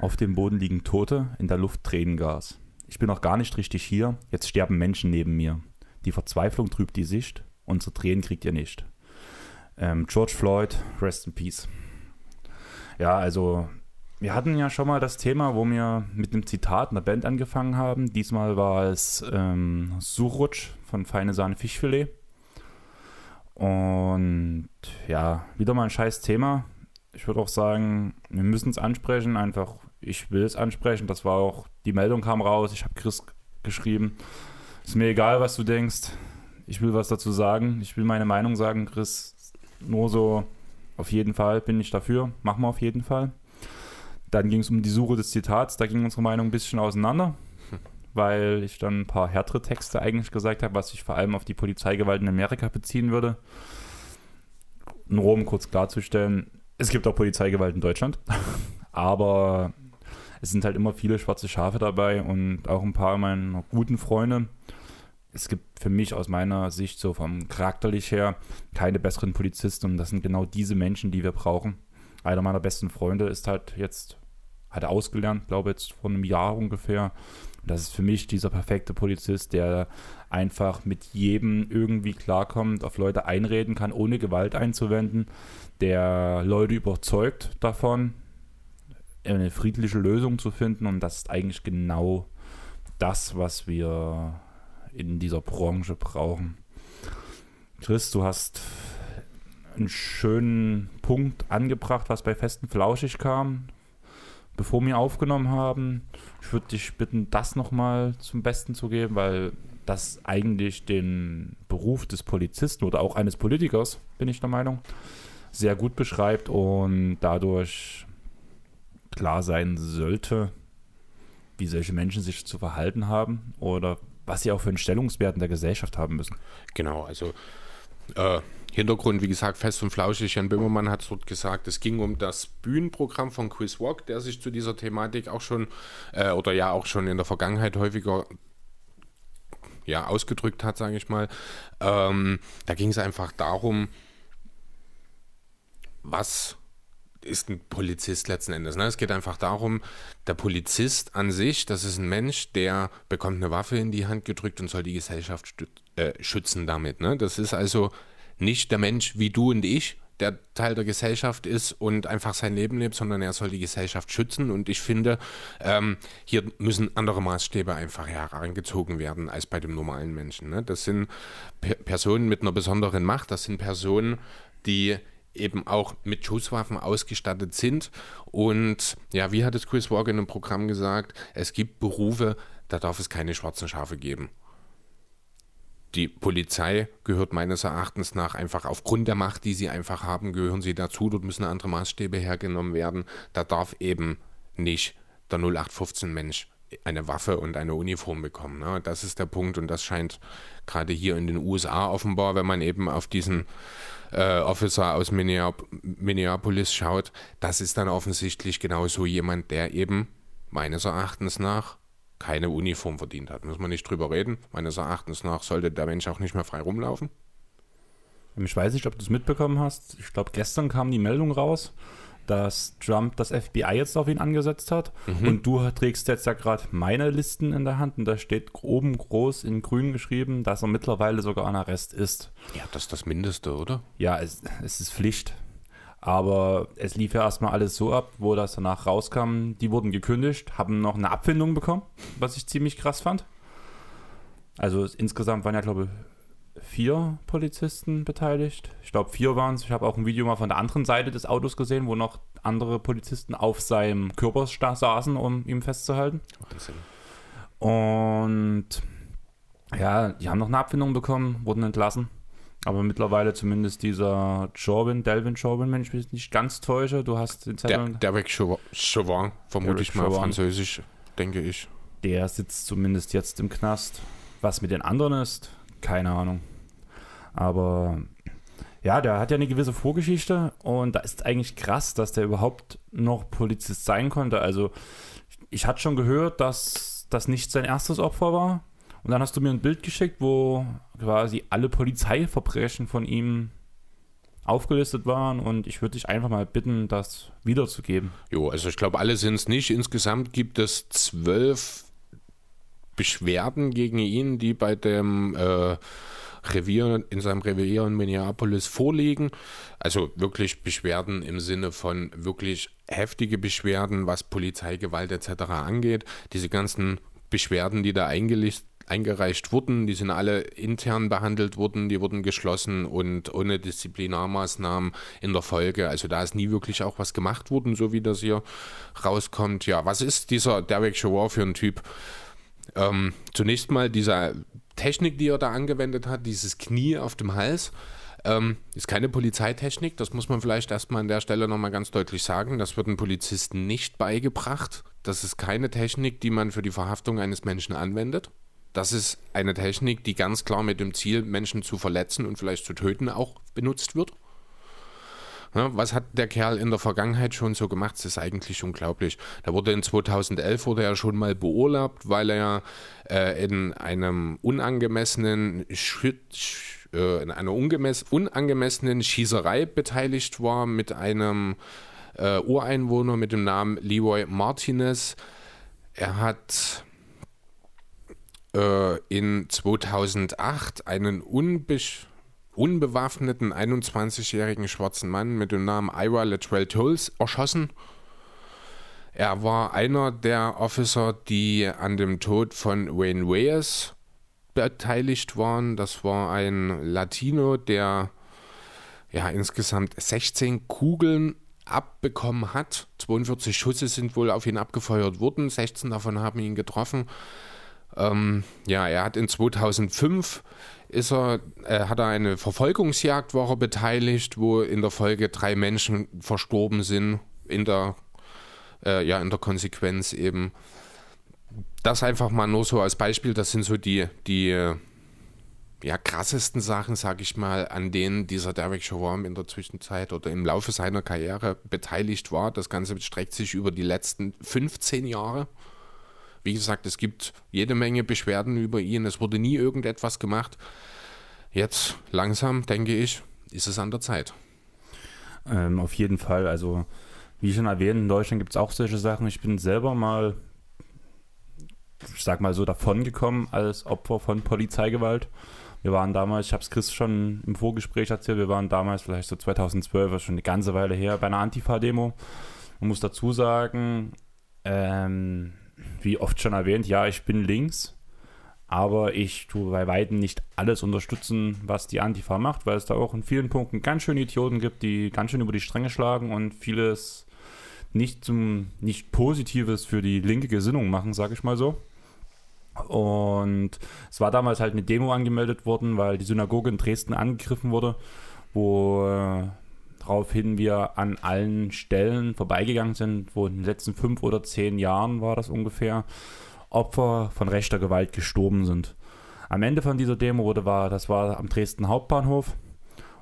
Auf dem Boden liegen Tote, in der Luft Tränengas. Ich bin noch gar nicht richtig hier, jetzt sterben Menschen neben mir. Die Verzweiflung trübt die Sicht, unsere Tränen kriegt ihr nicht. Ähm, George Floyd, rest in peace. Ja, also wir hatten ja schon mal das Thema, wo wir mit einem Zitat einer Band angefangen haben. Diesmal war es ähm, Surutsch von Feine Sahne Fischfilet. Und ja, wieder mal ein scheiß Thema. Ich würde auch sagen, wir müssen es ansprechen. Einfach, ich will es ansprechen. Das war auch, die Meldung kam raus. Ich habe Chris geschrieben. Ist mir egal, was du denkst. Ich will was dazu sagen. Ich will meine Meinung sagen, Chris. Nur so, auf jeden Fall bin ich dafür. Machen wir auf jeden Fall. Dann ging es um die Suche des Zitats. Da ging unsere Meinung ein bisschen auseinander, weil ich dann ein paar härtere Texte eigentlich gesagt habe, was sich vor allem auf die Polizeigewalt in Amerika beziehen würde. Nur um kurz klarzustellen, es gibt auch Polizeigewalt in Deutschland, aber es sind halt immer viele schwarze Schafe dabei und auch ein paar meiner guten Freunde. Es gibt für mich aus meiner Sicht so vom charakterlich her keine besseren Polizisten und das sind genau diese Menschen, die wir brauchen. Einer meiner besten Freunde ist halt jetzt, hat er ausgelernt, glaube jetzt vor einem Jahr ungefähr. Das ist für mich dieser perfekte Polizist, der einfach mit jedem irgendwie klarkommt, auf Leute einreden kann, ohne Gewalt einzuwenden, der Leute überzeugt davon, eine friedliche Lösung zu finden. Und das ist eigentlich genau das, was wir in dieser Branche brauchen. Chris, du hast einen schönen Punkt angebracht, was bei Festen Flauschig kam, bevor wir aufgenommen haben. Ich würde dich bitten, das nochmal zum Besten zu geben, weil das eigentlich den Beruf des Polizisten oder auch eines Politikers, bin ich der Meinung, sehr gut beschreibt und dadurch klar sein sollte, wie solche Menschen sich zu verhalten haben oder was sie auch für einen Stellungswert in der Gesellschaft haben müssen. Genau, also äh, Hintergrund, wie gesagt, fest und flauschig. Jan Böhmermann hat dort gesagt, es ging um das Bühnenprogramm von Chris Walk, der sich zu dieser Thematik auch schon äh, oder ja auch schon in der Vergangenheit häufiger ja, ausgedrückt hat, sage ich mal. Ähm, da ging es einfach darum, was ist ein Polizist letzten Endes. Ne? Es geht einfach darum, der Polizist an sich, das ist ein Mensch, der bekommt eine Waffe in die Hand gedrückt und soll die Gesellschaft äh, schützen damit. Ne? Das ist also nicht der Mensch wie du und ich, der Teil der Gesellschaft ist und einfach sein Leben lebt, sondern er soll die Gesellschaft schützen. Und ich finde, ähm, hier müssen andere Maßstäbe einfach herangezogen werden als bei dem normalen Menschen. Ne? Das sind P Personen mit einer besonderen Macht, das sind Personen, die eben auch mit Schusswaffen ausgestattet sind. Und ja, wie hat es Chris Walker in einem Programm gesagt, es gibt Berufe, da darf es keine schwarzen Schafe geben die Polizei gehört meines Erachtens nach einfach aufgrund der Macht, die sie einfach haben, gehören sie dazu. Dort müssen andere Maßstäbe hergenommen werden. Da darf eben nicht der 0815 Mensch eine Waffe und eine Uniform bekommen. Ne? Das ist der Punkt und das scheint gerade hier in den USA offenbar, wenn man eben auf diesen äh, Officer aus Minneapolis schaut, das ist dann offensichtlich genauso jemand, der eben meines Erachtens nach keine Uniform verdient hat. Muss man nicht drüber reden. Meines Erachtens nach sollte der Mensch auch nicht mehr frei rumlaufen. Ich weiß nicht, ob du es mitbekommen hast. Ich glaube, gestern kam die Meldung raus, dass Trump das FBI jetzt auf ihn angesetzt hat. Mhm. Und du trägst jetzt ja gerade meine Listen in der Hand und da steht oben groß in grün geschrieben, dass er mittlerweile sogar an Arrest ist. Ja, das ist das Mindeste, oder? Ja, es, es ist Pflicht. Aber es lief ja erstmal alles so ab, wo das danach rauskam. Die wurden gekündigt, haben noch eine Abfindung bekommen, was ich ziemlich krass fand. Also insgesamt waren ja, glaube ich, vier Polizisten beteiligt. Ich glaube, vier waren es. Ich habe auch ein Video mal von der anderen Seite des Autos gesehen, wo noch andere Polizisten auf seinem Körper saßen, um ihn festzuhalten. Wahnsinn. Und ja, die haben noch eine Abfindung bekommen, wurden entlassen. Aber mittlerweile zumindest dieser Jorbin, Delvin Jorbin, wenn ich mich nicht ganz täusche, du hast den Zettel. Der, Derek Chauvin, vermute ich mal Chauvin. französisch, denke ich. Der sitzt zumindest jetzt im Knast. Was mit den anderen ist, keine Ahnung. Aber ja, der hat ja eine gewisse Vorgeschichte und da ist eigentlich krass, dass der überhaupt noch Polizist sein konnte. Also ich hatte schon gehört, dass das nicht sein erstes Opfer war. Und dann hast du mir ein Bild geschickt, wo quasi alle Polizeiverbrechen von ihm aufgelistet waren und ich würde dich einfach mal bitten, das wiederzugeben. Jo, also ich glaube, alle sind es nicht. Insgesamt gibt es zwölf Beschwerden gegen ihn, die bei dem äh, Revier, in seinem Revier in Minneapolis vorliegen. Also wirklich Beschwerden im Sinne von wirklich heftige Beschwerden, was Polizeigewalt etc. angeht. Diese ganzen Beschwerden, die da eingelistet eingereicht wurden, die sind alle intern behandelt worden, die wurden geschlossen und ohne Disziplinarmaßnahmen in der Folge. Also da ist nie wirklich auch was gemacht worden, so wie das hier rauskommt. Ja, was ist dieser Derek Chauvar für ein Typ? Ähm, zunächst mal diese Technik, die er da angewendet hat, dieses Knie auf dem Hals. Ähm, ist keine Polizeitechnik, das muss man vielleicht erstmal an der Stelle nochmal ganz deutlich sagen. Das wird einem Polizisten nicht beigebracht. Das ist keine Technik, die man für die Verhaftung eines Menschen anwendet. Das ist eine Technik, die ganz klar mit dem Ziel, Menschen zu verletzen und vielleicht zu töten, auch benutzt wird. Ja, was hat der Kerl in der Vergangenheit schon so gemacht? Das ist eigentlich unglaublich. Da wurde in 2011 wurde er schon mal beurlaubt, weil er äh, in einem unangemessenen äh, in einer unangemessenen Schießerei beteiligt war mit einem äh, Ureinwohner mit dem Namen Leroy Martinez. Er hat äh, in 2008 einen unbesch unbewaffneten 21-jährigen schwarzen Mann mit dem Namen Ira Latrell Tolls erschossen. Er war einer der Officer, die an dem Tod von Wayne Reyes beteiligt waren. Das war ein Latino, der ja insgesamt 16 Kugeln abbekommen hat. 42 Schüsse sind wohl auf ihn abgefeuert worden, 16 davon haben ihn getroffen. Ähm, ja, er hat in 2005 ist er, äh, hat er eine Verfolgungsjagd er beteiligt, wo in der Folge drei Menschen verstorben sind in der äh, ja in der Konsequenz eben. Das einfach mal nur so als Beispiel. Das sind so die die ja, krassesten Sachen, sage ich mal, an denen dieser Derek Chauvin in der Zwischenzeit oder im Laufe seiner Karriere beteiligt war. Das Ganze streckt sich über die letzten 15 Jahre. Wie gesagt, es gibt jede Menge Beschwerden über ihn. Es wurde nie irgendetwas gemacht. Jetzt langsam, denke ich, ist es an der Zeit. Ähm, auf jeden Fall. Also, wie schon erwähnt, in Deutschland gibt es auch solche Sachen. Ich bin selber mal, ich sag mal so, davongekommen als Opfer von Polizeigewalt. Wir waren damals, ich habe es Chris schon im Vorgespräch erzählt, wir waren damals vielleicht so 2012, also schon eine ganze Weile her, bei einer Antifa-Demo. Man muss dazu sagen, ähm, wie oft schon erwähnt, ja, ich bin links, aber ich tue bei weitem nicht alles unterstützen, was die Antifa macht, weil es da auch in vielen Punkten ganz schön Idioten gibt, die ganz schön über die Stränge schlagen und vieles nicht zum nicht Positives für die linke Gesinnung machen, sage ich mal so. Und es war damals halt eine Demo angemeldet worden, weil die Synagoge in Dresden angegriffen wurde, wo daraufhin wir an allen Stellen vorbeigegangen sind, wo in den letzten fünf oder zehn Jahren war das ungefähr, Opfer von rechter Gewalt gestorben sind. Am Ende von dieser Demo wurde, war, das war am Dresden Hauptbahnhof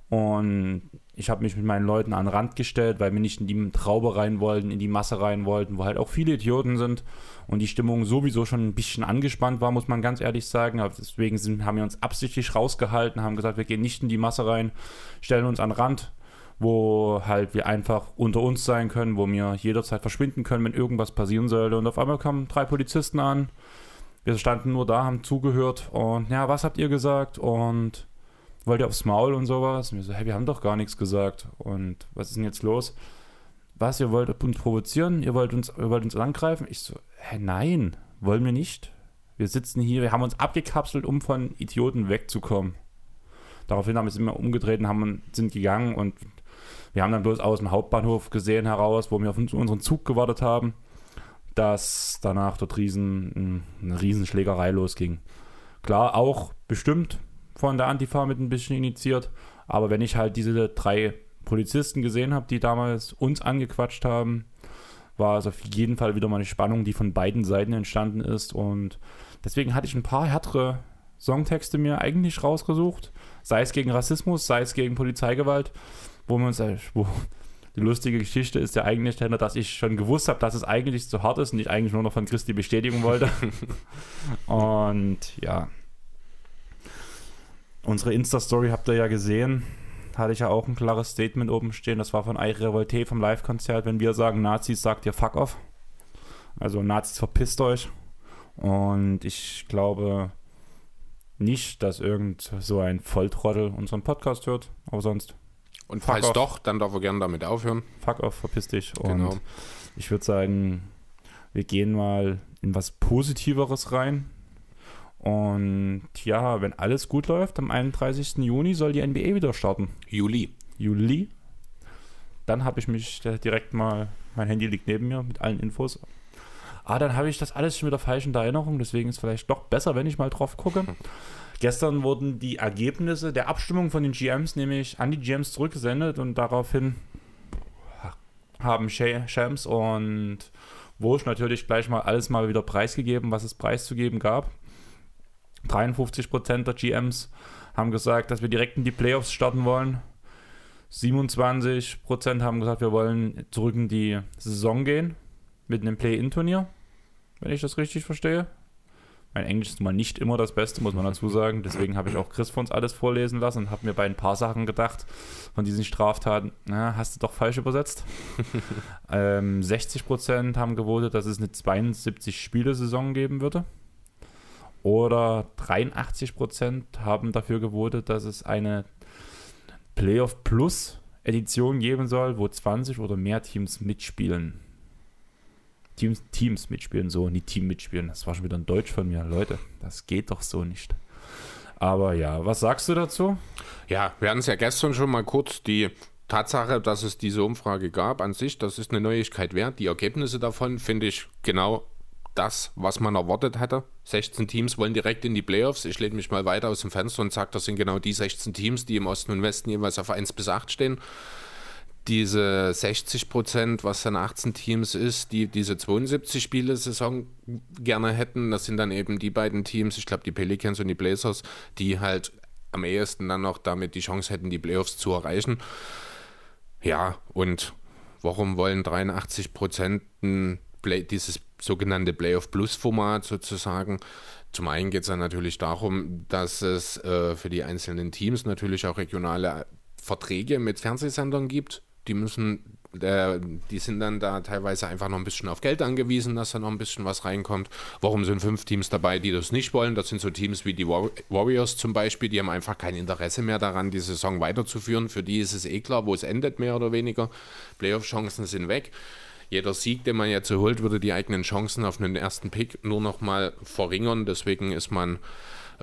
und ich habe mich mit meinen Leuten an den Rand gestellt, weil wir nicht in die Traube rein wollten, in die Masse rein wollten, wo halt auch viele Idioten sind und die Stimmung sowieso schon ein bisschen angespannt war, muss man ganz ehrlich sagen. Deswegen sind, haben wir uns absichtlich rausgehalten, haben gesagt, wir gehen nicht in die Masse rein, stellen uns an den Rand wo halt wir einfach unter uns sein können, wo wir jederzeit verschwinden können, wenn irgendwas passieren sollte. Und auf einmal kamen drei Polizisten an. Wir standen nur da, haben zugehört und ja, was habt ihr gesagt? Und wollt ihr aufs Maul und sowas? Und wir so, hey, wir haben doch gar nichts gesagt. Und was ist denn jetzt los? Was, ihr wollt uns provozieren? Ihr wollt uns, ihr wollt uns angreifen? Ich so, hä, nein, wollen wir nicht. Wir sitzen hier, wir haben uns abgekapselt, um von Idioten wegzukommen. Daraufhin haben wir es immer umgedreht und haben, sind gegangen und wir haben dann bloß aus dem Hauptbahnhof gesehen heraus, wo wir auf unseren Zug gewartet haben, dass danach dort riesen, eine Riesenschlägerei losging. Klar, auch bestimmt von der Antifa mit ein bisschen initiiert, aber wenn ich halt diese drei Polizisten gesehen habe, die damals uns angequatscht haben, war es auf jeden Fall wieder mal eine Spannung, die von beiden Seiten entstanden ist. Und deswegen hatte ich ein paar härtere Songtexte mir eigentlich rausgesucht, sei es gegen Rassismus, sei es gegen Polizeigewalt wo wir uns, wo Die lustige Geschichte ist ja eigentlich, dass ich schon gewusst habe, dass es eigentlich zu hart ist und ich eigentlich nur noch von Chris die Bestätigung wollte. und ja. Unsere Insta-Story habt ihr ja gesehen. Hatte ich ja auch ein klares Statement oben stehen. Das war von Aire Revolte vom Live-Konzert. Wenn wir sagen Nazis, sagt ihr Fuck off. Also Nazis, verpisst euch. Und ich glaube nicht, dass irgend so ein Volltrottel unseren Podcast hört. Aber sonst und Fuck falls off. doch, dann darf er gerne damit aufhören. Fuck off, verpiss dich. Genau. Und ich würde sagen, wir gehen mal in was Positiveres rein. Und ja, wenn alles gut läuft, am 31. Juni soll die NBA wieder starten. Juli. Juli. Dann habe ich mich direkt mal, mein Handy liegt neben mir mit allen Infos. Ah, dann habe ich das alles schon wieder falsch in der Erinnerung, deswegen ist es vielleicht doch besser, wenn ich mal drauf gucke. Gestern wurden die Ergebnisse der Abstimmung von den GMs nämlich an die GMs zurückgesendet und daraufhin haben Shams und Wosch natürlich gleich mal alles mal wieder preisgegeben, was es preiszugeben gab. 53% der GMs haben gesagt, dass wir direkt in die Playoffs starten wollen. 27% haben gesagt, wir wollen zurück in die Saison gehen mit einem Play-In-Turnier, wenn ich das richtig verstehe. Mein Englisch ist mal nicht immer das Beste, muss man dazu sagen. Deswegen habe ich auch Chris von uns alles vorlesen lassen und habe mir bei ein paar Sachen gedacht, von diesen Straftaten, na, hast du doch falsch übersetzt. ähm, 60% haben gewotet, dass es eine 72-Spiele-Saison geben würde. Oder 83% haben dafür gewotet, dass es eine Playoff Plus Edition geben soll, wo 20 oder mehr Teams mitspielen. Teams, Teams mitspielen, so, nie Team mitspielen. Das war schon wieder ein Deutsch von mir. Leute, das geht doch so nicht. Aber ja, was sagst du dazu? Ja, wir hatten es ja gestern schon mal kurz die Tatsache, dass es diese Umfrage gab an sich, das ist eine Neuigkeit wert. Die Ergebnisse davon finde ich genau das, was man erwartet hatte. 16 Teams wollen direkt in die Playoffs. Ich lehne mich mal weiter aus dem Fenster und sage, das sind genau die 16 Teams, die im Osten und Westen jeweils auf 1 bis 8 stehen diese 60 Prozent, was dann 18 Teams ist, die diese 72 Spiele-Saison gerne hätten. Das sind dann eben die beiden Teams, ich glaube die Pelicans und die Blazers, die halt am ehesten dann noch damit die Chance hätten, die Playoffs zu erreichen. Ja, und warum wollen 83 Prozent dieses sogenannte Playoff Plus Format sozusagen? Zum einen geht es dann natürlich darum, dass es äh, für die einzelnen Teams natürlich auch regionale Verträge mit Fernsehsendern gibt, die müssen, äh, die sind dann da teilweise einfach noch ein bisschen auf Geld angewiesen, dass da noch ein bisschen was reinkommt. Warum sind fünf Teams dabei, die das nicht wollen? Das sind so Teams wie die Warriors zum Beispiel, die haben einfach kein Interesse mehr daran, die Saison weiterzuführen. Für die ist es eh klar, wo es endet, mehr oder weniger. Playoff-Chancen sind weg jeder Sieg, den man jetzt holt, würde die eigenen Chancen auf einen ersten Pick nur noch mal verringern. Deswegen ist man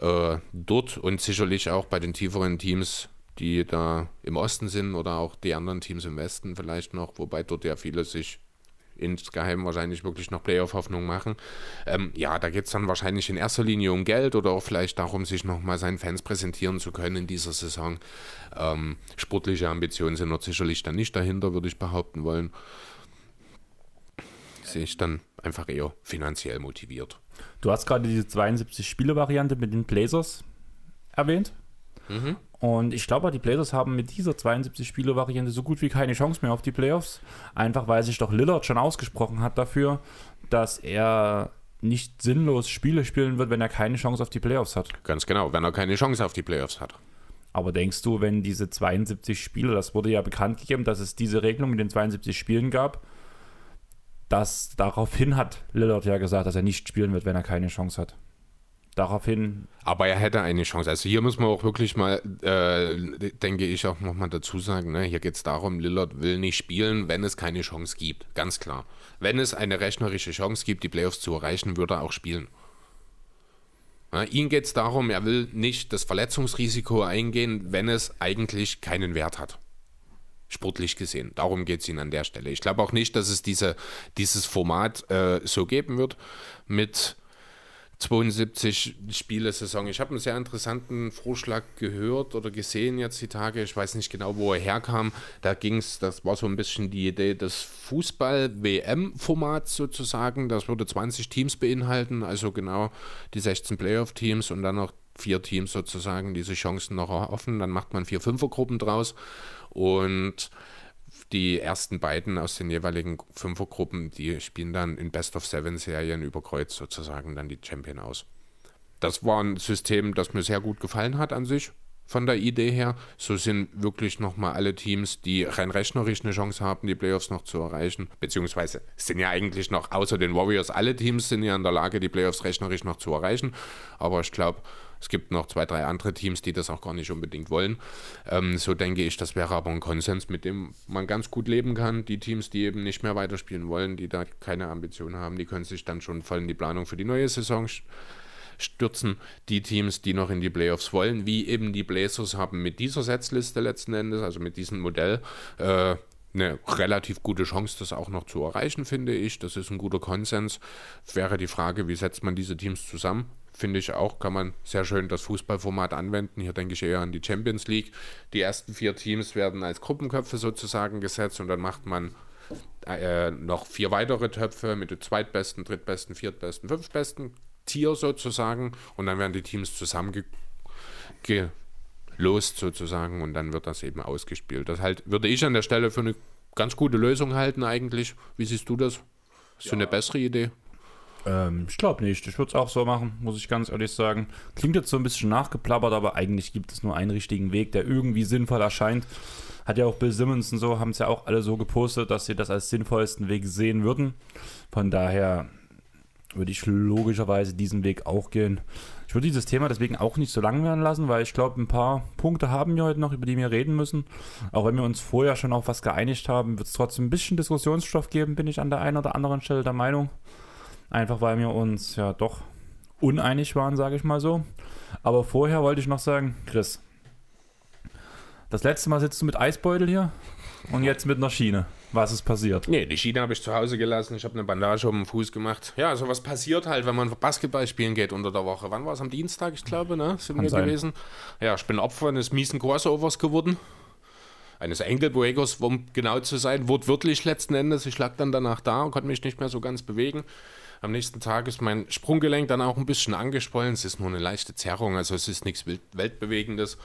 äh, dort und sicherlich auch bei den tieferen Teams die da im Osten sind oder auch die anderen Teams im Westen vielleicht noch, wobei dort ja viele sich insgeheim wahrscheinlich wirklich noch Playoff-Hoffnung machen. Ähm, ja, da geht es dann wahrscheinlich in erster Linie um Geld oder auch vielleicht darum, sich nochmal seinen Fans präsentieren zu können in dieser Saison. Ähm, sportliche Ambitionen sind dort sicherlich dann nicht dahinter, würde ich behaupten wollen. Sehe ich dann einfach eher finanziell motiviert. Du hast gerade diese 72-Spiele-Variante mit den Blazers erwähnt. Mhm. Und ich glaube, die Blazers haben mit dieser 72-Spiele-Variante so gut wie keine Chance mehr auf die Playoffs. Einfach weil sich doch Lillard schon ausgesprochen hat dafür, dass er nicht sinnlos Spiele spielen wird, wenn er keine Chance auf die Playoffs hat. Ganz genau, wenn er keine Chance auf die Playoffs hat. Aber denkst du, wenn diese 72 Spiele, das wurde ja bekannt gegeben, dass es diese Regelung mit den 72 Spielen gab, dass daraufhin hat Lillard ja gesagt, dass er nicht spielen wird, wenn er keine Chance hat daraufhin. Aber er hätte eine Chance. Also hier muss man auch wirklich mal, äh, denke ich, auch nochmal dazu sagen, ne? hier geht es darum, Lillard will nicht spielen, wenn es keine Chance gibt. Ganz klar. Wenn es eine rechnerische Chance gibt, die Playoffs zu erreichen, würde er auch spielen. Ja, ihm geht es darum, er will nicht das Verletzungsrisiko eingehen, wenn es eigentlich keinen Wert hat. Sportlich gesehen. Darum geht es ihm an der Stelle. Ich glaube auch nicht, dass es diese, dieses Format äh, so geben wird mit 72 Spiele-Saison. Ich habe einen sehr interessanten Vorschlag gehört oder gesehen jetzt die Tage. Ich weiß nicht genau, wo er herkam. Da ging es, das war so ein bisschen die Idee des Fußball-WM-Formats sozusagen. Das würde 20 Teams beinhalten, also genau die 16 Playoff-Teams und dann noch vier Teams sozusagen diese Chancen noch erhoffen. Dann macht man vier Fünfergruppen draus und die ersten beiden aus den jeweiligen Fünfergruppen, die spielen dann in Best of Seven Serien über Kreuz sozusagen dann die Champion aus. Das war ein System, das mir sehr gut gefallen hat an sich von der Idee her. So sind wirklich nochmal alle Teams, die rein rechnerisch eine Chance haben, die Playoffs noch zu erreichen. Beziehungsweise sind ja eigentlich noch, außer den Warriors, alle Teams sind ja in der Lage, die Playoffs rechnerisch noch zu erreichen. Aber ich glaube, es gibt noch zwei, drei andere Teams, die das auch gar nicht unbedingt wollen. Ähm, so denke ich, das wäre aber ein Konsens, mit dem man ganz gut leben kann. Die Teams, die eben nicht mehr weiterspielen wollen, die da keine Ambitionen haben, die können sich dann schon voll in die Planung für die neue Saison stürzen. Die Teams, die noch in die Playoffs wollen, wie eben die Blazers, haben mit dieser Setzliste letzten Endes, also mit diesem Modell, äh, eine relativ gute Chance, das auch noch zu erreichen, finde ich. Das ist ein guter Konsens. Wäre die Frage, wie setzt man diese Teams zusammen? Finde ich auch, kann man sehr schön das Fußballformat anwenden. Hier denke ich eher an die Champions League. Die ersten vier Teams werden als Gruppenköpfe sozusagen gesetzt und dann macht man äh, noch vier weitere Töpfe mit den zweitbesten, drittbesten, viertbesten, fünftbesten Tier sozusagen und dann werden die Teams zusammengelost sozusagen und dann wird das eben ausgespielt. Das halt würde ich an der Stelle für eine ganz gute Lösung halten eigentlich. Wie siehst du das? Ist ja. eine bessere Idee? Ähm, ich glaube nicht. Ich würde es auch so machen, muss ich ganz ehrlich sagen. Klingt jetzt so ein bisschen nachgeplappert, aber eigentlich gibt es nur einen richtigen Weg, der irgendwie sinnvoll erscheint. Hat ja auch Bill Simmons und so, haben es ja auch alle so gepostet, dass sie das als sinnvollsten Weg sehen würden. Von daher würde ich logischerweise diesen Weg auch gehen. Ich würde dieses Thema deswegen auch nicht so lang werden lassen, weil ich glaube, ein paar Punkte haben wir heute noch, über die wir reden müssen. Auch wenn wir uns vorher schon auf was geeinigt haben, wird es trotzdem ein bisschen Diskussionsstoff geben, bin ich an der einen oder anderen Stelle der Meinung. Einfach weil wir uns ja doch uneinig waren, sage ich mal so. Aber vorher wollte ich noch sagen, Chris, das letzte Mal sitzt du mit Eisbeutel hier und jetzt mit einer Schiene. Was ist passiert? Nee, die Schiene habe ich zu Hause gelassen. Ich habe eine Bandage um den Fuß gemacht. Ja, also was passiert halt, wenn man Basketball spielen geht unter der Woche. Wann war es? Am Dienstag, ich glaube, ne? Sind Kann wir sein. gewesen. Ja, ich bin Opfer eines miesen Crossovers geworden. Eines Enkelbuegos, um genau zu sein, wortwörtlich letzten Endes. Ich lag dann danach da und konnte mich nicht mehr so ganz bewegen. Am nächsten Tag ist mein Sprunggelenk dann auch ein bisschen angeschwollen. Es ist nur eine leichte Zerrung, also es ist nichts Weltbewegendes.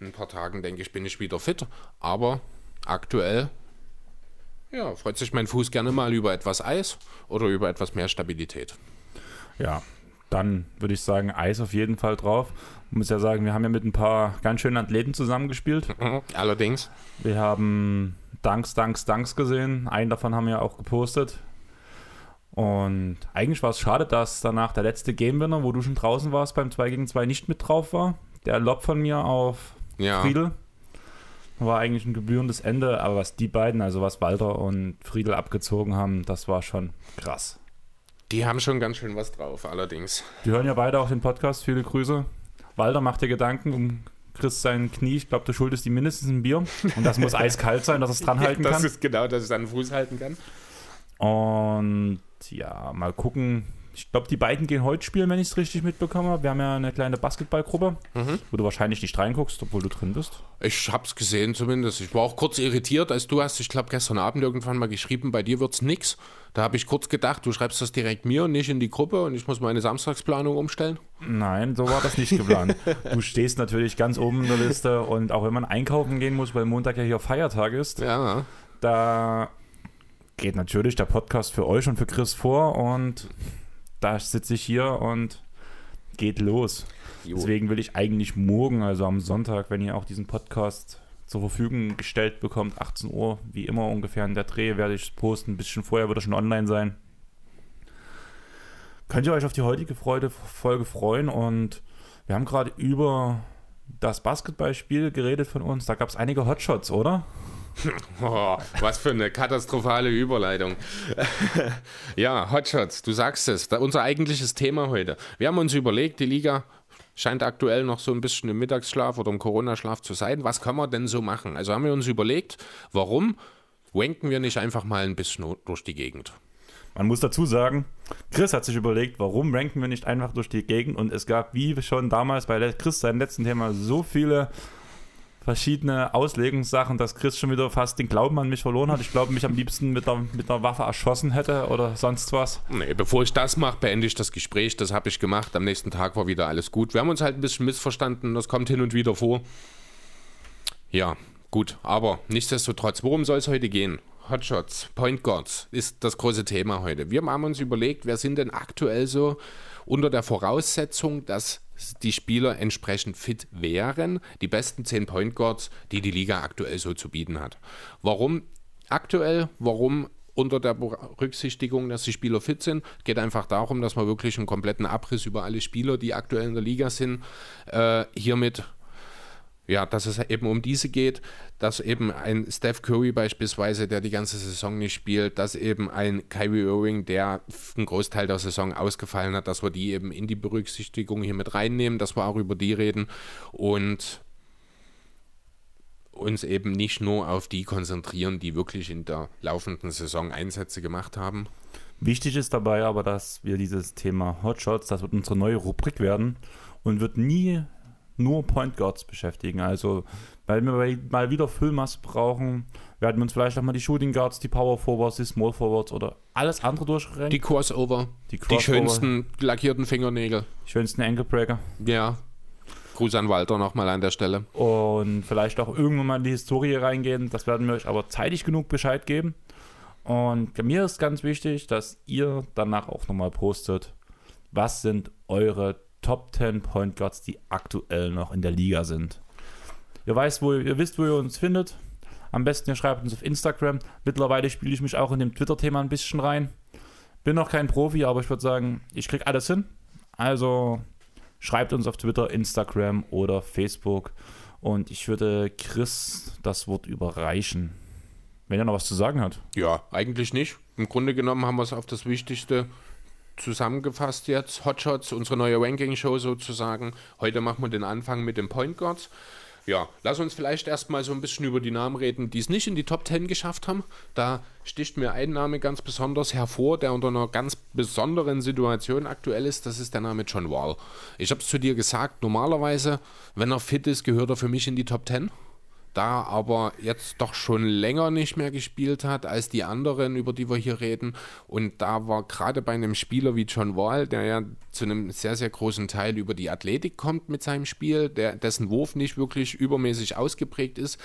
In ein paar Tagen, denke ich, bin ich wieder fit. Aber aktuell ja, freut sich mein Fuß gerne mal über etwas Eis oder über etwas mehr Stabilität. Ja, dann würde ich sagen, Eis auf jeden Fall drauf. Ich muss ja sagen, wir haben ja mit ein paar ganz schönen Athleten zusammengespielt. Mhm, allerdings. Wir haben Danks, Danks, Danks gesehen. Einen davon haben wir auch gepostet. Und eigentlich war es schade, dass danach der letzte Game-Winner, wo du schon draußen warst, beim 2 gegen 2 nicht mit drauf war. Der Lob von mir auf ja. Friedel war eigentlich ein gebührendes Ende, aber was die beiden, also was Walter und Friedel abgezogen haben, das war schon krass. Die haben schon ganz schön was drauf, allerdings. Die hören ja beide auch den Podcast, viele Grüße. Walter macht dir Gedanken um Chris sein Knie, ich glaube, du schuldest ihm mindestens ein Bier. Und das muss eiskalt sein, dass es dran halten kann. Das ist genau, dass es an den Fuß halten kann. Und ja, mal gucken, ich glaube, die beiden gehen heute spielen, wenn ich es richtig mitbekomme. Wir haben ja eine kleine Basketballgruppe, mhm. wo du wahrscheinlich nicht reinguckst, obwohl du drin bist. Ich habe es gesehen zumindest. Ich war auch kurz irritiert, als du hast, ich glaube, gestern Abend irgendwann mal geschrieben, bei dir wird es nichts. Da habe ich kurz gedacht, du schreibst das direkt mir und nicht in die Gruppe und ich muss meine Samstagsplanung umstellen. Nein, so war das nicht geplant. du stehst natürlich ganz oben in der Liste und auch wenn man einkaufen gehen muss, weil Montag ja hier Feiertag ist, ja. da geht natürlich der Podcast für euch und für Chris vor und da sitze ich hier und geht los. Jo. Deswegen will ich eigentlich morgen, also am Sonntag, wenn ihr auch diesen Podcast zur Verfügung gestellt bekommt, 18 Uhr, wie immer ungefähr in der Dreh, werde ich posten. Ein bisschen vorher wird er schon online sein. Könnt ihr euch auf die heutige Freude, Folge freuen und wir haben gerade über das Basketballspiel geredet von uns. Da gab es einige Hotshots, oder? Oh, was für eine katastrophale Überleitung. ja, Hotshots, du sagst es, unser eigentliches Thema heute. Wir haben uns überlegt, die Liga scheint aktuell noch so ein bisschen im Mittagsschlaf oder im Corona-Schlaf zu sein. Was können wir denn so machen? Also haben wir uns überlegt, warum wenken wir nicht einfach mal ein bisschen durch die Gegend? Man muss dazu sagen, Chris hat sich überlegt, warum ranken wir nicht einfach durch die Gegend und es gab, wie schon damals bei Chris seinem letzten Thema, so viele verschiedene Auslegungssachen, dass Chris schon wieder fast den Glauben an mich verloren hat. Ich glaube, mich am liebsten mit der, mit der Waffe erschossen hätte oder sonst was. Nee, bevor ich das mache, beende ich das Gespräch. Das habe ich gemacht. Am nächsten Tag war wieder alles gut. Wir haben uns halt ein bisschen missverstanden. Das kommt hin und wieder vor. Ja, Gut, aber nichtsdestotrotz, worum soll es heute gehen? Hotshots, Point Guards ist das große Thema heute. Wir haben uns überlegt, wer sind denn aktuell so unter der Voraussetzung, dass die Spieler entsprechend fit wären, die besten 10 Point Guards, die die Liga aktuell so zu bieten hat. Warum aktuell? Warum unter der Berücksichtigung, dass die Spieler fit sind. Geht einfach darum, dass wir wirklich einen kompletten Abriss über alle Spieler, die aktuell in der Liga sind, äh, hiermit ja, dass es eben um diese geht, dass eben ein Steph Curry beispielsweise, der die ganze Saison nicht spielt, dass eben ein Kyrie Irving, der einen Großteil der Saison ausgefallen hat, dass wir die eben in die Berücksichtigung hier mit reinnehmen, dass wir auch über die reden und uns eben nicht nur auf die konzentrieren, die wirklich in der laufenden Saison Einsätze gemacht haben. Wichtig ist dabei aber, dass wir dieses Thema Hotshots, das wird unsere neue Rubrik werden und wird nie nur Point Guards beschäftigen. Also, weil wir mal wieder Füllmasse brauchen, werden wir uns vielleicht auch mal die Shooting Guards, die Power Forwards, die Small Forwards oder alles andere durchrennen. Die Crossover, die, Crossover, die schönsten lackierten Fingernägel. Die schönsten Ankle Breaker. Ja. Gruß an Walter nochmal an der Stelle. Und vielleicht auch irgendwann mal in die Historie reingehen. Das werden wir euch aber zeitig genug Bescheid geben. Und mir ist ganz wichtig, dass ihr danach auch nochmal postet, was sind eure Top 10 Point Guards, die aktuell noch in der Liga sind. Ihr, weißt, wo, ihr wisst, wo ihr uns findet. Am besten ihr schreibt uns auf Instagram. Mittlerweile spiele ich mich auch in dem Twitter-Thema ein bisschen rein. Bin noch kein Profi, aber ich würde sagen, ich kriege alles hin. Also schreibt uns auf Twitter, Instagram oder Facebook. Und ich würde Chris das Wort überreichen. Wenn er noch was zu sagen hat. Ja, eigentlich nicht. Im Grunde genommen haben wir es auf das Wichtigste zusammengefasst jetzt. Hotshots, unsere neue Ranking-Show sozusagen. Heute machen wir den Anfang mit den Point Guards. Ja, lass uns vielleicht erstmal so ein bisschen über die Namen reden, die es nicht in die Top 10 geschafft haben. Da sticht mir ein Name ganz besonders hervor, der unter einer ganz besonderen Situation aktuell ist. Das ist der Name John Wall. Ich habe es zu dir gesagt, normalerweise, wenn er fit ist, gehört er für mich in die Top 10 da aber jetzt doch schon länger nicht mehr gespielt hat als die anderen, über die wir hier reden. Und da war gerade bei einem Spieler wie John Wall, der ja zu einem sehr, sehr großen Teil über die Athletik kommt mit seinem Spiel, der, dessen Wurf nicht wirklich übermäßig ausgeprägt ist,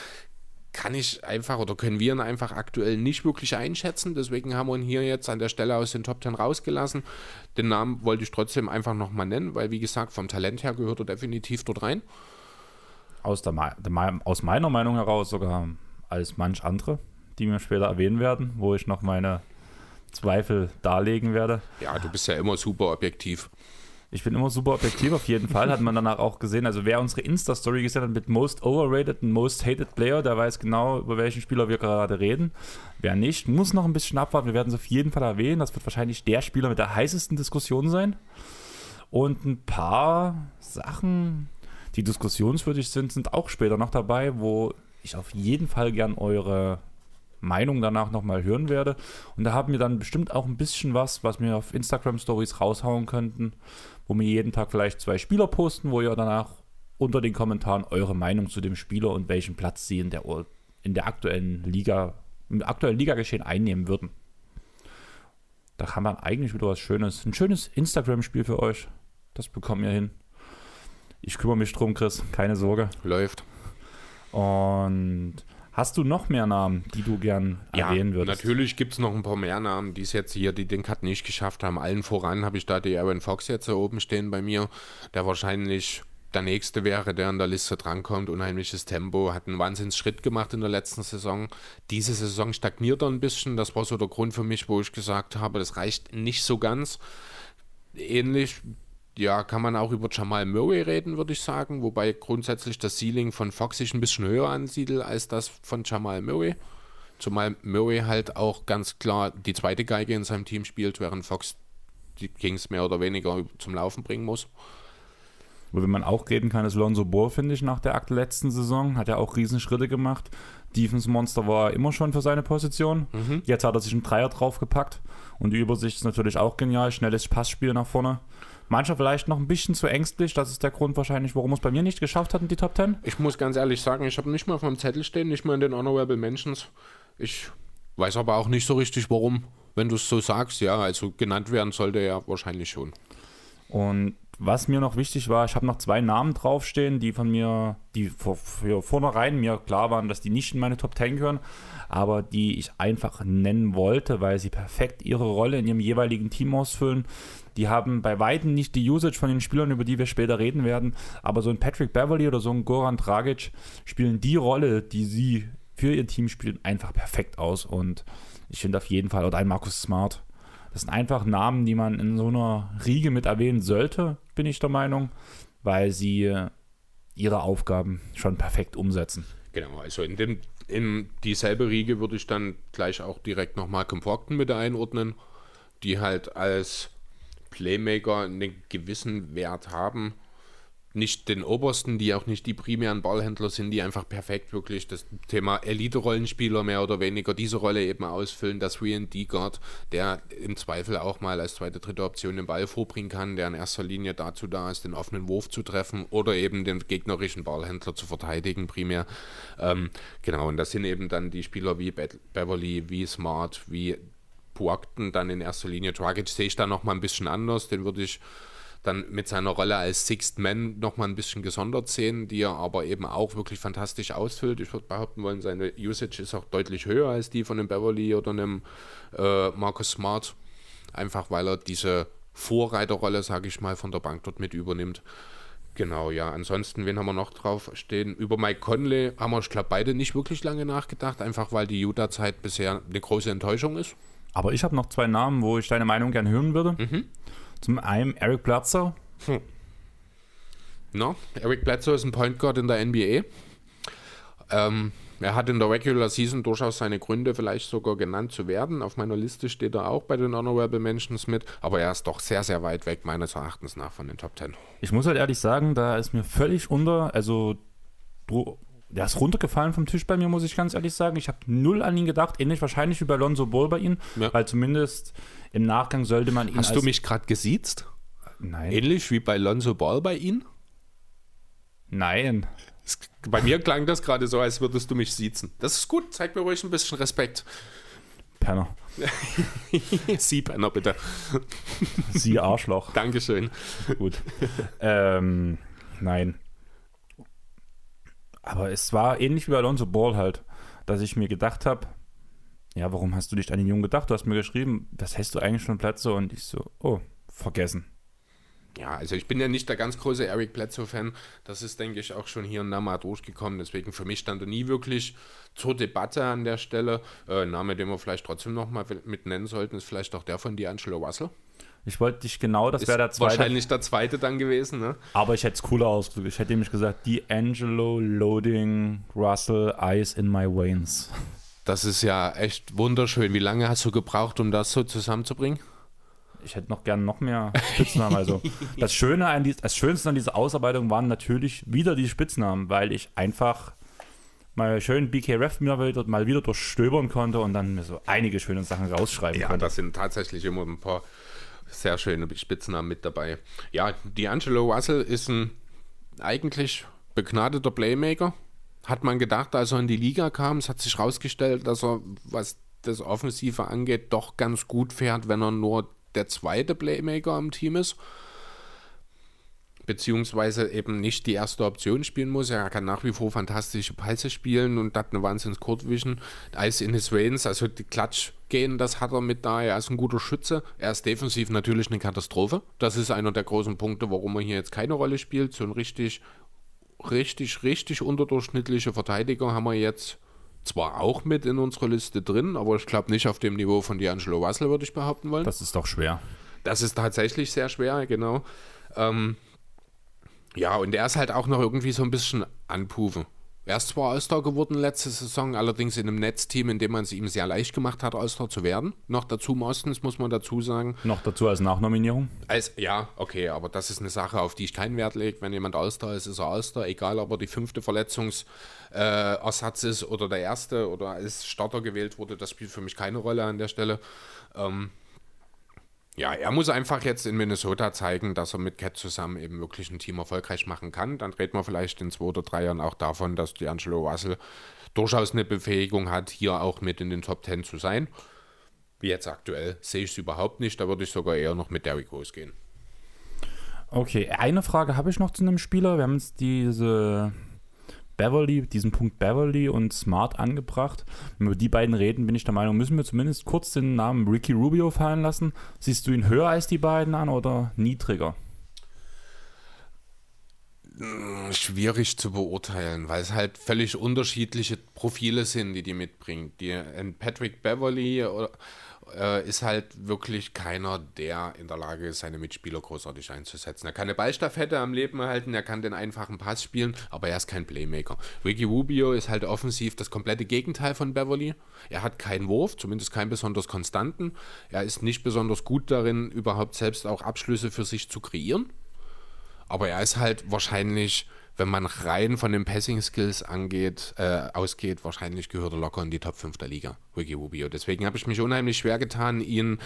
kann ich einfach oder können wir ihn einfach aktuell nicht wirklich einschätzen. Deswegen haben wir ihn hier jetzt an der Stelle aus den Top 10 rausgelassen. Den Namen wollte ich trotzdem einfach nochmal nennen, weil wie gesagt, vom Talent her gehört er definitiv dort rein aus, der, aus meiner Meinung heraus sogar als manch andere, die wir später erwähnen werden, wo ich noch meine Zweifel darlegen werde. Ja, du bist ja immer super objektiv. Ich bin immer super objektiv, auf jeden Fall. Hat man danach auch gesehen. Also, wer unsere Insta-Story gesehen hat mit Most Overrated und Most Hated Player, der weiß genau, über welchen Spieler wir gerade reden. Wer nicht, muss noch ein bisschen abwarten. Wir werden es auf jeden Fall erwähnen. Das wird wahrscheinlich der Spieler mit der heißesten Diskussion sein. Und ein paar Sachen, die diskussionswürdig sind, sind auch später noch dabei, wo ich auf jeden Fall gern eure Meinung danach nochmal hören werde. Und da haben wir dann bestimmt auch ein bisschen was, was wir auf Instagram Stories raushauen könnten, wo wir jeden Tag vielleicht zwei Spieler posten, wo ihr danach unter den Kommentaren eure Meinung zu dem Spieler und welchen Platz sie in der, in der aktuellen Liga, im aktuellen Ligageschehen einnehmen würden. Da kann man eigentlich wieder was Schönes, ein schönes Instagram-Spiel für euch. Das bekommen wir hin. Ich kümmere mich drum, Chris, keine Sorge. Läuft. Und hast du noch mehr Namen, die du gern ja, erwähnen würdest? Natürlich gibt es noch ein paar mehr Namen, die es jetzt hier, die den Cut nicht geschafft haben. Allen voran habe ich da die Aaron Fox jetzt oben stehen bei mir, der wahrscheinlich der nächste wäre, der an der Liste drankommt. Unheimliches Tempo, hat einen Wahnsinnsschritt gemacht in der letzten Saison. Diese Saison stagniert er ein bisschen. Das war so der Grund für mich, wo ich gesagt habe, das reicht nicht so ganz. Ähnlich ja, kann man auch über Jamal Murray reden, würde ich sagen, wobei grundsätzlich das Ceiling von Fox sich ein bisschen höher ansiedelt als das von Jamal Murray. Zumal Murray halt auch ganz klar die zweite Geige in seinem Team spielt, während Fox die Kings mehr oder weniger zum Laufen bringen muss. Worüber man auch reden kann, ist Lonzo Ball, finde ich, nach der letzten Saison. Hat er auch Riesenschritte gemacht. Defense Monster war er immer schon für seine Position. Mhm. Jetzt hat er sich einen Dreier draufgepackt. Und die Übersicht ist natürlich auch genial. Schnelles Passspiel nach vorne. Mancher vielleicht noch ein bisschen zu ängstlich. Das ist der Grund wahrscheinlich, warum es bei mir nicht geschafft hat in die Top 10. Ich muss ganz ehrlich sagen, ich habe nicht mal auf meinem Zettel stehen, nicht mal in den Honorable Mentions. Ich weiß aber auch nicht so richtig, warum. Wenn du es so sagst, ja, also genannt werden sollte er wahrscheinlich schon. Und was mir noch wichtig war, ich habe noch zwei Namen draufstehen, die von mir, die vor, für vornherein mir klar waren, dass die nicht in meine Top 10 gehören, aber die ich einfach nennen wollte, weil sie perfekt ihre Rolle in ihrem jeweiligen Team ausfüllen. Die haben bei Weitem nicht die Usage von den Spielern, über die wir später reden werden, aber so ein Patrick Beverly oder so ein Goran Dragic spielen die Rolle, die sie für ihr Team spielen, einfach perfekt aus und ich finde auf jeden Fall, oder ein Markus Smart, das sind einfach Namen, die man in so einer Riege mit erwähnen sollte, bin ich der Meinung, weil sie äh, ihre Aufgaben schon perfekt umsetzen. Genau, also in, dem, in dieselbe Riege würde ich dann gleich auch direkt noch Malcolm Brogdon mit einordnen, die halt als Playmaker einen gewissen Wert haben nicht den obersten, die auch nicht die primären Ballhändler sind, die einfach perfekt wirklich das Thema Elite-Rollenspieler mehr oder weniger diese Rolle eben ausfüllen, das 3D-Guard, der im Zweifel auch mal als zweite, dritte Option den Ball vorbringen kann, der in erster Linie dazu da ist, den offenen Wurf zu treffen oder eben den gegnerischen Ballhändler zu verteidigen primär. Ähm, genau, und das sind eben dann die Spieler wie Be Beverly, wie Smart, wie Puakten, dann in erster Linie Dragic sehe ich da nochmal ein bisschen anders, den würde ich dann mit seiner Rolle als Sixth Man nochmal ein bisschen gesondert sehen, die er aber eben auch wirklich fantastisch ausfüllt. Ich würde behaupten wollen, seine Usage ist auch deutlich höher als die von einem Beverly oder einem äh, Marcus Smart. Einfach weil er diese Vorreiterrolle, sage ich mal, von der Bank dort mit übernimmt. Genau, ja. Ansonsten, wen haben wir noch drauf stehen? Über Mike Conley haben wir, ich glaube, beide nicht wirklich lange nachgedacht, einfach weil die Utah-Zeit bisher eine große Enttäuschung ist. Aber ich habe noch zwei Namen, wo ich deine Meinung gerne hören würde. Mhm. Zum einen Eric Bledsoe. Hm. No, Eric Bledsoe ist ein Point Guard in der NBA. Ähm, er hat in der Regular Season durchaus seine Gründe, vielleicht sogar genannt zu werden. Auf meiner Liste steht er auch bei den Honorable Mentions mit, aber er ist doch sehr, sehr weit weg, meines Erachtens nach, von den Top Ten. Ich muss halt ehrlich sagen, da ist mir völlig unter, also der ist runtergefallen vom Tisch bei mir, muss ich ganz ehrlich sagen. Ich habe null an ihn gedacht, ähnlich wahrscheinlich wie bei Lonzo Ball bei ihm, ja. weil zumindest im Nachgang sollte man ihn. Hast du mich gerade gesiezt? Nein. Ähnlich wie bei Lonzo Ball bei ihm? Nein. Bei mir klang das gerade so, als würdest du mich siezen. Das ist gut, zeig mir ruhig ein bisschen Respekt. Penner. Sie Penner, bitte. Sie Arschloch. Dankeschön. Gut. Ähm, nein. Aber es war ähnlich wie bei Alonso Ball halt, dass ich mir gedacht habe, ja, warum hast du dich an den Jungen gedacht? Du hast mir geschrieben, das hast du eigentlich schon Plätze und ich so, oh, vergessen. Ja, also ich bin ja nicht der ganz große Eric Bledsoe-Fan. Das ist, denke ich, auch schon hier und da mal durchgekommen. Deswegen für mich stand er nie wirklich zur Debatte an der Stelle. Äh, Name, den wir vielleicht trotzdem noch mal mit nennen sollten, ist vielleicht auch der von D'Angelo Russell. Ich wollte dich genau, das wäre der zweite. Wahrscheinlich der zweite dann gewesen, ne? Aber ich hätte es cooler ausgedrückt. Ich hätte nämlich gesagt, D'Angelo Loading Russell Ice in my veins. Das ist ja echt wunderschön. Wie lange hast du gebraucht, um das so zusammenzubringen? Ich hätte noch gern noch mehr Spitznamen. Also das Schöne an die, das Schönste an dieser Ausarbeitung waren natürlich wieder die Spitznamen, weil ich einfach mal schön mal wieder, mal wieder durchstöbern konnte und dann mir so einige schöne Sachen rausschreiben ja, konnte. Ja, das sind tatsächlich immer ein paar sehr schöne Spitznamen mit dabei. Ja, D'Angelo Russell ist ein eigentlich begnadeter Playmaker hat man gedacht, als er in die Liga kam. Es hat sich herausgestellt, dass er, was das Offensive angeht, doch ganz gut fährt, wenn er nur der zweite Playmaker am Team ist. Beziehungsweise eben nicht die erste Option spielen muss. Er kann nach wie vor fantastische Pässe spielen und hat eine wahnsinns Court-Vision. Eis in his Veins, also die Klatsch gehen, das hat er mit da. Er ist ein guter Schütze. Er ist defensiv natürlich eine Katastrophe. Das ist einer der großen Punkte, warum er hier jetzt keine Rolle spielt. So ein richtig richtig, richtig unterdurchschnittliche Verteidiger haben wir jetzt zwar auch mit in unserer Liste drin, aber ich glaube nicht auf dem Niveau von D'Angelo Russell, würde ich behaupten wollen. Das ist doch schwer. Das ist tatsächlich sehr schwer, genau. Ähm, ja, und er ist halt auch noch irgendwie so ein bisschen anpufen. Er ist zwar All-Star geworden letzte Saison, allerdings in einem Netzteam, in dem man es ihm sehr leicht gemacht hat, All-Star zu werden. Noch dazu meistens, muss man dazu sagen. Noch dazu als Nachnominierung? Als, ja, okay, aber das ist eine Sache, auf die ich keinen Wert lege. Wenn jemand All-Star ist, ist er All-Star, egal ob er die fünfte Verletzungsersatz äh, ist oder der erste oder als Starter gewählt wurde, das spielt für mich keine Rolle an der Stelle. Ähm, ja, er muss einfach jetzt in Minnesota zeigen, dass er mit Cat zusammen eben wirklich ein Team erfolgreich machen kann. Dann redet man vielleicht in zwei oder drei Jahren auch davon, dass D'Angelo Russell durchaus eine Befähigung hat, hier auch mit in den Top Ten zu sein. Wie jetzt aktuell sehe ich es überhaupt nicht. Da würde ich sogar eher noch mit Derrick Rose gehen. Okay, eine Frage habe ich noch zu einem Spieler. Wir haben jetzt diese Beverly, diesen Punkt Beverly und Smart angebracht. Wenn wir über die beiden reden, bin ich der Meinung, müssen wir zumindest kurz den Namen Ricky Rubio fallen lassen. Siehst du ihn höher als die beiden an oder niedriger? Hm, schwierig zu beurteilen, weil es halt völlig unterschiedliche Profile sind, die die mitbringen. Die, ein Patrick Beverly oder, äh, ist halt wirklich keiner, der in der Lage ist, seine Mitspieler großartig einzusetzen. Er kann eine Ballstaffette am Leben erhalten, er kann den einfachen Pass spielen, aber er ist kein Playmaker. Ricky Rubio ist halt offensiv das komplette Gegenteil von Beverly. Er hat keinen Wurf, zumindest keinen besonders konstanten. Er ist nicht besonders gut darin, überhaupt selbst auch Abschlüsse für sich zu kreieren. Aber er ist halt wahrscheinlich, wenn man rein von den Passing-Skills angeht, äh, ausgeht, wahrscheinlich gehört er locker in die Top 5 der Liga, Ricky Rubio. Deswegen habe ich mich unheimlich schwer getan, ihn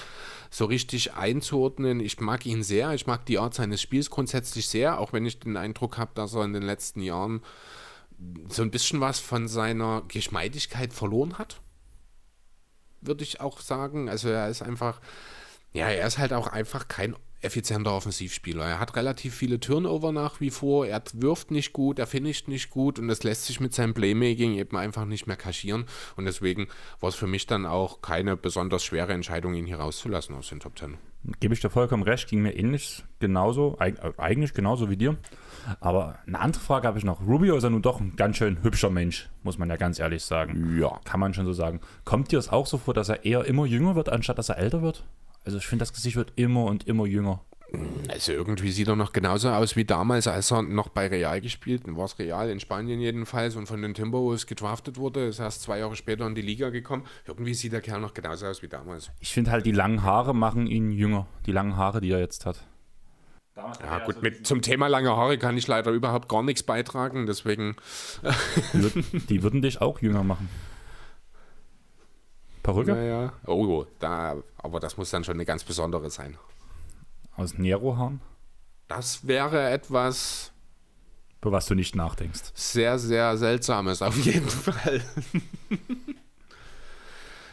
so richtig einzuordnen. Ich mag ihn sehr, ich mag die Art seines Spiels grundsätzlich sehr, auch wenn ich den Eindruck habe, dass er in den letzten Jahren so ein bisschen was von seiner Geschmeidigkeit verloren hat. Würde ich auch sagen. Also er ist einfach, ja, er ist halt auch einfach kein effizienter Offensivspieler. Er hat relativ viele Turnover nach wie vor, er wirft nicht gut, er finisht nicht gut und das lässt sich mit seinem Playmaking eben einfach nicht mehr kaschieren und deswegen war es für mich dann auch keine besonders schwere Entscheidung, ihn hier rauszulassen aus den Top Ten. Gebe ich dir vollkommen recht, ging mir ähnlich genauso, eigentlich genauso wie dir. Aber eine andere Frage habe ich noch. Rubio ist ja nun doch ein ganz schön hübscher Mensch, muss man ja ganz ehrlich sagen. Ja. Kann man schon so sagen. Kommt dir es auch so vor, dass er eher immer jünger wird, anstatt dass er älter wird? Also ich finde, das Gesicht wird immer und immer jünger. Also irgendwie sieht er noch genauso aus wie damals, als er noch bei Real gespielt hat. War es Real in Spanien jedenfalls und von den Timberwolves gedraftet wurde. Ist erst zwei Jahre später in die Liga gekommen. Irgendwie sieht der Kerl noch genauso aus wie damals. Ich finde halt, die langen Haare machen ihn jünger. Die langen Haare, die er jetzt hat. Ja gut, also mit, zum Thema lange Haare kann ich leider überhaupt gar nichts beitragen, deswegen... Die würden, die würden dich auch jünger machen. Perücke? Naja. Oh, da, aber das muss dann schon eine ganz besondere sein. Aus Nero-Haaren? Das wäre etwas. Über was du nicht nachdenkst. Sehr, sehr seltsames, auf jeden Fall.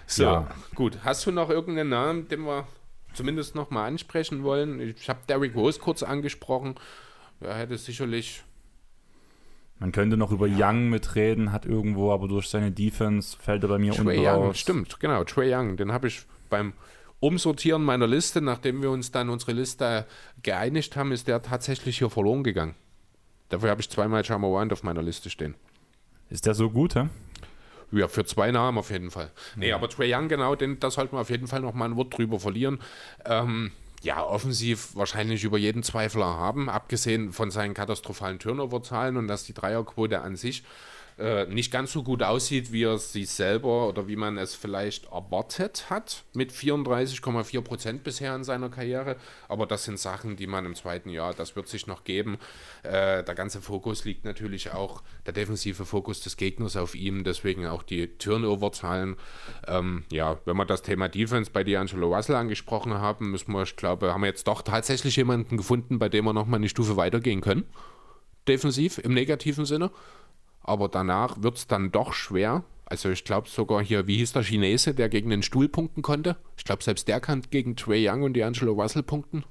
so, ja. gut. Hast du noch irgendeinen Namen, den wir zumindest noch mal ansprechen wollen? Ich habe Derrick Rose kurz angesprochen. Er hätte sicherlich man könnte noch über ja. Young mitreden, hat irgendwo, aber durch seine Defense fällt er bei mir Trey Young, raus. Stimmt, genau, Trey Young, den habe ich beim Umsortieren meiner Liste, nachdem wir uns dann unsere Liste geeinigt haben, ist der tatsächlich hier verloren gegangen. Dafür habe ich zweimal Jamorant auf meiner Liste stehen. Ist der so gut, hä? Ja, für zwei Namen auf jeden Fall. Ja. Nee, aber Trey Young, genau, den, da sollten wir auf jeden Fall noch mal ein Wort drüber verlieren. Ähm, ja, offensiv wahrscheinlich über jeden Zweifler haben, abgesehen von seinen katastrophalen Turnover-Zahlen und dass die Dreierquote an sich äh, nicht ganz so gut aussieht, wie er sich selber oder wie man es vielleicht erwartet hat, mit 34,4 Prozent bisher in seiner Karriere. Aber das sind Sachen, die man im zweiten Jahr, das wird sich noch geben. Äh, der ganze Fokus liegt natürlich auch, der defensive Fokus des Gegners auf ihm, deswegen auch die Turnover-Zahlen. Ähm, ja, wenn wir das Thema Defense bei D'Angelo Russell angesprochen haben, müssen wir, ich glaube, haben wir jetzt doch tatsächlich jemanden gefunden, bei dem wir nochmal eine Stufe weitergehen können defensiv im negativen Sinne aber danach wird es dann doch schwer. Also ich glaube sogar hier, wie hieß der Chinese, der gegen den Stuhl punkten konnte? Ich glaube, selbst der kann gegen Trey Young und D'Angelo Russell punkten.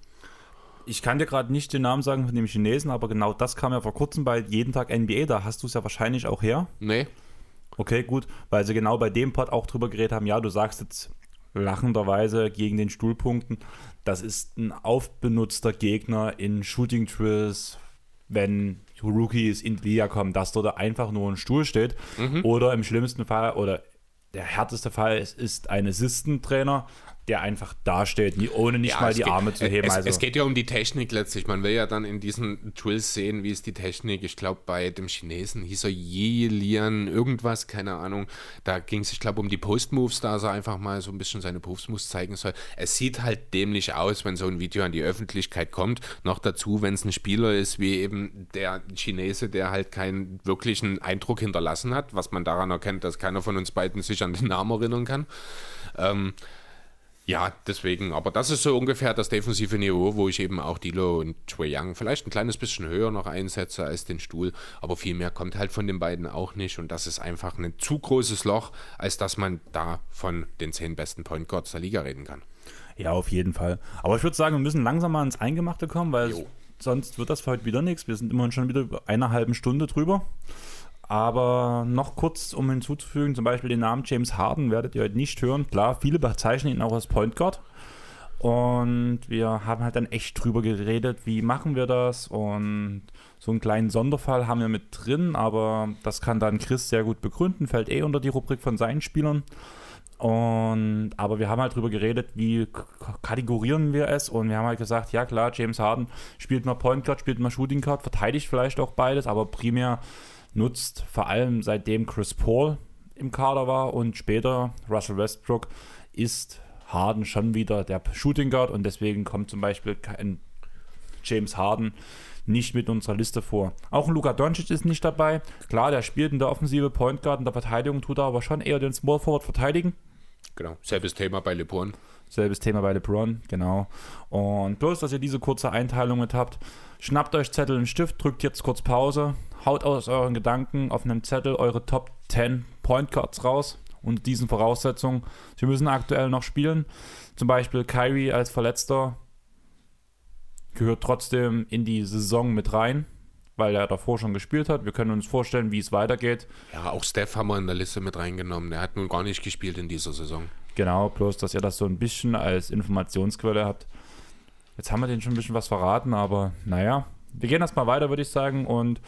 Ich kann dir gerade nicht den Namen sagen von dem Chinesen, aber genau das kam ja vor kurzem bei Jeden Tag NBA. Da hast du es ja wahrscheinlich auch her. Nee. Okay, gut, weil sie genau bei dem Pod auch drüber geredet haben. Ja, du sagst jetzt lachenderweise gegen den Stuhlpunkten. Das ist ein aufbenutzter Gegner in Shooting Drills, wenn Rookies in die Liga kommen, dass dort einfach nur ein Stuhl steht. Mhm. Oder im schlimmsten Fall, oder der härteste Fall ist, ist ein Assistentrainer, der einfach dasteht, ohne nicht ja, mal die geht, Arme zu heben. Es, also. es, geht ja um die Technik letztlich. Man will ja dann in diesen Drills sehen, wie ist die Technik. Ich glaube, bei dem Chinesen hieß er Yelian irgendwas, keine Ahnung. Da ging es, ich glaube, um die Post-Moves, da er einfach mal so ein bisschen seine Post-Moves zeigen soll. Es sieht halt dämlich aus, wenn so ein Video an die Öffentlichkeit kommt. Noch dazu, wenn es ein Spieler ist, wie eben der Chinese, der halt keinen wirklichen Eindruck hinterlassen hat, was man daran erkennt, dass keiner von uns beiden sich an den Namen erinnern kann. Ähm, ja, deswegen, aber das ist so ungefähr das defensive Niveau, wo ich eben auch Dilo und Chue Young vielleicht ein kleines bisschen höher noch einsetze als den Stuhl, aber viel mehr kommt halt von den beiden auch nicht und das ist einfach ein zu großes Loch, als dass man da von den zehn besten Point Guards der Liga reden kann. Ja, auf jeden Fall. Aber ich würde sagen, wir müssen langsam mal ins Eingemachte kommen, weil jo. sonst wird das für heute wieder nichts. Wir sind immerhin schon wieder über einer halben Stunde drüber. Aber noch kurz, um hinzuzufügen, zum Beispiel den Namen James Harden werdet ihr heute nicht hören. Klar, viele bezeichnen ihn auch als Point Guard. Und wir haben halt dann echt drüber geredet, wie machen wir das. Und so einen kleinen Sonderfall haben wir mit drin, aber das kann dann Chris sehr gut begründen, fällt eh unter die Rubrik von seinen Spielern. Und, aber wir haben halt drüber geredet, wie kategorieren wir es und wir haben halt gesagt, ja klar, James Harden spielt mal Point Guard, spielt mal Shooting Guard, verteidigt vielleicht auch beides, aber primär nutzt vor allem seitdem Chris Paul im Kader war und später Russell Westbrook ist Harden schon wieder der Shooting Guard und deswegen kommt zum Beispiel kein James Harden nicht mit unserer Liste vor. Auch Luka Doncic ist nicht dabei. Klar, der spielt in der Offensive Point Guard, in der Verteidigung tut er aber schon eher den Small Forward verteidigen. Genau, selbes Thema bei LeBron. Selbes Thema bei LeBron, genau. Und bloß, dass ihr diese kurze Einteilung mit habt, schnappt euch Zettel und Stift, drückt jetzt kurz Pause, haut aus euren Gedanken auf einem Zettel eure Top 10 Point Guards raus unter diesen Voraussetzungen. Sie müssen aktuell noch spielen. Zum Beispiel Kyrie als Verletzter gehört trotzdem in die Saison mit rein, weil er davor schon gespielt hat. Wir können uns vorstellen, wie es weitergeht. Ja, auch Steph haben wir in der Liste mit reingenommen. Der hat nun gar nicht gespielt in dieser Saison. Genau, bloß, dass ihr das so ein bisschen als Informationsquelle habt. Jetzt haben wir denen schon ein bisschen was verraten, aber naja, wir gehen erstmal weiter, würde ich sagen. Und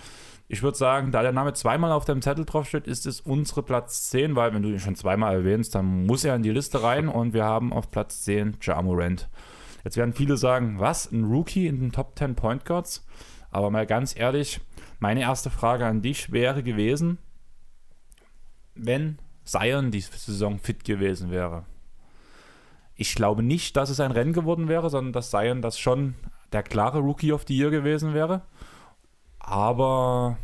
ich würde sagen, da der Name zweimal auf dem Zettel draufsteht, ist es unsere Platz 10, weil wenn du ihn schon zweimal erwähnst, dann muss er in die Liste rein und wir haben auf Platz 10 Jamorant. Jetzt werden viele sagen, was, ein Rookie in den Top 10 Point Guards? Aber mal ganz ehrlich, meine erste Frage an dich wäre gewesen, wenn Zion die Saison fit gewesen wäre. Ich glaube nicht, dass es ein Rennen geworden wäre, sondern dass Zion das schon der klare Rookie of the Year gewesen wäre aber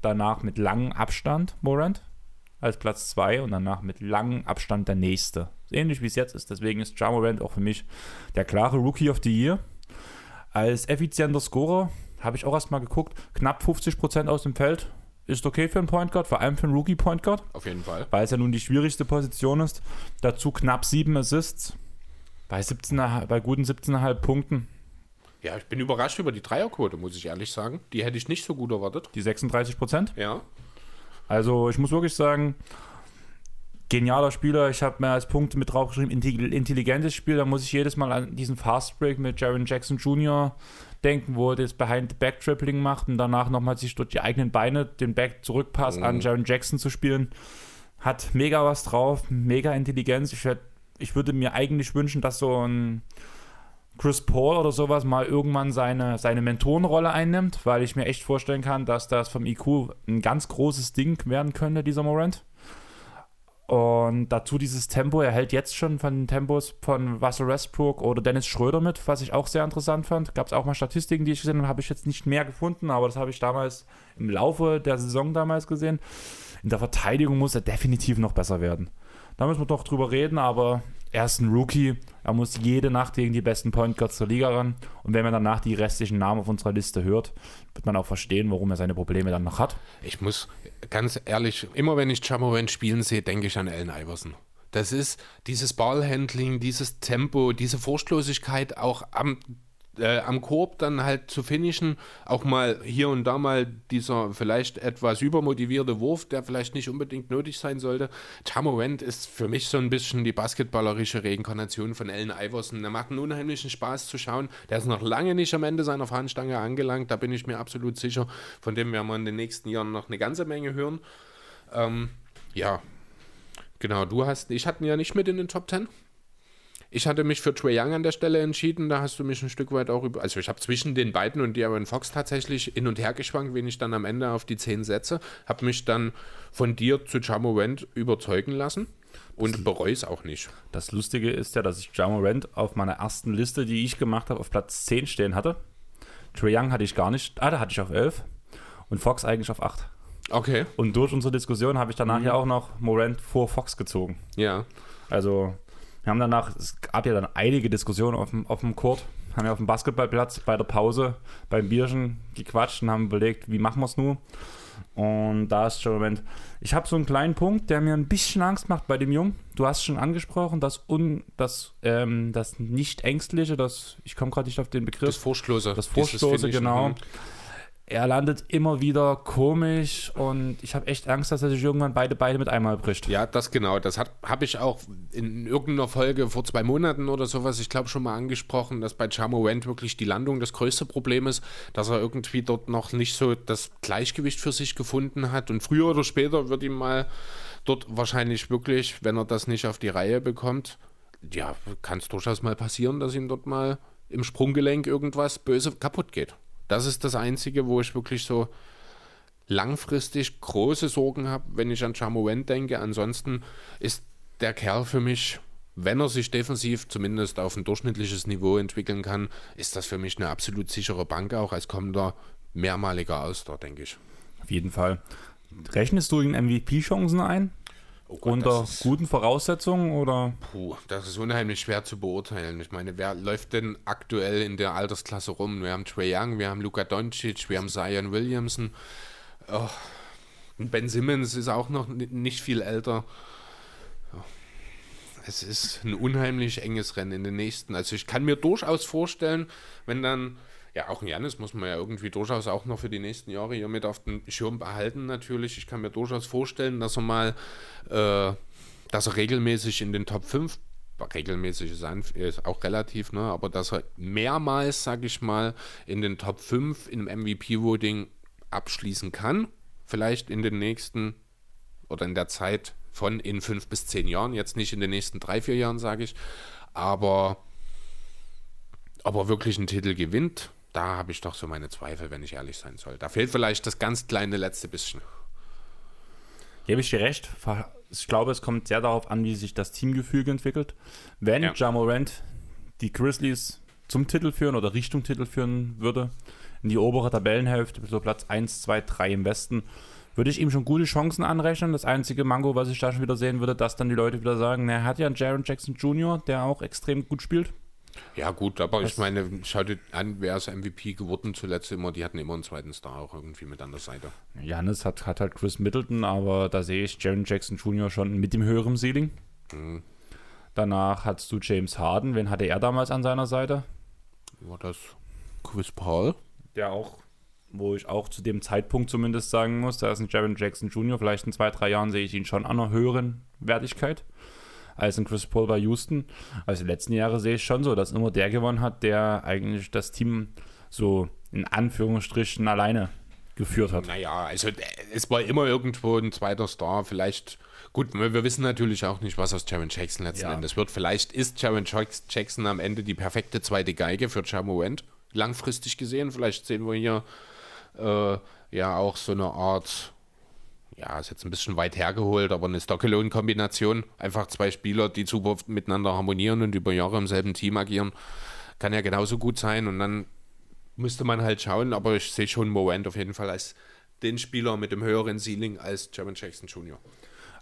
danach mit langem Abstand Morant als Platz 2 und danach mit langem Abstand der nächste. Ähnlich wie es jetzt ist. Deswegen ist Ja Morant auch für mich der klare Rookie of the Year. Als effizienter Scorer habe ich auch erstmal geguckt, knapp 50% aus dem Feld ist okay für einen Point Guard, vor allem für einen Rookie Point Guard. Auf jeden Fall. Weil es ja nun die schwierigste Position ist. Dazu knapp 7 Assists bei, 17, bei guten 17,5 Punkten. Ja, ich bin überrascht über die Dreierquote, muss ich ehrlich sagen. Die hätte ich nicht so gut erwartet. Die 36 Prozent? Ja. Also ich muss wirklich sagen, genialer Spieler. Ich habe mir als Punkt mit draufgeschrieben, intelligentes Spiel. Da muss ich jedes Mal an diesen Fast Break mit Jaron Jackson Jr. denken, wo er das Behind-Back-Tripling macht und danach nochmal sich durch die eigenen Beine den Back-Zurückpass mhm. an Jaron Jackson zu spielen. Hat mega was drauf, mega Intelligenz. Ich, hätte, ich würde mir eigentlich wünschen, dass so ein Chris Paul oder sowas mal irgendwann seine, seine Mentorenrolle einnimmt, weil ich mir echt vorstellen kann, dass das vom IQ ein ganz großes Ding werden könnte, dieser Morant. Und dazu dieses Tempo, er hält jetzt schon von Tempos von Russell Westbrook oder Dennis Schröder mit, was ich auch sehr interessant fand. Gab es auch mal Statistiken, die ich gesehen habe, habe ich jetzt nicht mehr gefunden, aber das habe ich damals im Laufe der Saison damals gesehen. In der Verteidigung muss er definitiv noch besser werden. Da müssen wir doch drüber reden, aber er ist ein Rookie. Er muss jede Nacht gegen die besten Point Guards der Liga ran. Und wenn man danach die restlichen Namen auf unserer Liste hört, wird man auch verstehen, warum er seine Probleme dann noch hat. Ich muss ganz ehrlich, immer wenn ich Jamorant spielen sehe, denke ich an Allen Iverson. Das ist dieses Ballhandling, dieses Tempo, diese Furchtlosigkeit auch am äh, am Korb dann halt zu finishen, auch mal hier und da mal dieser vielleicht etwas übermotivierte Wurf, der vielleicht nicht unbedingt nötig sein sollte. Jamorant ist für mich so ein bisschen die basketballerische Reinkarnation von Allen Iverson. Der macht einen unheimlichen Spaß zu schauen. Der ist noch lange nicht am Ende seiner Fahnenstange angelangt, da bin ich mir absolut sicher. Von dem werden wir in den nächsten Jahren noch eine ganze Menge hören. Ähm, ja, genau, du hast, ich hatte ihn ja nicht mit in den Top 10. Ich hatte mich für Trey Young an der Stelle entschieden, da hast du mich ein Stück weit auch über. Also ich habe zwischen den beiden und De'Aaron Fox tatsächlich hin und her geschwankt, wen ich dann am Ende auf die 10 setze. Habe mich dann von dir zu Jamorant überzeugen lassen und bereue es auch nicht. Das Lustige ist ja, dass ich Jamorant auf meiner ersten Liste, die ich gemacht habe, auf Platz 10 stehen hatte. Trey Young hatte ich gar nicht. Ah, da hatte ich auf 11 und Fox eigentlich auf 8. Okay. Und durch unsere Diskussion habe ich danach mhm. ja auch noch Morant vor Fox gezogen. Ja. Also wir haben danach, es gab ja dann einige Diskussionen auf dem, auf dem Court, haben ja auf dem Basketballplatz bei der Pause beim Bierchen gequatscht und haben überlegt, wie machen wir es nun. Und da ist schon im Moment. Ich habe so einen kleinen Punkt, der mir ein bisschen Angst macht bei dem Jungen. Du hast schon angesprochen, das, un, das, ähm, das Nicht-Ängstliche, das, ich komme gerade nicht auf den Begriff. Das Furchtlose. Das Furchtlose, genau. Mhm. Er landet immer wieder komisch und ich habe echt Angst, dass er sich irgendwann beide Beine mit einmal bricht. Ja, das genau. Das habe ich auch in irgendeiner Folge vor zwei Monaten oder sowas, ich glaube, schon mal angesprochen, dass bei Charmorant wirklich die Landung das größte Problem ist, dass er irgendwie dort noch nicht so das Gleichgewicht für sich gefunden hat. Und früher oder später wird ihm mal dort wahrscheinlich wirklich, wenn er das nicht auf die Reihe bekommt, ja, kann es durchaus mal passieren, dass ihm dort mal im Sprunggelenk irgendwas böse kaputt geht. Das ist das Einzige, wo ich wirklich so langfristig große Sorgen habe, wenn ich an Chamouen denke. Ansonsten ist der Kerl für mich, wenn er sich defensiv zumindest auf ein durchschnittliches Niveau entwickeln kann, ist das für mich eine absolut sichere Bank auch als kommender mehrmaliger Auster, denke ich. Auf jeden Fall. Rechnest du in MVP-Chancen ein? Oh Gott, Unter ist, guten Voraussetzungen oder? Puh, das ist unheimlich schwer zu beurteilen. Ich meine, wer läuft denn aktuell in der Altersklasse rum? Wir haben Trey Young, wir haben Luka Doncic, wir haben Zion Williamson. Oh, ben Simmons ist auch noch nicht viel älter. Es ist ein unheimlich enges Rennen in den nächsten. Also ich kann mir durchaus vorstellen, wenn dann ja, auch ein Janis muss man ja irgendwie durchaus auch noch für die nächsten Jahre hier mit auf den Schirm behalten, natürlich. Ich kann mir durchaus vorstellen, dass er mal, äh, dass er regelmäßig in den Top 5, regelmäßig ist, ist auch relativ, ne, aber dass er mehrmals, sag ich mal, in den Top 5 im MVP-Voting abschließen kann. Vielleicht in den nächsten oder in der Zeit von in fünf bis zehn Jahren, jetzt nicht in den nächsten drei, vier Jahren, sage ich. Aber ob er wirklich einen Titel gewinnt, da habe ich doch so meine Zweifel, wenn ich ehrlich sein soll. Da fehlt vielleicht das ganz kleine letzte bisschen. Gebe ich dir recht. Ich glaube, es kommt sehr darauf an, wie sich das Teamgefüge entwickelt. Wenn ja. Jamorant die Grizzlies zum Titel führen oder Richtung Titel führen würde, in die obere Tabellenhälfte, so Platz 1, 2, 3 im Westen, würde ich ihm schon gute Chancen anrechnen. Das einzige Mango, was ich da schon wieder sehen würde, dass dann die Leute wieder sagen, er hat ja einen Jaron Jackson Jr., der auch extrem gut spielt. Ja, gut, aber Was? ich meine, schau dir an, wer ist MVP geworden zuletzt immer, die hatten immer einen zweiten Star auch irgendwie mit an der Seite. Janis hat, hat halt Chris Middleton, aber da sehe ich Jaron Jackson Jr. schon mit dem höheren Ceiling. Mhm. Danach hattest du James Harden, wen hatte er damals an seiner Seite? War das Chris Paul? Der auch, wo ich auch zu dem Zeitpunkt zumindest sagen muss, da ist ein Jaron Jackson Jr., vielleicht in zwei, drei Jahren sehe ich ihn schon an einer höheren Wertigkeit als ein Chris Paul bei Houston. Also die letzten Jahre sehe ich schon so, dass immer der gewonnen hat, der eigentlich das Team so in Anführungsstrichen alleine geführt hat. Naja, also es war immer irgendwo ein zweiter Star, vielleicht. Gut, wir wissen natürlich auch nicht, was aus Jaron Jackson letzten ja. Endes wird. Vielleicht ist Jaron Jackson am Ende die perfekte zweite Geige für Jamorant, langfristig gesehen. Vielleicht sehen wir hier äh, ja auch so eine Art ja, ist jetzt ein bisschen weit hergeholt, aber eine Stockelone-Kombination. Einfach zwei Spieler, die super miteinander harmonieren und über Jahre im selben Team agieren, kann ja genauso gut sein. Und dann müsste man halt schauen, aber ich sehe schon Moment auf jeden Fall als den Spieler mit dem höheren Ceiling als German Jackson Jr.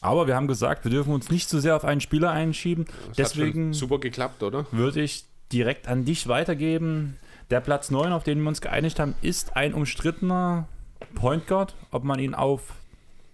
Aber wir haben gesagt, wir dürfen uns nicht zu sehr auf einen Spieler einschieben. Das Deswegen super geklappt, oder? Würde ich direkt an dich weitergeben. Der Platz 9, auf den wir uns geeinigt haben, ist ein umstrittener Point Guard. Ob man ihn auf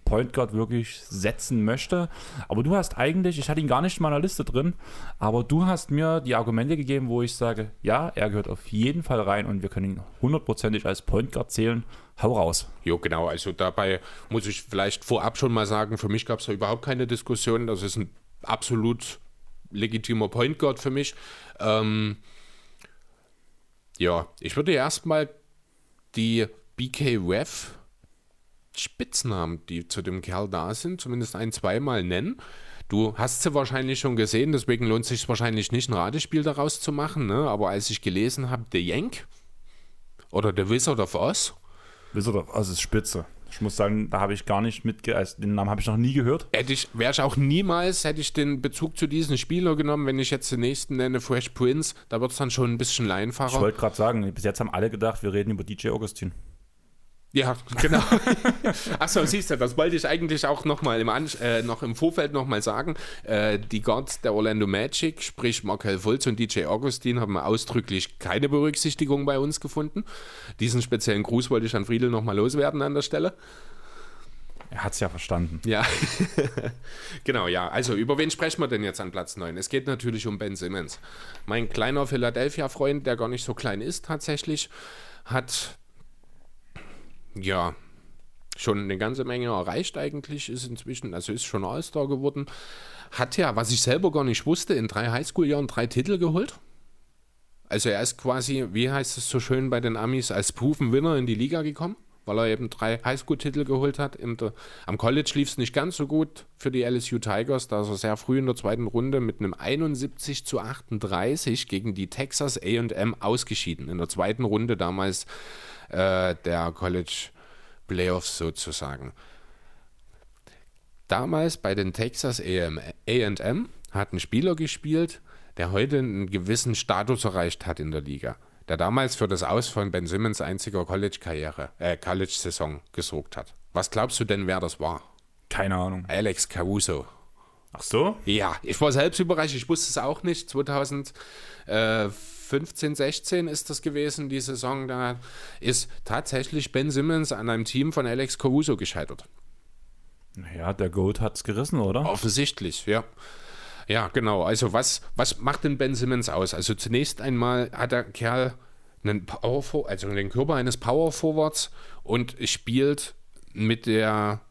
Point Guard wirklich setzen möchte. Aber du hast eigentlich, ich hatte ihn gar nicht in meiner Liste drin, aber du hast mir die Argumente gegeben, wo ich sage, ja, er gehört auf jeden Fall rein und wir können ihn hundertprozentig als Point Guard zählen. Hau raus. Jo, genau. Also dabei muss ich vielleicht vorab schon mal sagen, für mich gab es da überhaupt keine Diskussion. Das ist ein absolut legitimer Point Guard für mich. Ähm, ja, ich würde erstmal die BK Ref Spitznamen, die zu dem Kerl da sind, zumindest ein, zweimal nennen. Du hast sie wahrscheinlich schon gesehen, deswegen lohnt es sich wahrscheinlich nicht, ein Ratespiel daraus zu machen. Ne? Aber als ich gelesen habe, The Yank oder The Wizard of Oz. Wizard of Oz ist spitze. Ich muss sagen, da habe ich gar nicht mitge... Also den Namen habe ich noch nie gehört. Hätte ich, wäre ich auch niemals, hätte ich den Bezug zu diesem Spieler genommen, wenn ich jetzt den nächsten nenne, Fresh Prince, da wird es dann schon ein bisschen einfacher. Ich wollte gerade sagen, bis jetzt haben alle gedacht, wir reden über DJ Augustin. Ja, genau. Achso, siehst du, das wollte ich eigentlich auch noch mal im, äh, noch im Vorfeld noch mal sagen. Äh, die Guards der Orlando Magic, sprich Markel Fultz und DJ Augustin, haben ausdrücklich keine Berücksichtigung bei uns gefunden. Diesen speziellen Gruß wollte ich an Friedel noch mal loswerden an der Stelle. Er hat es ja verstanden. Ja, genau, ja. Also, über wen sprechen wir denn jetzt an Platz 9? Es geht natürlich um Ben Simmons. Mein kleiner Philadelphia-Freund, der gar nicht so klein ist tatsächlich, hat ja schon eine ganze Menge erreicht eigentlich, ist inzwischen, also ist schon All-Star geworden. Hat ja, was ich selber gar nicht wusste, in drei Highschool-Jahren drei Titel geholt. Also er ist quasi, wie heißt es so schön bei den Amis, als Proven Winner in die Liga gekommen weil er eben drei Highschool-Titel geholt hat. Der, am College lief es nicht ganz so gut für die LSU Tigers, da ist er sehr früh in der zweiten Runde mit einem 71 zu 38 gegen die Texas AM ausgeschieden. In der zweiten Runde damals äh, der College Playoffs sozusagen. Damals bei den Texas AM hat ein Spieler gespielt, der heute einen gewissen Status erreicht hat in der Liga der damals für das Aus von Ben Simmons einziger College-Karriere, äh, College-Saison gesorgt hat. Was glaubst du denn, wer das war? Keine Ahnung. Alex Caruso. Ach so? Ja, ich war selbst überrascht, ich wusste es auch nicht. 2015, 16 ist das gewesen, die Saison. Da ist tatsächlich Ben Simmons an einem Team von Alex Caruso gescheitert. Ja, der Goat hat es gerissen, oder? Offensichtlich, ja. Ja, genau. Also was, was macht denn Ben Simmons aus? Also zunächst einmal hat der Kerl einen Power, also den Körper eines Power Forwards und spielt mit der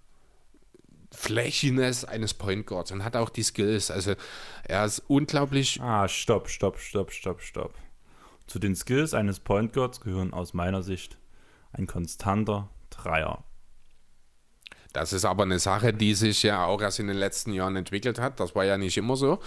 Flashiness eines Point Guards und hat auch die Skills. Also er ist unglaublich. Ah, stopp, stopp, stopp, stopp, stopp. Zu den Skills eines Point Guards gehören aus meiner Sicht ein konstanter Dreier. Das ist aber eine Sache, die sich ja auch erst in den letzten Jahren entwickelt hat. Das war ja nicht immer so.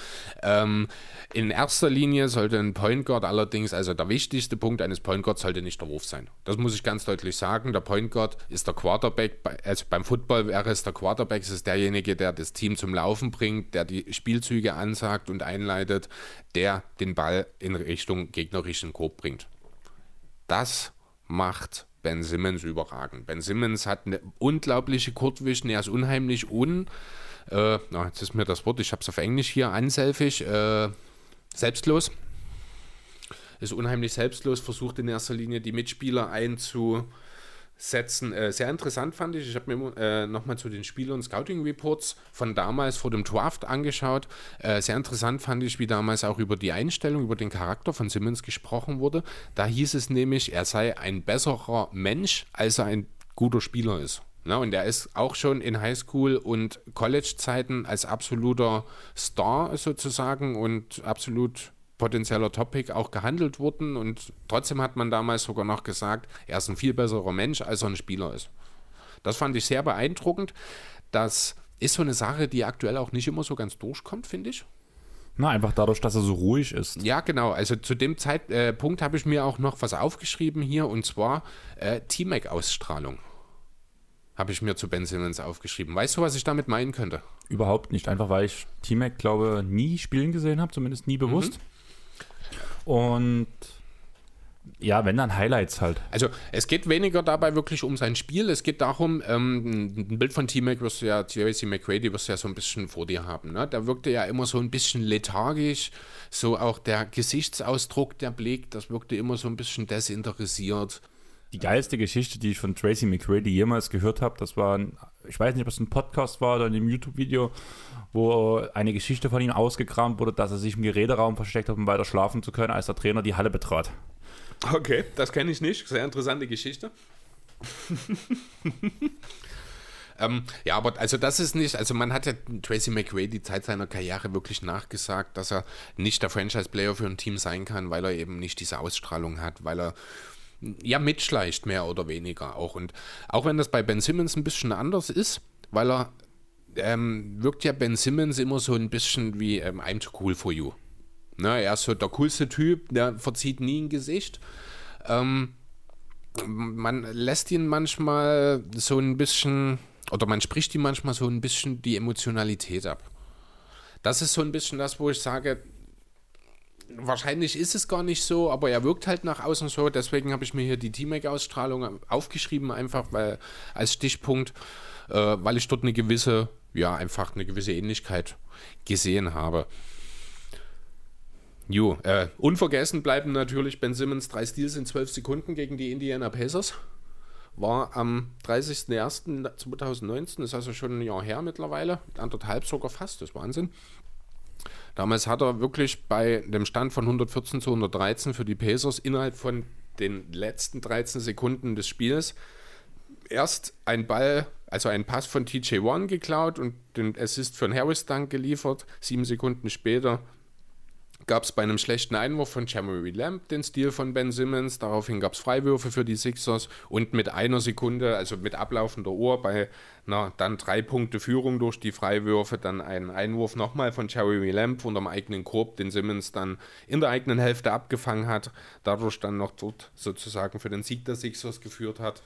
Ähm, in erster Linie sollte ein Point Guard allerdings, also der wichtigste Punkt eines Point Guards sollte nicht der Wurf sein. Das muss ich ganz deutlich sagen. Der Point Guard ist der Quarterback. Also beim Football wäre es der Quarterback, es ist derjenige, der das Team zum Laufen bringt, der die Spielzüge ansagt und einleitet, der den Ball in Richtung gegnerischen Korb bringt. Das macht Ben Simmons überragend. Ben Simmons hat eine unglaubliche Kurzvision, er ist unheimlich un. Äh, jetzt ist mir das Wort, ich habe es auf Englisch hier, unselfish, äh, selbstlos. Ist unheimlich selbstlos, versucht in erster Linie die Mitspieler einzu setzen. Äh, sehr interessant fand ich, ich habe mir äh, nochmal zu den Spielern Scouting Reports von damals vor dem Draft angeschaut. Äh, sehr interessant fand ich, wie damals auch über die Einstellung, über den Charakter von Simmons gesprochen wurde. Da hieß es nämlich, er sei ein besserer Mensch, als er ein guter Spieler ist. Ja, und er ist auch schon in Highschool- und College-Zeiten als absoluter Star sozusagen und absolut potenzieller Topic auch gehandelt wurden und trotzdem hat man damals sogar noch gesagt, er ist ein viel besserer Mensch, als er ein Spieler ist. Das fand ich sehr beeindruckend. Das ist so eine Sache, die aktuell auch nicht immer so ganz durchkommt, finde ich. Na, einfach dadurch, dass er so ruhig ist. Ja, genau. Also zu dem Zeitpunkt äh, habe ich mir auch noch was aufgeschrieben hier und zwar äh, T-Mac-Ausstrahlung. Habe ich mir zu Ben Simmons aufgeschrieben. Weißt du, was ich damit meinen könnte? Überhaupt nicht. Einfach weil ich T-Mac, glaube nie spielen gesehen habe, zumindest nie bewusst. Mhm. Und ja, wenn dann Highlights halt. Also es geht weniger dabei wirklich um sein Spiel. Es geht darum, ähm, ein Bild von T-Mac wirst du ja, Tracy McGrady wirst du ja so ein bisschen vor dir haben. Ne? Der wirkte ja immer so ein bisschen lethargisch. So auch der Gesichtsausdruck, der Blick, das wirkte immer so ein bisschen desinteressiert. Die geilste Geschichte, die ich von Tracy McGrady jemals gehört habe, das war, ein, ich weiß nicht, ob es ein Podcast war oder in einem YouTube-Video, wo eine Geschichte von ihm ausgekramt wurde, dass er sich im Geräteraum versteckt hat, um weiter schlafen zu können, als der Trainer die Halle betrat. Okay, das kenne ich nicht. Sehr interessante Geschichte. ähm, ja, aber also das ist nicht, also man hat ja Tracy McRae die Zeit seiner Karriere wirklich nachgesagt, dass er nicht der Franchise-Player für ein Team sein kann, weil er eben nicht diese Ausstrahlung hat, weil er ja mitschleicht, mehr oder weniger auch. Und auch wenn das bei Ben Simmons ein bisschen anders ist, weil er ähm, wirkt ja Ben Simmons immer so ein bisschen wie ähm, I'm too cool for you. Ne, er ist so der coolste Typ, der verzieht nie ein Gesicht. Ähm, man lässt ihn manchmal so ein bisschen, oder man spricht ihm manchmal so ein bisschen die Emotionalität ab. Das ist so ein bisschen das, wo ich sage, wahrscheinlich ist es gar nicht so, aber er wirkt halt nach außen so. Deswegen habe ich mir hier die T-Mac-Ausstrahlung aufgeschrieben, einfach weil als Stichpunkt, äh, weil ich dort eine gewisse ja, einfach eine gewisse Ähnlichkeit gesehen habe. Jo, äh, unvergessen bleiben natürlich Ben Simmons drei Steals in zwölf Sekunden gegen die Indiana Pacers. war am 30.01.2019, das ist also schon ein Jahr her mittlerweile, anderthalb sogar fast, das ist Wahnsinn. Damals hat er wirklich bei dem Stand von 114 zu 113 für die Pacers innerhalb von den letzten 13 Sekunden des Spiels erst ein Ball, also einen Pass von TJ One geklaut und den Assist einen Harris Dunk geliefert. Sieben Sekunden später gab es bei einem schlechten Einwurf von Jamery Lamb den Stil von Ben Simmons. Daraufhin gab es Freiwürfe für die Sixers und mit einer Sekunde, also mit ablaufender Uhr, bei einer dann drei Punkte Führung durch die Freiwürfe, dann ein Einwurf nochmal von Jamery Lamb unterm eigenen Korb, den Simmons dann in der eigenen Hälfte abgefangen hat, dadurch dann noch dort sozusagen für den Sieg der Sixers geführt hat.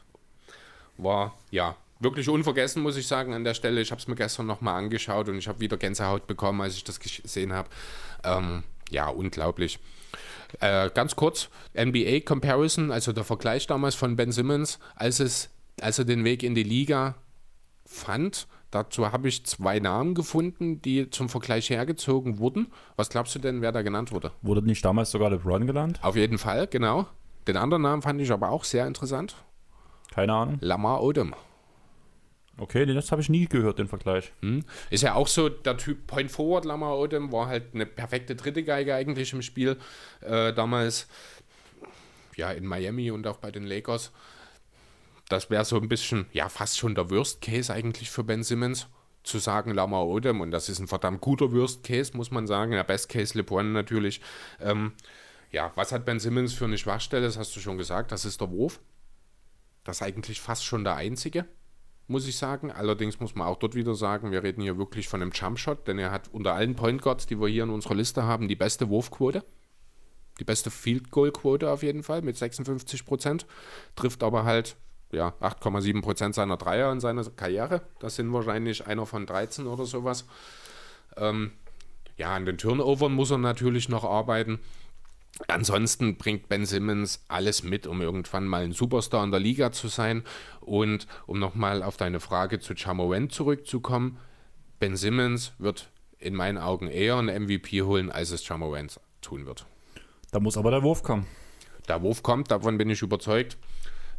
War ja wirklich unvergessen, muss ich sagen, an der Stelle. Ich habe es mir gestern nochmal angeschaut und ich habe wieder Gänsehaut bekommen, als ich das gesehen habe. Ähm, ja, unglaublich. Äh, ganz kurz, NBA Comparison, also der Vergleich damals von Ben Simmons, als, es, als er den Weg in die Liga fand. Dazu habe ich zwei Namen gefunden, die zum Vergleich hergezogen wurden. Was glaubst du denn, wer da genannt wurde? Wurde nicht damals sogar LeBron genannt? Auf jeden Fall, genau. Den anderen Namen fand ich aber auch sehr interessant. Keine Ahnung. Lamar Odom. Okay, das habe ich nie gehört, den Vergleich. Hm. Ist ja auch so, der Typ Point Forward, Lamar Odom, war halt eine perfekte dritte Geige eigentlich im Spiel. Äh, damals, ja, in Miami und auch bei den Lakers. Das wäre so ein bisschen, ja, fast schon der Worst Case eigentlich für Ben Simmons zu sagen, Lamar Odom, und das ist ein verdammt guter Worst Case, muss man sagen. Der Best Case LeBron natürlich. Ähm, ja, was hat Ben Simmons für eine Schwachstelle? Das hast du schon gesagt, das ist der Wurf. Das ist eigentlich fast schon der einzige muss ich sagen. Allerdings muss man auch dort wieder sagen, wir reden hier wirklich von einem Jumpshot, denn er hat unter allen Point Guards, die wir hier in unserer Liste haben, die beste Wurfquote. Die beste Field Goal Quote auf jeden Fall mit 56 Prozent. Trifft aber halt ja, 8,7 Prozent seiner Dreier in seiner Karriere. Das sind wahrscheinlich einer von 13 oder sowas. Ähm, ja, an den Turnovern muss er natürlich noch arbeiten. Ansonsten bringt Ben Simmons alles mit, um irgendwann mal ein Superstar in der Liga zu sein. Und um nochmal auf deine Frage zu Chamorant zurückzukommen, Ben Simmons wird in meinen Augen eher einen MVP holen, als es Chamorant tun wird. Da muss aber der Wurf kommen. Der Wurf kommt, davon bin ich überzeugt.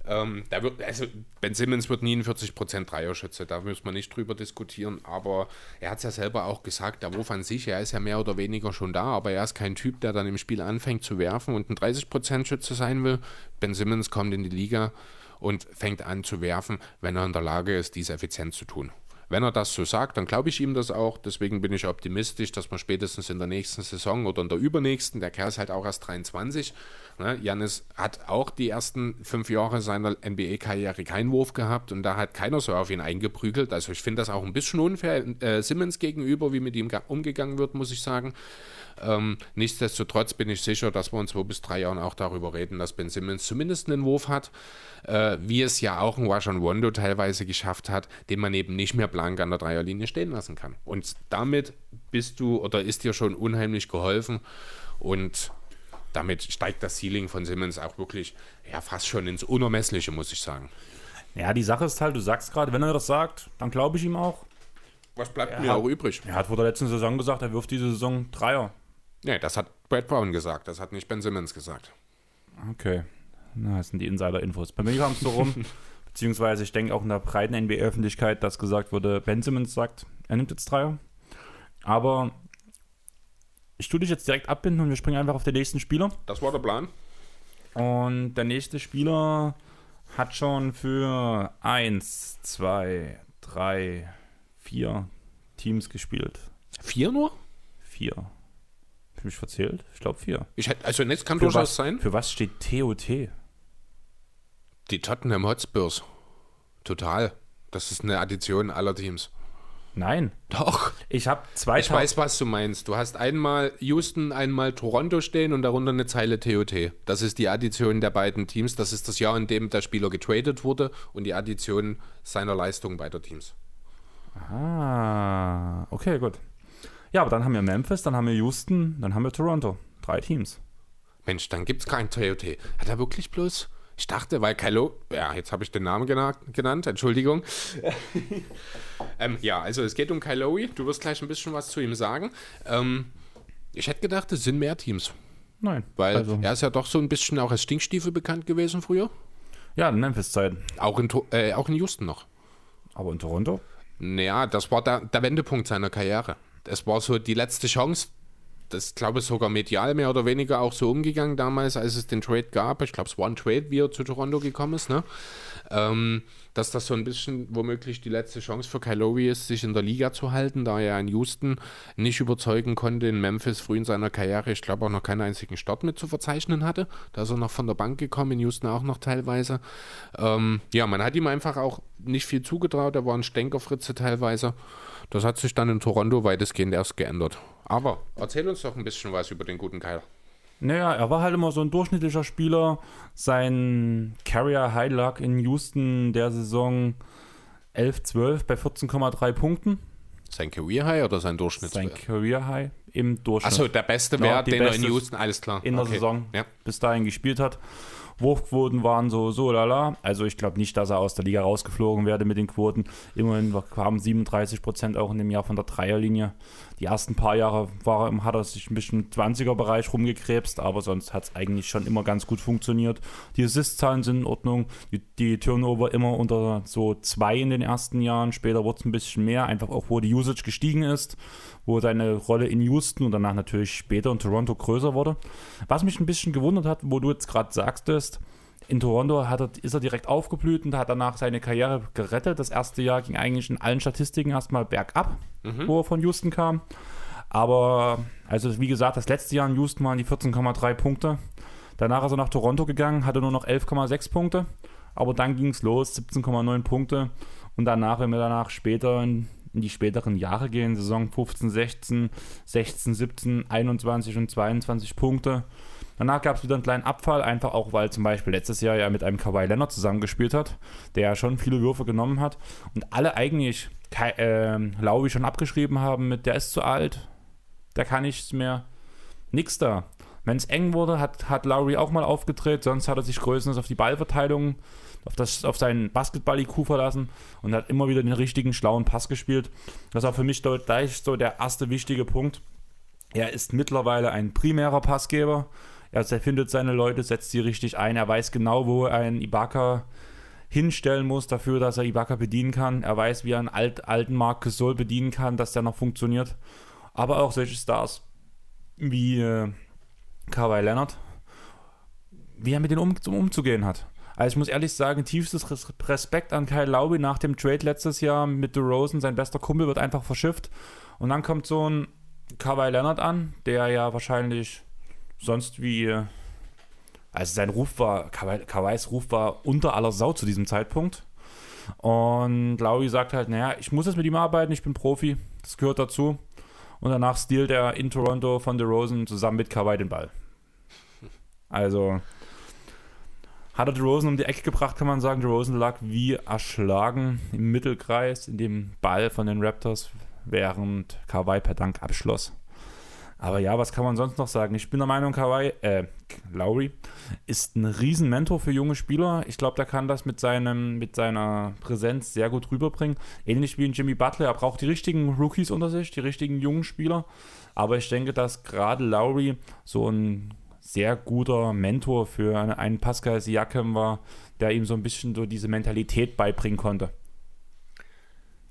Ähm, da wird, also Ben Simmons wird nie ein 40% Dreierschütze, da müssen wir nicht drüber diskutieren, aber er hat es ja selber auch gesagt, der Wurf an sich, er ist ja mehr oder weniger schon da, aber er ist kein Typ, der dann im Spiel anfängt zu werfen und ein 30% Schütze sein will. Ben Simmons kommt in die Liga und fängt an zu werfen, wenn er in der Lage ist, dies effizient zu tun. Wenn er das so sagt, dann glaube ich ihm das auch. Deswegen bin ich optimistisch, dass man spätestens in der nächsten Saison oder in der übernächsten, der Kerl ist halt auch erst 23, ne, Janis hat auch die ersten fünf Jahre seiner NBA-Karriere keinen Wurf gehabt und da hat keiner so auf ihn eingeprügelt. Also ich finde das auch ein bisschen unfair äh, Simmons gegenüber, wie mit ihm umgegangen wird, muss ich sagen. Ähm, nichtsdestotrotz bin ich sicher, dass wir in zwei bis drei Jahren auch darüber reden, dass Ben Simmons zumindest einen Wurf hat, äh, wie es ja auch ein Wash Wondo teilweise geschafft hat, den man eben nicht mehr blank an der Dreierlinie stehen lassen kann. Und damit bist du oder ist dir schon unheimlich geholfen und damit steigt das Ceiling von Simmons auch wirklich ja, fast schon ins Unermessliche, muss ich sagen. Ja, die Sache ist halt, du sagst gerade, wenn er das sagt, dann glaube ich ihm auch. Was bleibt er mir hat, auch übrig? Er hat vor der letzten Saison gesagt, er wirft diese Saison Dreier. Nee, das hat Brad Brown gesagt, das hat nicht Ben Simmons gesagt. Okay. Na, das sind die Insider-Infos. Bei mir kam es so rum, beziehungsweise ich denke auch in der breiten NBA-Öffentlichkeit, dass gesagt wurde, Ben Simmons sagt, er nimmt jetzt Dreier. Aber ich tue dich jetzt direkt abbinden und wir springen einfach auf den nächsten Spieler. Das war der Plan. Und der nächste Spieler hat schon für 1, 2, 3, 4 Teams gespielt. Vier nur? Vier. Hab ich mich verzählt? Ich glaube vier. Ich hätte, also jetzt kann für durchaus was, sein. Für was steht TOT? Die Tottenham Hotspurs. Total. Das ist eine Addition aller Teams. Nein. Doch. Ich habe zwei. Ich weiß, was du meinst. Du hast einmal Houston, einmal Toronto stehen und darunter eine Zeile TOT. Das ist die Addition der beiden Teams. Das ist das Jahr, in dem der Spieler getradet wurde und die Addition seiner Leistung beider Teams. Ah, okay, gut. Ja, aber dann haben wir Memphis, dann haben wir Houston, dann haben wir Toronto. Drei Teams. Mensch, dann gibt es kein TOT. Hat er wirklich bloß? Ich dachte, weil Kylo, ja, jetzt habe ich den Namen genannt, Entschuldigung. ähm, ja, also es geht um Kyloe. Du wirst gleich ein bisschen was zu ihm sagen. Ähm, ich hätte gedacht, es sind mehr Teams. Nein. Weil also. er ist ja doch so ein bisschen auch als Stinkstiefel bekannt gewesen früher. Ja, in Memphis-Zeiten. Auch, in, äh, auch in Houston noch. Aber in Toronto? Naja, das war der, der Wendepunkt seiner Karriere. Es war so die letzte Chance, das glaube ich sogar medial mehr oder weniger auch so umgegangen damals, als es den Trade gab. Ich glaube, es war ein Trade, wie er zu Toronto gekommen ist, ne? Ähm, dass das so ein bisschen womöglich die letzte Chance für Kyle Lowry ist, sich in der Liga zu halten, da er in Houston nicht überzeugen konnte, in Memphis früh in seiner Karriere, ich glaube auch noch keinen einzigen Start mit zu verzeichnen hatte. Da ist er noch von der Bank gekommen, in Houston auch noch teilweise. Ähm, ja, man hat ihm einfach auch nicht viel zugetraut, er war ein Stänkerfritze teilweise. Das hat sich dann in Toronto weitestgehend erst geändert. Aber erzähl uns doch ein bisschen was über den guten Kyle. Naja, er war halt immer so ein durchschnittlicher Spieler. Sein Carrier High lag in Houston der Saison 11-12 bei 14,3 Punkten. Sein Career High oder sein Durchschnitt? Sein Career High im Durchschnitt. Achso, der beste Wert, ja, den er in Houston, alles klar. In der okay. Saison ja. bis dahin gespielt hat. Wurfquoten waren so, so lala. Also ich glaube nicht, dass er aus der Liga rausgeflogen werde mit den Quoten. Immerhin kamen 37 Prozent auch in dem Jahr von der Dreierlinie. Die ersten paar Jahre war, hat er sich ein bisschen im 20er-Bereich rumgekrebst, aber sonst hat es eigentlich schon immer ganz gut funktioniert. Die Assist-Zahlen sind in Ordnung. Die, die, Turnover immer unter so zwei in den ersten Jahren. Später wurde es ein bisschen mehr, einfach auch wo die Usage gestiegen ist wo seine Rolle in Houston und danach natürlich später in Toronto größer wurde. Was mich ein bisschen gewundert hat, wo du jetzt gerade sagtest, in Toronto hat er, ist er direkt aufgeblüht und hat danach seine Karriere gerettet. Das erste Jahr ging eigentlich in allen Statistiken erstmal bergab, mhm. wo er von Houston kam. Aber, also wie gesagt, das letzte Jahr in Houston waren die 14,3 Punkte. Danach ist er nach Toronto gegangen, hatte nur noch 11,6 Punkte. Aber dann ging es los, 17,9 Punkte. Und danach, wenn wir danach später in in die späteren Jahre gehen, Saison 15, 16, 16, 17, 21 und 22 Punkte. Danach gab es wieder einen kleinen Abfall, einfach auch, weil zum Beispiel letztes Jahr ja mit einem Kawhi Leonard zusammengespielt hat, der ja schon viele Würfe genommen hat und alle eigentlich äh, Laubi schon abgeschrieben haben mit, der ist zu alt, der kann nichts mehr. Nix da. Wenn es eng wurde, hat, hat Lowry auch mal aufgedreht, sonst hat er sich größtenteils auf die Ballverteilung auf, das, auf seinen Basketball-IQ verlassen und hat immer wieder den richtigen, schlauen Pass gespielt. Das war für mich gleich so der erste wichtige Punkt. Er ist mittlerweile ein primärer Passgeber. Er findet seine Leute, setzt sie richtig ein. Er weiß genau, wo er einen Ibaka hinstellen muss dafür, dass er Ibaka bedienen kann. Er weiß, wie er einen alt, alten Mark Gasol bedienen kann, dass der noch funktioniert. Aber auch solche Stars wie äh, Kawhi Leonard, wie er mit denen um, umzugehen hat. Also ich muss ehrlich sagen, tiefstes Respekt an Kyle Laube nach dem Trade letztes Jahr mit DeRozan. Sein bester Kumpel wird einfach verschifft. Und dann kommt so ein Kawhi Leonard an, der ja wahrscheinlich sonst wie... Also sein Ruf war, Kawais Ruf war unter aller Sau zu diesem Zeitpunkt. Und Lauri sagt halt, naja, ich muss jetzt mit ihm arbeiten, ich bin Profi, das gehört dazu. Und danach stiehlt er in Toronto von DeRozan zusammen mit Kawhi den Ball. Also, hat er DeRozan um die Ecke gebracht, kann man sagen. DeRozan lag wie erschlagen im Mittelkreis in dem Ball von den Raptors, während Kawhi per Dank abschloss. Aber ja, was kann man sonst noch sagen? Ich bin der Meinung, Kawhi, äh, Lowry ist ein Riesenmentor für junge Spieler. Ich glaube, der kann das mit, seinem, mit seiner Präsenz sehr gut rüberbringen. Ähnlich wie ein Jimmy Butler. Er braucht die richtigen Rookies unter sich, die richtigen jungen Spieler. Aber ich denke, dass gerade Lowry so ein sehr guter Mentor für einen Pascal Siakam war, der ihm so ein bisschen so diese Mentalität beibringen konnte.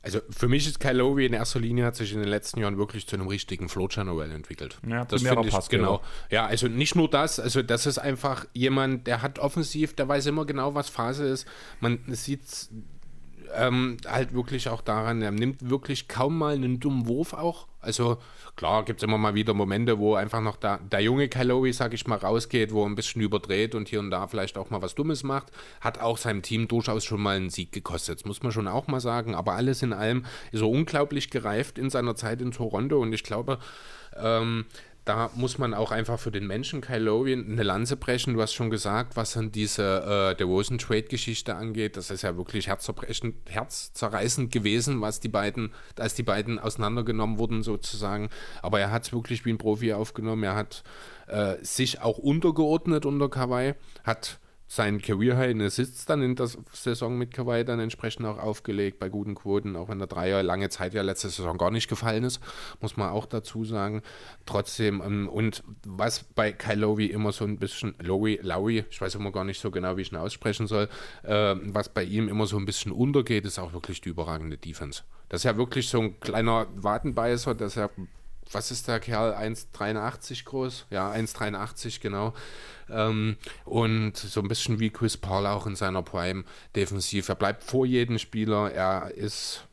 Also für mich ist Lowry in erster Linie hat sich in den letzten Jahren wirklich zu einem richtigen Flow Channel entwickelt. Ja, das finde ich Pass, genau. Ja, also nicht nur das, also das ist einfach jemand, der hat offensiv, der weiß immer genau, was Phase ist. Man sieht ähm, halt wirklich auch daran, er nimmt wirklich kaum mal einen dummen Wurf auch. Also klar gibt es immer mal wieder Momente, wo einfach noch da, der junge Kalowi, sag ich mal, rausgeht, wo er ein bisschen überdreht und hier und da vielleicht auch mal was Dummes macht. Hat auch seinem Team durchaus schon mal einen Sieg gekostet. Das muss man schon auch mal sagen. Aber alles in allem ist er unglaublich gereift in seiner Zeit in Toronto und ich glaube, ähm, da muss man auch einfach für den Menschen Lowry eine Lanze brechen. Du hast schon gesagt, was dann diese äh, Rosen Trade-Geschichte angeht. Das ist ja wirklich herzzerreißend gewesen, was die beiden, als die beiden auseinandergenommen wurden sozusagen. Aber er hat es wirklich wie ein Profi aufgenommen. Er hat äh, sich auch untergeordnet unter Kawhi, hat sein Career High in Assists dann in der Saison mit Kawhi dann entsprechend auch aufgelegt bei guten Quoten, auch wenn der Dreier lange Zeit ja letzte Saison gar nicht gefallen ist, muss man auch dazu sagen. Trotzdem, ähm, und was bei Kyle Lowry immer so ein bisschen, Lowry, Lowry, ich weiß immer gar nicht so genau, wie ich ihn aussprechen soll, äh, was bei ihm immer so ein bisschen untergeht, ist auch wirklich die überragende Defense. Das ist ja wirklich so ein kleiner Wadenbeißer, dass er was ist der Kerl? 1,83 groß? Ja, 1,83 genau. Ähm, und so ein bisschen wie Chris Paul auch in seiner Prime defensiv. Er bleibt vor jedem Spieler. Er ist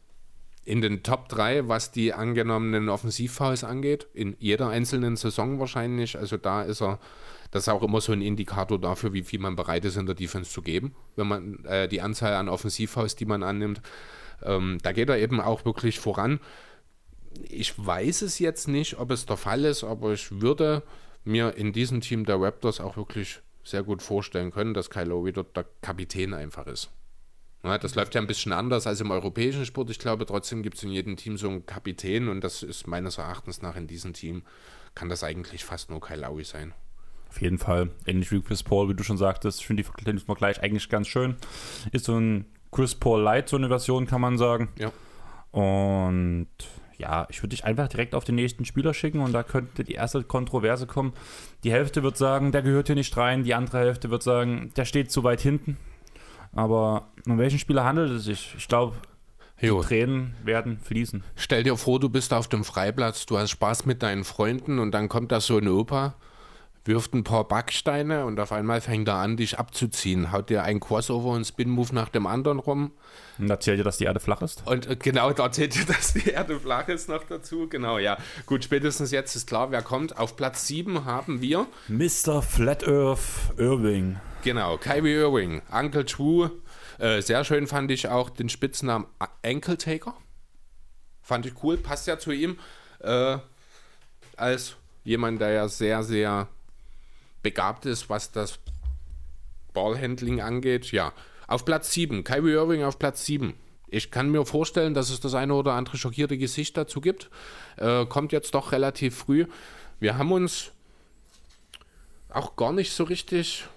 in den Top 3, was die angenommenen Offensivfouls angeht, in jeder einzelnen Saison wahrscheinlich. Also da ist er, das ist auch immer so ein Indikator dafür, wie viel man bereit ist in der Defense zu geben, wenn man äh, die Anzahl an Offensivfouls, die man annimmt. Ähm, da geht er eben auch wirklich voran. Ich weiß es jetzt nicht, ob es der Fall ist, aber ich würde mir in diesem Team der Raptors auch wirklich sehr gut vorstellen können, dass Kylo wieder der Kapitän einfach ist. Ja, das läuft ja ein bisschen anders als im europäischen Sport. Ich glaube, trotzdem gibt es in jedem Team so einen Kapitän und das ist meines Erachtens nach in diesem Team, kann das eigentlich fast nur Lowry sein. Auf jeden Fall. Ähnlich wie Chris Paul, wie du schon sagtest. Ich finde den Vergleich eigentlich ganz schön. Ist so ein Chris Paul Light, so eine Version, kann man sagen. Ja. Und ja, ich würde dich einfach direkt auf den nächsten Spieler schicken und da könnte die erste Kontroverse kommen. Die Hälfte wird sagen, der gehört hier nicht rein, die andere Hälfte wird sagen, der steht zu weit hinten. Aber um welchen Spieler handelt es sich? Ich glaube, die Tränen werden fließen. Stell dir vor, du bist auf dem Freiplatz, du hast Spaß mit deinen Freunden und dann kommt da so ein Opa wirft ein paar Backsteine und auf einmal fängt er an, dich abzuziehen. Haut dir ein Crossover und Spin-Move nach dem anderen rum. Und erzählt dir, dass die Erde flach ist? Und äh, genau, da erzählt dir, dass die Erde flach ist noch dazu. Genau, ja. Gut, spätestens jetzt ist klar, wer kommt. Auf Platz 7 haben wir Mr. Flat Earth Irving. Genau, Kyrie Irving. Uncle True. Äh, sehr schön fand ich auch den Spitznamen Ankle Taker. Fand ich cool, passt ja zu ihm. Äh, als jemand, der ja sehr, sehr begabt ist, was das Ballhandling angeht. Ja, auf Platz 7, Kyrie Irving auf Platz 7. Ich kann mir vorstellen, dass es das eine oder andere schockierte Gesicht dazu gibt. Äh, kommt jetzt doch relativ früh. Wir haben uns auch gar nicht so richtig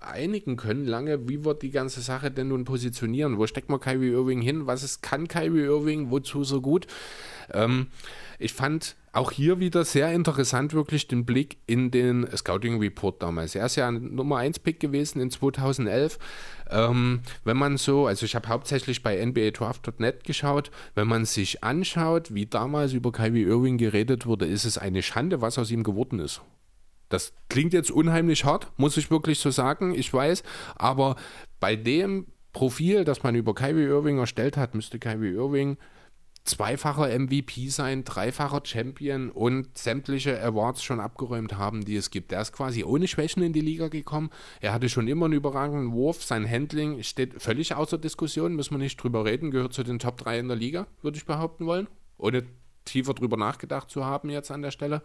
einigen können lange, wie wird die ganze Sache denn nun positionieren? Wo steckt man Kyrie Irving hin? Was ist, kann Kyrie Irving? Wozu so gut? Ähm, ich fand auch hier wieder sehr interessant, wirklich den Blick in den Scouting Report damals. Er ist ja ein Nummer 1 Pick gewesen in 2011. Ähm, wenn man so, also ich habe hauptsächlich bei NBA geschaut, wenn man sich anschaut, wie damals über Kyrie Irving geredet wurde, ist es eine Schande, was aus ihm geworden ist. Das klingt jetzt unheimlich hart, muss ich wirklich so sagen, ich weiß, aber bei dem Profil, das man über Kyrie Irving erstellt hat, müsste Kyrie Irving zweifacher MVP sein, dreifacher Champion und sämtliche Awards schon abgeräumt haben, die es gibt. Er ist quasi ohne Schwächen in die Liga gekommen. Er hatte schon immer einen überragenden Wurf. Sein Handling steht völlig außer Diskussion, müssen wir nicht drüber reden, gehört zu den Top 3 in der Liga, würde ich behaupten wollen. Ohne tiefer drüber nachgedacht zu haben jetzt an der Stelle.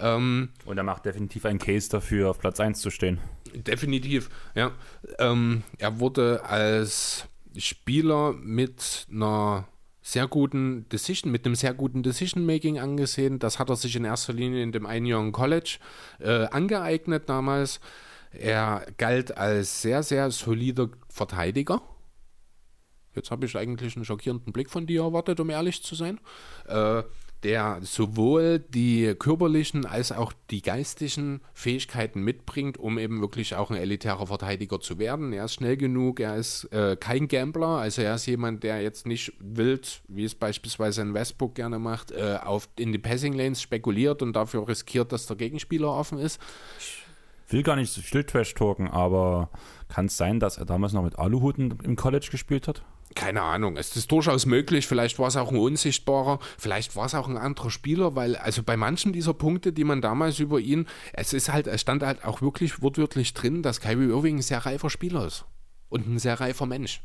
Ähm, und er macht definitiv einen Case dafür, auf Platz 1 zu stehen. Definitiv, ja. Ähm, er wurde als Spieler mit einer sehr guten Decision, mit einem sehr guten Decision-Making angesehen. Das hat er sich in erster Linie in dem einjährigen College äh, angeeignet damals. Er galt als sehr, sehr solider Verteidiger. Jetzt habe ich eigentlich einen schockierenden Blick von dir erwartet, um ehrlich zu sein. Äh, der sowohl die körperlichen als auch die geistigen Fähigkeiten mitbringt, um eben wirklich auch ein elitärer Verteidiger zu werden. Er ist schnell genug, er ist äh, kein Gambler, also er ist jemand, der jetzt nicht wild, wie es beispielsweise in Westbrook gerne macht, äh, auf, in die Passing Lanes spekuliert und dafür riskiert, dass der Gegenspieler offen ist. Ich will gar nicht so still trash talken, aber kann es sein, dass er damals noch mit Aluhuten im College gespielt hat? Keine Ahnung, es ist durchaus möglich, vielleicht war es auch ein unsichtbarer, vielleicht war es auch ein anderer Spieler, weil also bei manchen dieser Punkte, die man damals über ihn, es ist halt, es stand halt auch wirklich wortwörtlich drin, dass Kyrie Irving ein sehr reifer Spieler ist und ein sehr reifer Mensch.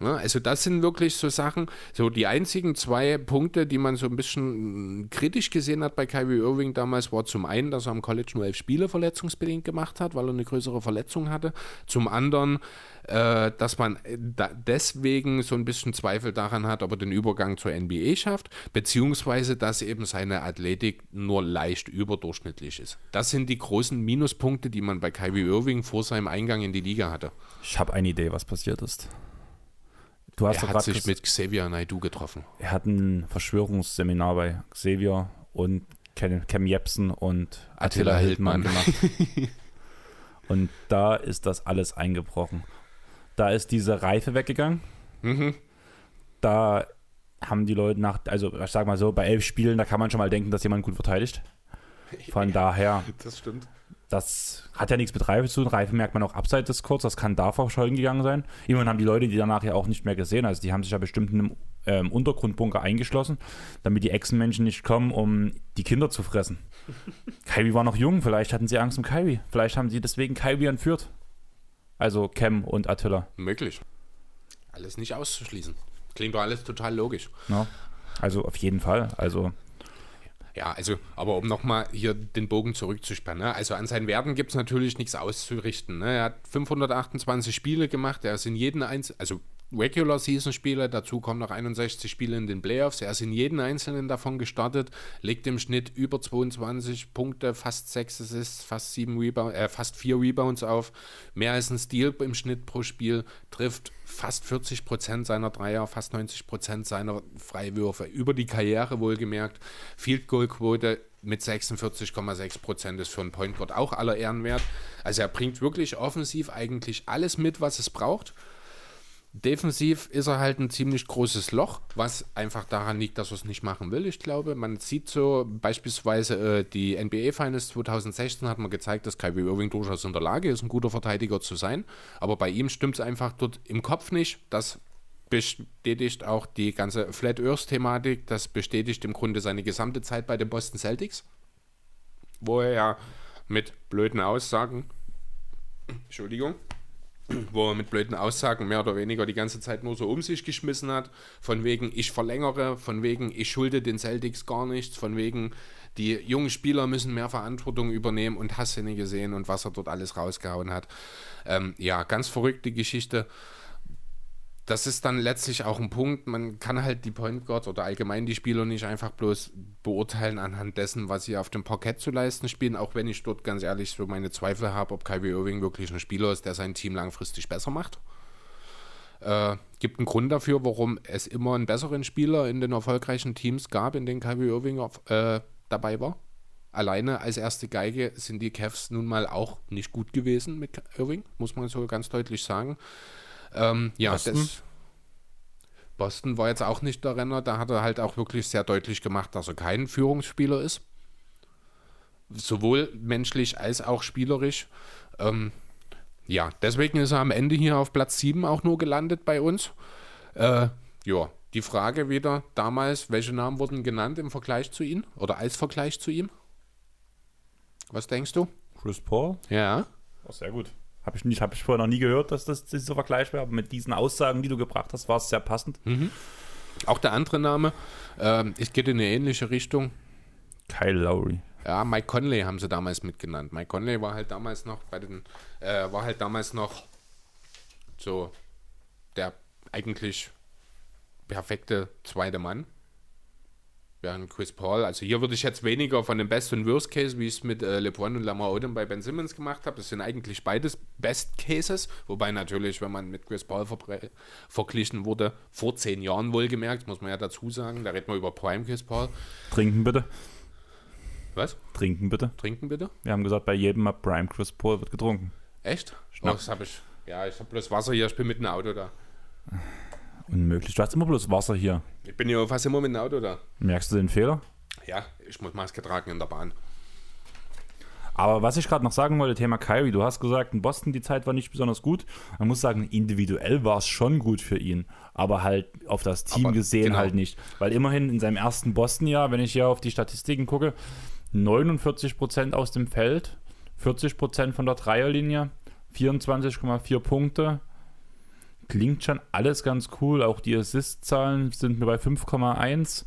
Ne? Also das sind wirklich so Sachen, so die einzigen zwei Punkte, die man so ein bisschen kritisch gesehen hat bei Kyrie Irving damals, war zum einen, dass er am College nur elf Spiele verletzungsbedingt gemacht hat, weil er eine größere Verletzung hatte. Zum anderen, äh, dass man äh, da deswegen so ein bisschen Zweifel daran hat, ob er den Übergang zur NBA schafft, beziehungsweise dass eben seine Athletik nur leicht überdurchschnittlich ist. Das sind die großen Minuspunkte, die man bei Kyrie Irving vor seinem Eingang in die Liga hatte. Ich habe eine Idee, was passiert ist. Du hast er hat sich mit Xavier Naidoo getroffen. Er hat ein Verschwörungsseminar bei Xavier und Cam Jepsen und Attila, Attila Hildmann gemacht. und da ist das alles eingebrochen. Da ist diese Reife weggegangen. Mhm. Da haben die Leute nach, also ich sag mal so, bei elf Spielen, da kann man schon mal denken, dass jemand gut verteidigt. Von daher. Das stimmt. Das hat ja nichts mit Reife zu tun. Reife merkt man auch abseits des Kurz. Das kann da verschollen gegangen sein. Immerhin haben die Leute die danach ja auch nicht mehr gesehen. Also die haben sich ja bestimmt in einem ähm, Untergrundbunker eingeschlossen, damit die Echsenmenschen nicht kommen, um die Kinder zu fressen. Kyrie war noch jung. Vielleicht hatten sie Angst um Kyrie. Vielleicht haben sie deswegen Kyrie entführt. Also Cam und Attila. Möglich. Alles nicht auszuschließen. Klingt doch alles total logisch. Ja. Also auf jeden Fall. Also ja, also, aber um nochmal hier den Bogen zurückzuspannen, ne? also an seinen Werten gibt es natürlich nichts auszurichten. Ne? Er hat 528 Spiele gemacht, er ist in jedem einzelnen, also Regular Season Spiele, dazu kommen noch 61 Spiele in den Playoffs. Er ist in jedem einzelnen davon gestartet, legt im Schnitt über 22 Punkte, fast 6 Assists, fast, 7 Rebound, äh, fast 4 Rebounds auf, mehr als ein Steal im Schnitt pro Spiel, trifft fast 40 Prozent seiner Dreier, fast 90 Prozent seiner Freiwürfe, über die Karriere wohlgemerkt. Field Goal Quote mit 46,6 Prozent ist für einen Point Guard auch aller Ehren wert. Also er bringt wirklich offensiv eigentlich alles mit, was es braucht. Defensiv ist er halt ein ziemlich großes Loch, was einfach daran liegt, dass er es nicht machen will. Ich glaube, man sieht so beispielsweise äh, die NBA Finals 2016 hat man gezeigt, dass Kyrie Irving durchaus in der Lage ist, ein guter Verteidiger zu sein. Aber bei ihm stimmt es einfach dort im Kopf nicht. Das bestätigt auch die ganze Flat Earth Thematik. Das bestätigt im Grunde seine gesamte Zeit bei den Boston Celtics, wo er ja mit blöden Aussagen, Entschuldigung, wo er mit blöden Aussagen mehr oder weniger die ganze Zeit nur so um sich geschmissen hat, von wegen ich verlängere, von wegen ich schulde den Celtics gar nichts, von wegen die jungen Spieler müssen mehr Verantwortung übernehmen und hast du nicht gesehen und was er dort alles rausgehauen hat. Ähm, ja, ganz verrückte Geschichte das ist dann letztlich auch ein Punkt. Man kann halt die Point Guards oder allgemein die Spieler nicht einfach bloß beurteilen anhand dessen, was sie auf dem Parkett zu leisten spielen, auch wenn ich dort ganz ehrlich so meine Zweifel habe, ob Kyrie Irving wirklich ein Spieler ist, der sein Team langfristig besser macht. Äh, gibt einen Grund dafür, warum es immer einen besseren Spieler in den erfolgreichen Teams gab, in denen Kyrie Irving auf, äh, dabei war. Alleine als erste Geige sind die Cavs nun mal auch nicht gut gewesen mit Irving, muss man so ganz deutlich sagen. Ähm, ja, Boston? Das, Boston war jetzt auch nicht der Renner. Da hat er halt auch wirklich sehr deutlich gemacht, dass er kein Führungsspieler ist. Sowohl menschlich als auch spielerisch. Ähm, ja, deswegen ist er am Ende hier auf Platz 7 auch nur gelandet bei uns. Äh, ja, die Frage wieder damals, welche Namen wurden genannt im Vergleich zu ihm oder als Vergleich zu ihm? Was denkst du? Chris Paul? Ja. Oh, sehr gut. Habe ich, nicht, hab ich vorher noch nie gehört, dass das, das so vergleichbar aber mit diesen Aussagen, die du gebracht hast, war es sehr passend. Mhm. Auch der andere Name, ähm, es geht in eine ähnliche Richtung. Kyle Lowry. Ja, Mike Conley haben sie damals mitgenannt. Mike Conley war halt damals noch bei den, äh, war halt damals noch so der eigentlich perfekte zweite Mann während Chris Paul. Also hier würde ich jetzt weniger von dem Best und Worst Case, wie ich es mit äh, LeBron und Lamar Odom bei Ben Simmons gemacht habe. Das sind eigentlich beides Best Cases, wobei natürlich, wenn man mit Chris Paul ver verglichen wurde, vor zehn Jahren wohlgemerkt, muss man ja dazu sagen, da reden wir über Prime Chris Paul. Trinken bitte. Was? Trinken bitte. Trinken bitte? Wir haben gesagt, bei jedem Mal Prime Chris Paul wird getrunken. Echt? Oh, das habe ich. Ja, ich habe bloß Wasser hier, ich bin mit dem Auto da. Unmöglich. Du hast immer bloß Wasser hier. Ich bin ja fast immer mit dem Auto da. Merkst du den Fehler? Ja, ich muss Maske tragen in der Bahn. Aber was ich gerade noch sagen wollte, Thema Kyrie, du hast gesagt, in Boston die Zeit war nicht besonders gut. Man muss sagen, individuell war es schon gut für ihn, aber halt auf das Team aber gesehen genau. halt nicht. Weil immerhin in seinem ersten Boston-Jahr, wenn ich hier auf die Statistiken gucke, 49% aus dem Feld, 40% von der Dreierlinie, 24,4 Punkte, klingt schon alles ganz cool. Auch die Assist-Zahlen sind mir bei 5,1.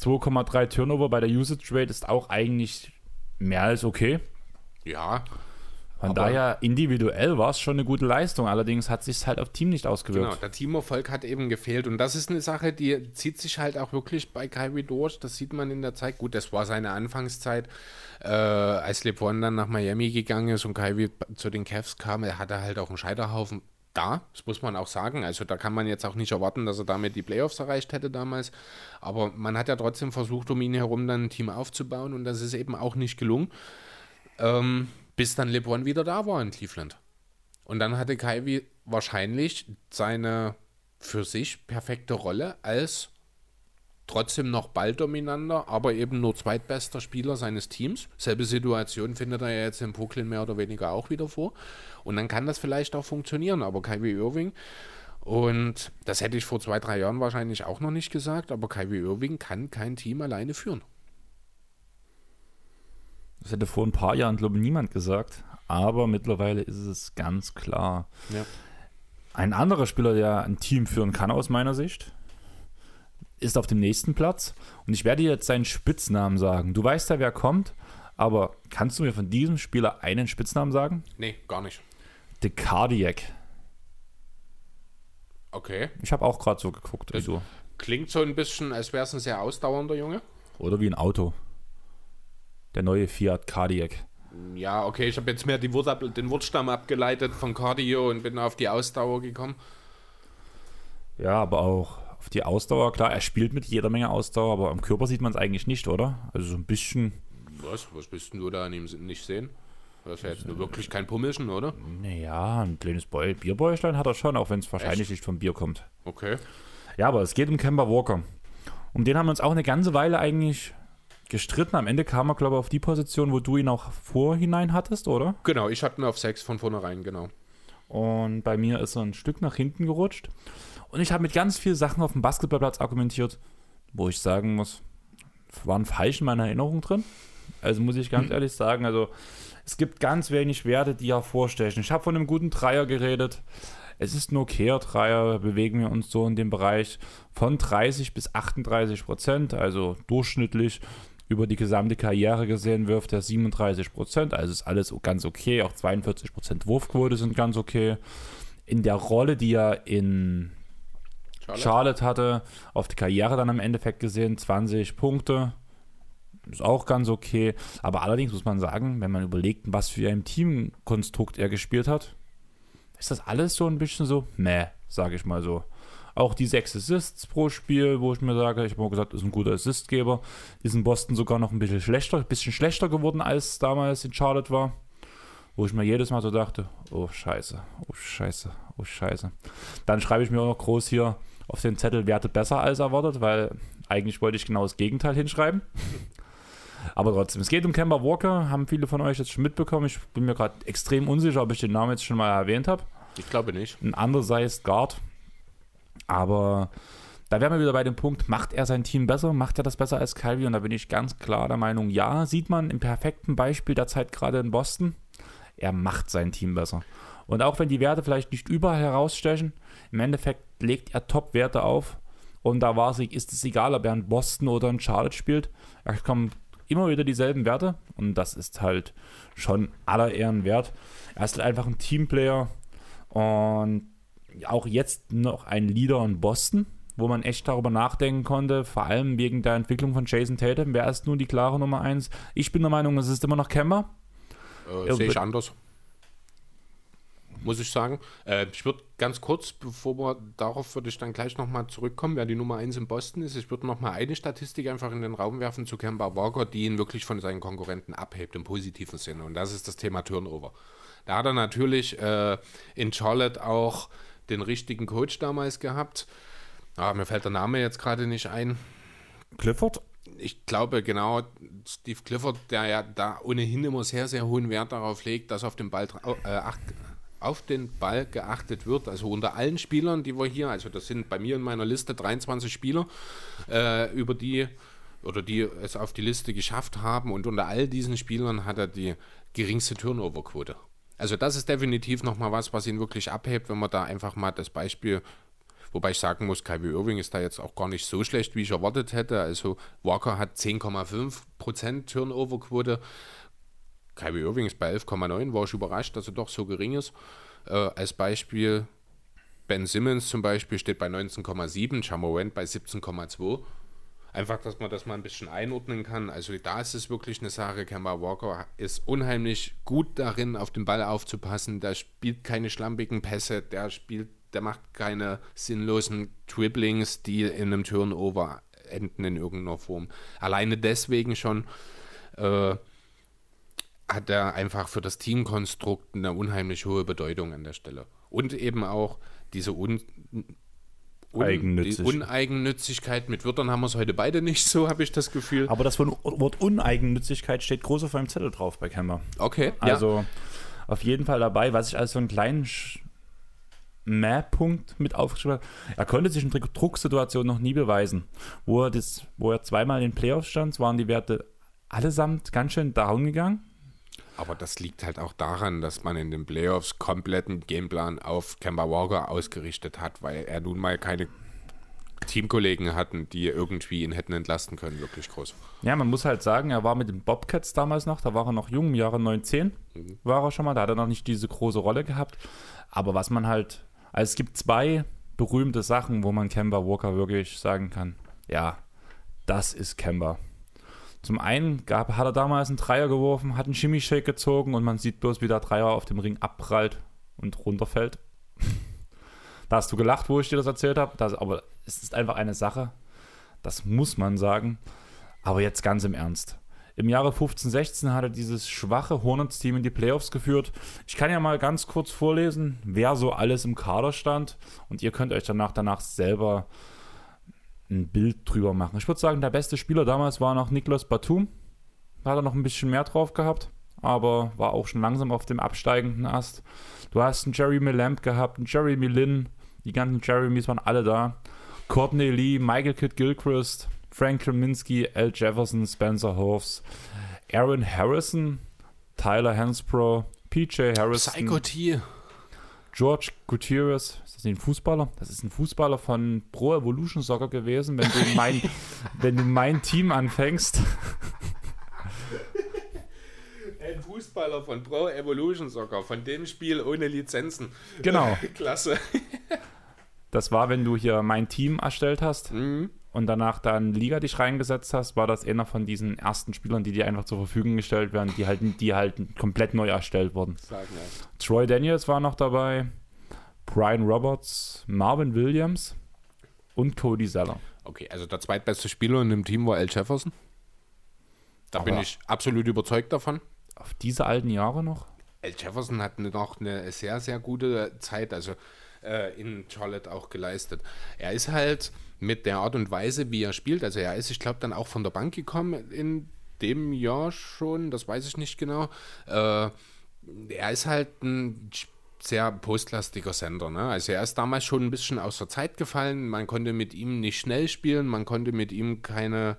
2,3 Turnover bei der Usage Rate ist auch eigentlich mehr als okay. Ja. Von daher, individuell war es schon eine gute Leistung. Allerdings hat sich halt auf Team nicht ausgewirkt. Genau, der Teamerfolg hat eben gefehlt. Und das ist eine Sache, die zieht sich halt auch wirklich bei Kyrie durch. Das sieht man in der Zeit. Gut, das war seine Anfangszeit. Äh, als LeBron dann nach Miami gegangen ist und Kyrie zu den Cavs kam, er hatte halt auch einen Scheiterhaufen da. Das muss man auch sagen. Also da kann man jetzt auch nicht erwarten, dass er damit die Playoffs erreicht hätte damals. Aber man hat ja trotzdem versucht, um ihn herum dann ein Team aufzubauen. Und das ist eben auch nicht gelungen. Ähm, bis dann LeBron wieder da war in Cleveland. Und dann hatte Kyrie wahrscheinlich seine für sich perfekte Rolle als trotzdem noch balldominanter, aber eben nur zweitbester Spieler seines Teams. Selbe Situation findet er ja jetzt in Brooklyn mehr oder weniger auch wieder vor. Und dann kann das vielleicht auch funktionieren, aber Kyrie Irving und das hätte ich vor zwei, drei Jahren wahrscheinlich auch noch nicht gesagt, aber Kyrie Irving kann kein Team alleine führen. Das hätte vor ein paar Jahren, glaube ich, niemand gesagt. Aber mittlerweile ist es ganz klar. Ja. Ein anderer Spieler, der ein Team führen kann, aus meiner Sicht, ist auf dem nächsten Platz. Und ich werde dir jetzt seinen Spitznamen sagen. Du weißt ja, wer kommt, aber kannst du mir von diesem Spieler einen Spitznamen sagen? Nee, gar nicht. The Cardiac. Okay. Ich habe auch gerade so geguckt. Das- du. Klingt so ein bisschen, als wäre es ein sehr ausdauernder Junge. Oder wie ein Auto. Der neue Fiat Cardiac. Ja, okay, ich habe jetzt mehr ab, den Wortstamm abgeleitet von Cardio und bin auf die Ausdauer gekommen. Ja, aber auch auf die Ausdauer. Klar, er spielt mit jeder Menge Ausdauer, aber am Körper sieht man es eigentlich nicht, oder? Also so ein bisschen. Was? Was bist du da an ihm nicht sehen? Das ist ja jetzt nur wirklich kein Pummelchen, oder? Naja, ein kleines Bierbäuchlein hat er schon, auch wenn es wahrscheinlich Echt? nicht vom Bier kommt. Okay. Ja, aber es geht um Kemba Walker. Um den haben wir uns auch eine ganze Weile eigentlich gestritten. Am Ende kam er, glaube ich, auf die Position, wo du ihn auch vorhinein hattest, oder? Genau, ich hatte ihn auf 6 von vornherein, genau. Und bei mir ist er ein Stück nach hinten gerutscht. Und ich habe mit ganz vielen Sachen auf dem Basketballplatz argumentiert, wo ich sagen muss, waren falsch in meiner Erinnerung drin. Also muss ich ganz ehrlich sagen, also es gibt ganz wenig Werte, die hervorstechen. Ich habe von einem guten Dreier geredet. Es ist ein okayer Dreier, bewegen wir uns so in dem Bereich von 30 bis 38 Prozent, also durchschnittlich über die gesamte Karriere gesehen wirft er 37 Prozent, also ist alles ganz okay, auch 42 Prozent Wurfquote sind ganz okay. In der Rolle, die er in Charlotte? Charlotte hatte, auf die Karriere dann im Endeffekt gesehen, 20 Punkte. Ist auch ganz okay. Aber allerdings muss man sagen, wenn man überlegt, was für ein Teamkonstrukt er gespielt hat, ist das alles so ein bisschen so, meh, sage ich mal so. Auch die sechs Assists pro Spiel, wo ich mir sage, ich habe mal gesagt, ist ein guter Assistgeber, ist in Boston sogar noch ein bisschen schlechter, ein bisschen schlechter geworden, als damals in Charlotte war. Wo ich mir jedes Mal so dachte, oh Scheiße, oh Scheiße, oh Scheiße. Dann schreibe ich mir auch noch groß hier auf den Zettel Werte besser als erwartet, weil eigentlich wollte ich genau das Gegenteil hinschreiben. Aber trotzdem, es geht um Kemba Walker, haben viele von euch jetzt schon mitbekommen. Ich bin mir gerade extrem unsicher, ob ich den Namen jetzt schon mal erwähnt habe. Ich glaube nicht. Ein undersized Guard. Aber da wären wir wieder bei dem Punkt, macht er sein Team besser? Macht er das besser als Kyrie? Und da bin ich ganz klar der Meinung, ja, sieht man im perfekten Beispiel der Zeit gerade in Boston. Er macht sein Team besser. Und auch wenn die Werte vielleicht nicht überall herausstechen, im Endeffekt legt er Top-Werte auf. Und da war es, ist es egal, ob er in Boston oder in Charlotte spielt. Er kommt immer wieder dieselben Werte. Und das ist halt schon aller Ehren wert. Er ist halt einfach ein Teamplayer. Und auch jetzt noch ein Leader in Boston, wo man echt darüber nachdenken konnte, vor allem wegen der Entwicklung von Jason Tatum. Wer ist nun die klare Nummer 1? Ich bin der Meinung, es ist immer noch Kemba. Äh, Sehe ich be- anders. Muss ich sagen. Äh, ich würde ganz kurz, bevor wir darauf würde ich dann gleich nochmal zurückkommen, wer die Nummer 1 in Boston ist. Ich würde nochmal eine Statistik einfach in den Raum werfen zu Kemba Walker, die ihn wirklich von seinen Konkurrenten abhebt, im positiven Sinne. Und das ist das Thema Turnover. Da hat er natürlich äh, in Charlotte auch den richtigen Coach damals gehabt. Ah, mir fällt der Name jetzt gerade nicht ein Clifford? ich glaube genau, Steve Clifford, der ja da ohnehin immer sehr, sehr hohen Wert darauf legt, dass auf den Ball, äh, acht, auf den Ball geachtet wird. Also unter allen Spielern, die wir hier, also das sind bei mir in meiner Liste 23 Spieler, äh, über die oder die es auf die Liste geschafft haben und unter all diesen Spielern hat er die geringste Turnover-Quote. Also das ist definitiv nochmal was, was ihn wirklich abhebt, wenn man da einfach mal das Beispiel, wobei ich sagen muss, Kyrie Irving ist da jetzt auch gar nicht so schlecht, wie ich erwartet hätte. Also Walker hat 10,5% Turnover-Quote. Kyrie Irving ist bei 11,9, war ich überrascht, dass er doch so gering ist. Äh, als Beispiel Ben Simmons zum Beispiel steht bei 19,7, Jamorant bei 17,2. Einfach, dass man das mal ein bisschen einordnen kann. Also da ist es wirklich eine Sache. Kemba Walker ist unheimlich gut darin, auf den Ball aufzupassen. Der spielt keine schlampigen Pässe, der spielt, der macht keine sinnlosen Dribblings, die in einem Turnover enden in irgendeiner Form. Alleine deswegen schon äh, hat er einfach für das Teamkonstrukt eine unheimlich hohe Bedeutung an der Stelle. Und eben auch diese un Un. Die Uneigennützigkeit. Mit Wörtern haben wir es heute beide nicht so, habe ich das Gefühl. Aber das Wort Uneigennützigkeit steht groß auf meinem Zettel drauf bei Kemba. Okay. Also ja. auf jeden Fall dabei, was ich als so einen kleinen Mehr-Punkt mit aufgeschrieben habe. Er konnte sich in Drucksituationen noch nie beweisen. Wo er, das, wo er zweimal in den Playoffs stand, waren die Werte allesamt ganz schön down gegangen. Aber das liegt halt auch daran, dass man in den Playoffs kompletten Gameplan auf Kemba Walker ausgerichtet hat, weil er nun mal keine Teamkollegen hatten, die irgendwie ihn hätten entlasten können, wirklich groß. Ja, man muss halt sagen, er war mit den Bobcats damals noch, da war er noch jung, im Jahre 19 mhm. war er schon mal, da hat er noch nicht diese große Rolle gehabt. Aber was man halt, also es gibt zwei berühmte Sachen, wo man Kemba Walker wirklich sagen kann, ja, das ist Kemba. Zum einen gab, hat er damals einen Dreier geworfen, hat einen Shimmy-Shake gezogen und man sieht bloß, wie der Dreier auf dem Ring abprallt und runterfällt. da hast du gelacht, wo ich dir das erzählt habe. Aber es ist einfach eine Sache, das muss man sagen. Aber jetzt ganz im Ernst. Im Jahre 15, 16 hat er dieses schwache Hornets-Team in die Playoffs geführt. Ich kann ja mal ganz kurz vorlesen, wer so alles im Kader stand. Und ihr könnt euch danach, danach selber ein Bild drüber machen. Ich würde sagen, der beste Spieler damals war noch Niklas Batum. Da hat er noch ein bisschen mehr drauf gehabt, aber war auch schon langsam auf dem absteigenden Ast. Du hast einen Jeremy Lamb gehabt, einen Jeremy Lin, die ganzen Jeremys waren alle da. Courtney Lee, Michael Kidd Gilchrist, Frank Kreminski, L. Jefferson, Spencer Hoffs, Aaron Harrison, Tyler Hansbrough, PJ Harrison. Psycho T. George Gutierrez, ein Fußballer? Das ist ein Fußballer von Pro Evolution Soccer gewesen, wenn du mein, wenn du mein Team anfängst. Ein Fußballer von Pro Evolution Soccer, von dem Spiel ohne Lizenzen. Genau. Klasse. Das war, wenn du hier mein Team erstellt hast. Mhm und danach dann Liga dich reingesetzt hast, war das einer von diesen ersten Spielern, die dir einfach zur Verfügung gestellt werden, die halt, die halt komplett neu erstellt wurden. Troy Daniels war noch dabei, Brian Roberts, Marvin Williams und Cody Zeller. Okay, also der zweitbeste Spieler in dem Team war Al Jefferson. Da Aber bin ich absolut überzeugt davon. Auf diese alten Jahre noch? Al Jefferson hat noch eine sehr, sehr gute Zeit, also äh, in Charlotte auch geleistet. Er ist halt mit der Art und Weise, wie er spielt. Also er ist, ich glaube, dann auch von der Bank gekommen in dem Jahr schon, das weiß ich nicht genau. Äh, er ist halt ein sehr postlastiger Sender. Ne? Also er ist damals schon ein bisschen aus der Zeit gefallen. Man konnte mit ihm nicht schnell spielen, man konnte mit ihm keine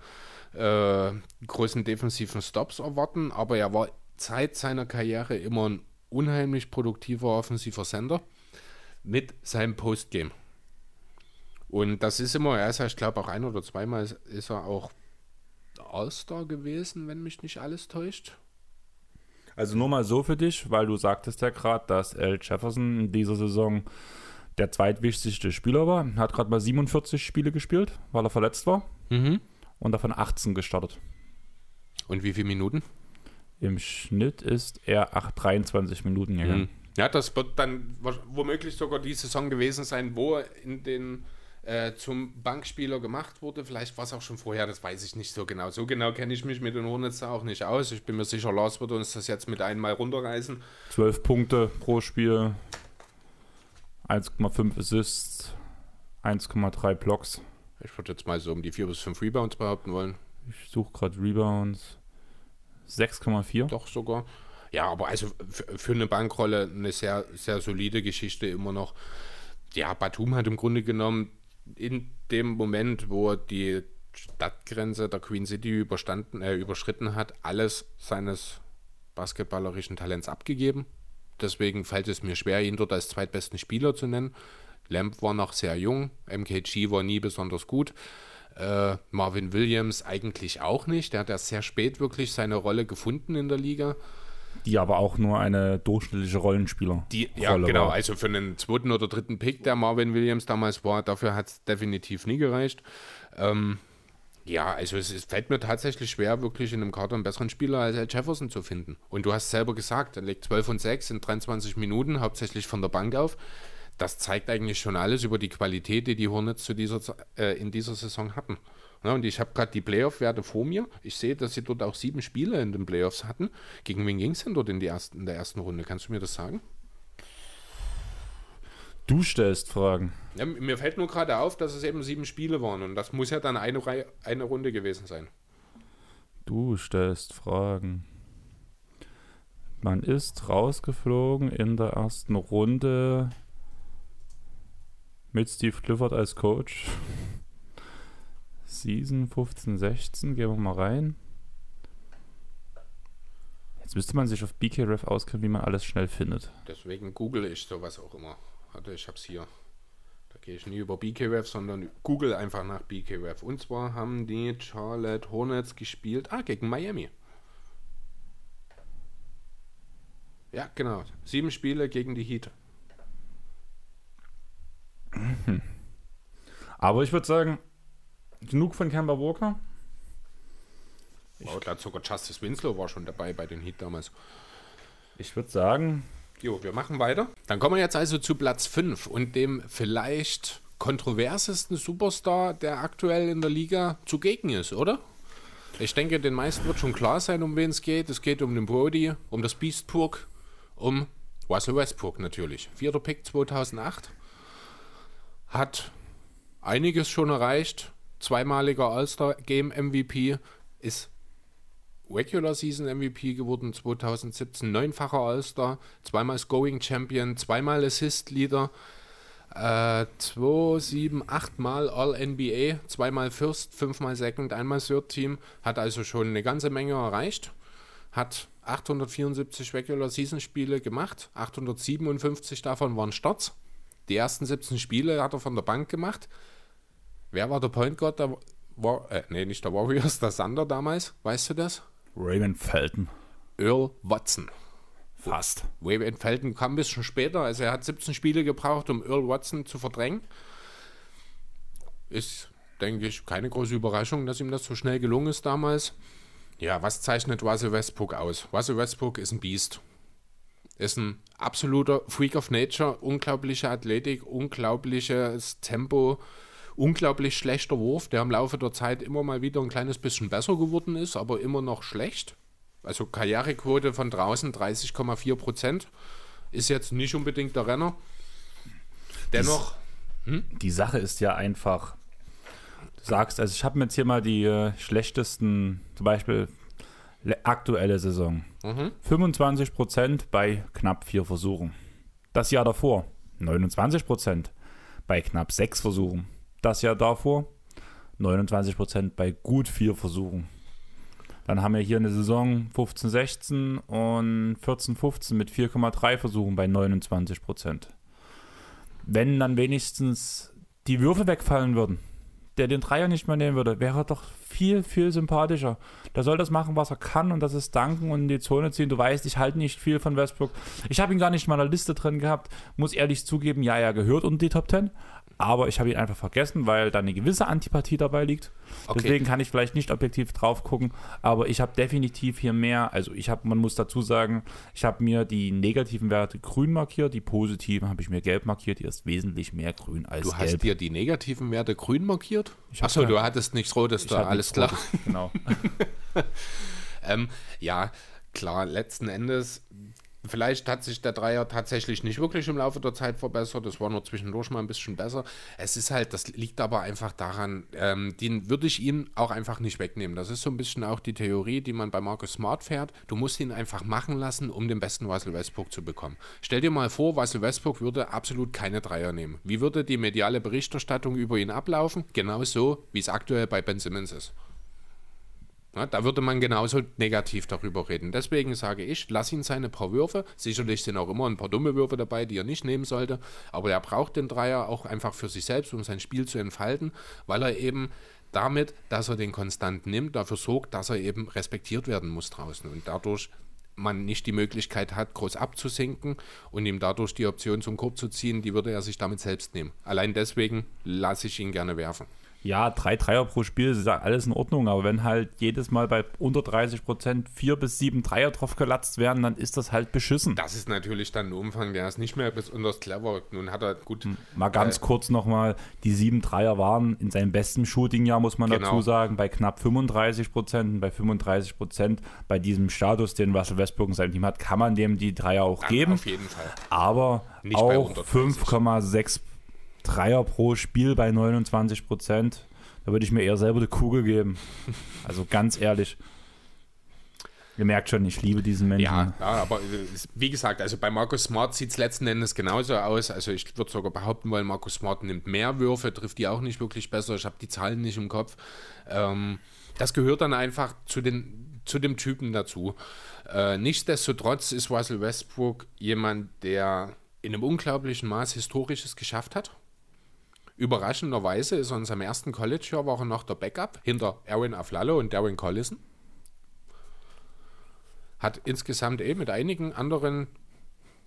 äh, großen defensiven Stops erwarten, aber er war Zeit seiner Karriere immer ein unheimlich produktiver offensiver Sender mit seinem Postgame. Und das ist immer, er ist ja, ich glaube, auch ein oder zweimal ist er auch All-Star gewesen, wenn mich nicht alles täuscht. Also nur mal so für dich, weil du sagtest ja gerade, dass L. Jefferson in dieser Saison der zweitwichtigste Spieler war. Hat gerade mal 47 Spiele gespielt, weil er verletzt war. Mhm. Und davon 18 gestartet. Und wie viele Minuten? Im Schnitt ist er 8, 23 Minuten gegangen. Mhm. Ja, das wird dann womöglich sogar die Saison gewesen sein, wo er in den äh, zum Bankspieler gemacht wurde. Vielleicht war es auch schon vorher, das weiß ich nicht so genau. So genau kenne ich mich mit den Hornets auch nicht aus. Ich bin mir sicher, Lars wird uns das jetzt mit einmal runterreißen. 12 Punkte pro Spiel, 1,5 Assists, 1,3 Blocks. Ich würde jetzt mal so um die 4 bis 5 Rebounds behaupten wollen. Ich suche gerade Rebounds. 6,4. Doch sogar. Ja, aber also für eine Bankrolle eine sehr, sehr solide Geschichte immer noch. Ja, Batum hat im Grunde genommen in dem Moment, wo die Stadtgrenze der Queen City überstanden, äh, überschritten hat, alles seines basketballerischen Talents abgegeben. Deswegen fällt es mir schwer, ihn dort als zweitbesten Spieler zu nennen. Lamb war noch sehr jung, MKG war nie besonders gut. Äh, Marvin Williams eigentlich auch nicht. Der hat erst sehr spät wirklich seine Rolle gefunden in der Liga. Die aber auch nur eine durchschnittliche Rollenspieler. Die, ja, Rolle genau. War. Also für einen zweiten oder dritten Pick, der Marvin Williams damals war, dafür hat es definitiv nie gereicht. Ähm, ja, also es, es, fällt mir tatsächlich schwer, wirklich in einem Kader einen besseren Spieler als Ed Jefferson zu finden. Und du hast selber gesagt, er legt 12 und 6 in 23 Minuten, hauptsächlich von der Bank auf. Das zeigt eigentlich schon alles über die Qualität, die die Hornets zu dieser, äh, in dieser Saison hatten. Ja, und ich habe gerade die Playoff-Werte vor mir. Ich sehe, dass sie dort auch sieben Spiele in den Playoffs hatten. Gegen wen ging es denn dort in, die ersten, in der ersten Runde? Kannst du mir das sagen? Du stellst Fragen. Ja, mir fällt nur gerade auf, dass es eben sieben Spiele waren und das muss ja dann eine, Reihe, eine Runde gewesen sein. Du stellst Fragen. Man ist rausgeflogen in der ersten Runde mit Steve Clifford als Coach. Season 15, 16, gehen wir mal rein. Jetzt müsste man sich auf BKRF auskennen, wie man alles schnell findet. Deswegen google ich sowas auch immer. Warte, ich hab's hier. Da gehe ich nie über BKRF, sondern google einfach nach BKRF. Und zwar haben die Charlotte Hornets gespielt. Ah, gegen Miami. Ja, genau. Sieben Spiele gegen die Heat. Aber ich würde sagen, genug von Kemba Walker. Ich glaube sogar Justice Winslow war schon dabei bei den Heat damals. Ich würde sagen. Jo, wir machen weiter. Dann kommen wir jetzt also zu Platz 5 und dem vielleicht kontroversesten Superstar, der aktuell in der Liga zugegen ist, oder? Ich denke, den meisten wird schon klar sein, um wen es geht. Es geht um den Brody, um das Beastburg, um Russell Westbrook natürlich. Vierter Pick 2008 hat einiges schon erreicht. Zweimaliger All-Star-Game-MVP, ist Regular Season MVP geworden 2017, neunfacher All-Star, zweimal Scoring Champion, zweimal Assist Leader, äh, zwei, sieben, achtmal All-NBA, zweimal First, fünfmal Second, einmal Third Team, hat also schon eine ganze Menge erreicht, hat 874 Regular Season Spiele gemacht, 857 davon waren Starts. Die ersten 17 Spiele hat er von der Bank gemacht. Wer war der Point Guard der war, äh, nee, nicht der Warriors, der Sander damals? Weißt du das? Raymond Felton. Earl Watson. Fast. Raymond Felton kam ein bisschen später, also er hat 17 Spiele gebraucht, um Earl Watson zu verdrängen. Ist, denke ich, keine große Überraschung, dass ihm das so schnell gelungen ist damals. Ja, was zeichnet Russell Westbrook aus? Russell Westbrook ist ein Biest. Ist ein absoluter Freak of Nature, unglaubliche Athletik, unglaubliches Tempo, unglaublich schlechter Wurf, der im Laufe der Zeit immer mal wieder ein kleines bisschen besser geworden ist, aber immer noch schlecht. Also Karrierequote von draußen 30,4 Prozent. Ist jetzt nicht unbedingt der Renner. Dennoch. Hm? Die Sache ist ja einfach, du sagst, also ich habe mir jetzt hier mal die äh, schlechtesten, zum Beispiel aktuelle Saison. Mhm. 25 Prozent bei knapp vier Versuchen. Das Jahr davor 29 Prozent bei knapp sechs Versuchen das Jahr davor. 29 Prozent bei gut vier Versuchen. Dann haben wir hier eine Saison 15-16 und 14-15 mit 4,3 Versuchen bei 29 Prozent. Wenn dann wenigstens die Würfe wegfallen würden, der den Dreier nicht mehr nehmen würde, wäre er doch viel, viel sympathischer. Der soll das machen, was er kann und das ist danken und in die Zone ziehen. Du weißt, ich halte nicht viel von Westbrook. Ich habe ihn gar nicht in meiner Liste drin gehabt. Muss ehrlich zugeben, ja, er gehört unter die Top 10, aber ich habe ihn einfach vergessen, weil da eine gewisse Antipathie dabei liegt. Okay. Deswegen kann ich vielleicht nicht objektiv drauf gucken, aber ich habe definitiv hier mehr, also ich habe, man muss dazu sagen, ich habe mir die negativen Werte grün markiert, die positiven habe ich mir gelb markiert, hier ist wesentlich mehr grün als gelb. Du hast dir die negativen Werte grün markiert? Achso, du hattest nichts Rotes da, alles klar. Rotes, genau. ähm, ja, klar, letzten Endes Vielleicht hat sich der Dreier tatsächlich nicht wirklich im Laufe der Zeit verbessert. Das war nur zwischendurch mal ein bisschen besser. Es ist halt, das liegt aber einfach daran, ähm, den würde ich ihn auch einfach nicht wegnehmen. Das ist so ein bisschen auch die Theorie, die man bei Marcus Smart fährt. Du musst ihn einfach machen lassen, um den besten Russell Westbrook zu bekommen. Stell dir mal vor, Russell Westbrook würde absolut keine Dreier nehmen. Wie würde die mediale Berichterstattung über ihn ablaufen? Genau so, wie es aktuell bei Ben Simmons ist. Ja, da würde man genauso negativ darüber reden. Deswegen sage ich, lass ihn seine paar Würfe. Sicherlich sind auch immer ein paar dumme Würfe dabei, die er nicht nehmen sollte. Aber er braucht den Dreier auch einfach für sich selbst, um sein Spiel zu entfalten, weil er eben damit, dass er den konstant nimmt, dafür sorgt, dass er eben respektiert werden muss draußen. Und dadurch man nicht die Möglichkeit hat, groß abzusinken und ihm dadurch die Option zum Korb zu ziehen, die würde er sich damit selbst nehmen. Allein deswegen lasse ich ihn gerne werfen ja, drei Dreier pro Spiel ist alles in Ordnung, aber wenn halt jedes Mal bei unter 30 Prozent vier bis sieben Dreier drauf gelatzt werden, dann ist das halt beschissen. Das ist natürlich dann ein Umfang, der ist nicht mehr besonders clever. Nun hat er gut. Mal ganz äh, kurz nochmal: Die sieben Dreier waren in seinem besten Shooting-Jahr, muss man genau. dazu sagen, bei knapp 35 Prozent. Bei 35 Prozent bei diesem Status, den Russell Westbrook in seinem Team hat, kann man dem die Dreier auch geben. Auf jeden Fall. Aber nicht auch 5,6 Dreier pro Spiel bei 29 Prozent. Da würde ich mir eher selber die Kugel geben. Also ganz ehrlich. Ihr merkt schon, ich liebe diesen Menschen. Ja, ja aber äh, wie gesagt, also bei Markus Smart sieht es letzten Endes genauso aus. Also ich würde sogar behaupten wollen, Markus Smart nimmt mehr Würfe, trifft die auch nicht wirklich besser. Ich habe die Zahlen nicht im Kopf. Ähm, das gehört dann einfach zu, den, zu dem Typen dazu. Äh, nichtsdestotrotz ist Russell Westbrook jemand, der in einem unglaublichen Maß Historisches geschafft hat. Überraschenderweise ist er in seinem ersten College-Jahr war er noch der Backup hinter Aaron Aflalo und Darren Collison. Hat insgesamt eh mit einigen anderen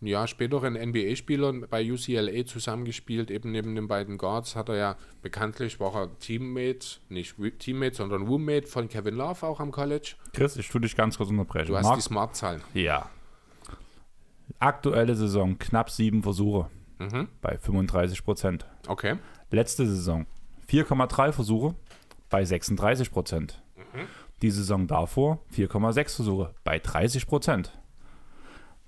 ja, späteren NBA-Spielern bei UCLA zusammengespielt, eben neben den beiden Guards hat er ja bekanntlich, war er Teammate, nicht Teammate, sondern Roommate von Kevin Love auch am College. Chris, ich tue dich ganz kurz unterbrechen. Du hast Mark, die Smart-Zahlen. Ja. Aktuelle Saison, knapp sieben Versuche mhm. bei 35 Prozent. Okay. Letzte Saison 4,3 Versuche bei 36 Prozent. Mhm. Die Saison davor 4,6 Versuche bei 30 Prozent.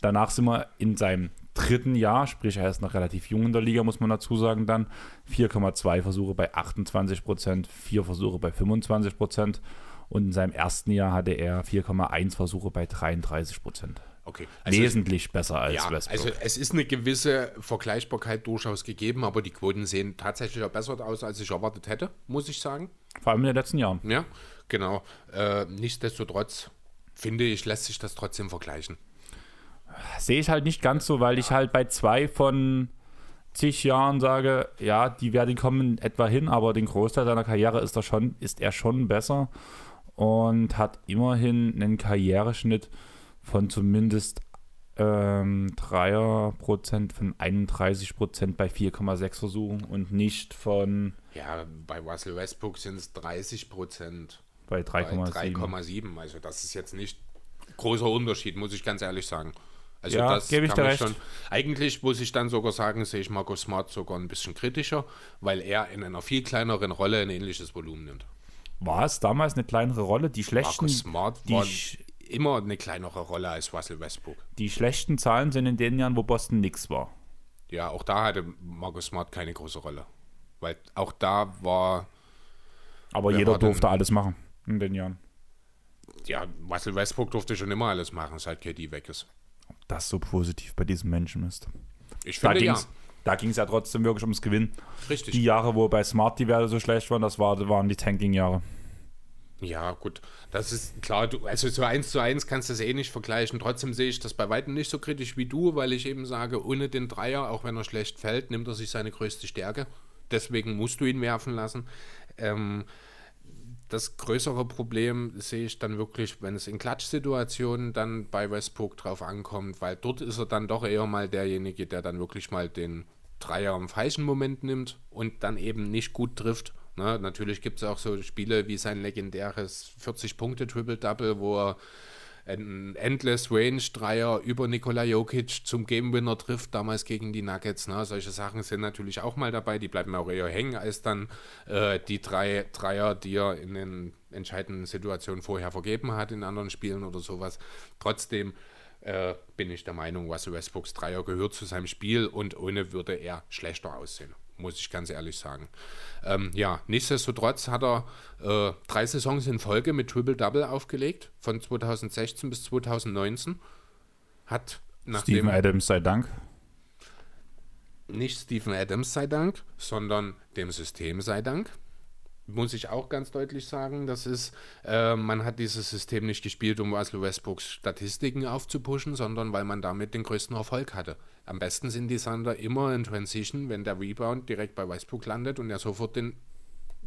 Danach sind wir in seinem dritten Jahr, sprich er ist noch relativ jung in der Liga, muss man dazu sagen, dann 4,2 Versuche bei 28 Prozent, 4 Versuche bei 25 Prozent und in seinem ersten Jahr hatte er 4,1 Versuche bei 33 Prozent. Okay. Also Wesentlich es, besser als ja, Westbrook. Also es ist eine gewisse Vergleichbarkeit durchaus gegeben, aber die Quoten sehen tatsächlich auch besser aus, als ich erwartet hätte, muss ich sagen. Vor allem in den letzten Jahren. Ja, genau. Äh, nichtsdestotrotz finde ich, lässt sich das trotzdem vergleichen. Sehe ich halt nicht ganz so, weil ich halt bei zwei von zig Jahren sage, ja, die werden kommen etwa hin, aber den Großteil seiner Karriere ist er schon, ist er schon besser und hat immerhin einen Karriereschnitt von zumindest ähm, 3er von 31 Prozent bei 4,6 Versuchen und nicht von. Ja, bei Russell Westbrook sind es 30 Prozent. Bei 3,7. Also, das ist jetzt nicht großer Unterschied, muss ich ganz ehrlich sagen. Also, ja, das gebe ich dir recht. Schon, eigentlich muss ich dann sogar sagen, sehe ich Marco Smart sogar ein bisschen kritischer, weil er in einer viel kleineren Rolle ein ähnliches Volumen nimmt. War es damals eine kleinere Rolle? Die schlechten. Marcus Smart die, immer eine kleinere Rolle als Russell Westbrook. Die schlechten Zahlen sind in den Jahren, wo Boston nix war. Ja, auch da hatte Marcus Smart keine große Rolle. Weil auch da war. Aber jeder durfte denn, alles machen in den Jahren. Ja, Russell Westbrook durfte schon immer alles machen, seit KD weg ist. Ob das so positiv bei diesem Menschen ist. Ich finde ja. Da ging es ja trotzdem wirklich ums Gewinn. Richtig. Die Jahre, wo bei Smart die Werte so schlecht waren, das war, waren die Tanking-Jahre. Ja, gut, das ist klar. Du, also so eins zu eins kannst du das eh nicht vergleichen. Trotzdem sehe ich das bei weitem nicht so kritisch wie du, weil ich eben sage, ohne den Dreier, auch wenn er schlecht fällt, nimmt er sich seine größte Stärke. Deswegen musst du ihn werfen lassen. Ähm, das größere Problem sehe ich dann wirklich, wenn es in Klatschsituationen dann bei Westbrook drauf ankommt, weil dort ist er dann doch eher mal derjenige, der dann wirklich mal den Dreier im falschen Moment nimmt und dann eben nicht gut trifft Ne? Natürlich gibt es auch so Spiele wie sein legendäres 40-Punkte-Triple-Double, wo er einen Endless Range Dreier über Nikola Jokic zum Game Winner trifft, damals gegen die Nuggets. Ne? Solche Sachen sind natürlich auch mal dabei, die bleiben auch eher hängen als dann äh, die drei Dreier, die er in den entscheidenden Situationen vorher vergeben hat in anderen Spielen oder sowas. Trotzdem äh, bin ich der Meinung, Russell Westbrooks Dreier gehört zu seinem Spiel und ohne würde er schlechter aussehen muss ich ganz ehrlich sagen. Ähm, ja, nichtsdestotrotz hat er äh, drei Saisons in Folge mit Triple-Double aufgelegt, von 2016 bis 2019. Hat Steven Adams sei Dank. Nicht Steven Adams sei Dank, sondern dem System sei Dank. Muss ich auch ganz deutlich sagen, das ist, äh, man hat dieses System nicht gespielt, um Russell Westbrooks Statistiken aufzupuschen, sondern weil man damit den größten Erfolg hatte. Am besten sind die Sander immer in Transition, wenn der Rebound direkt bei Westbrook landet und er sofort den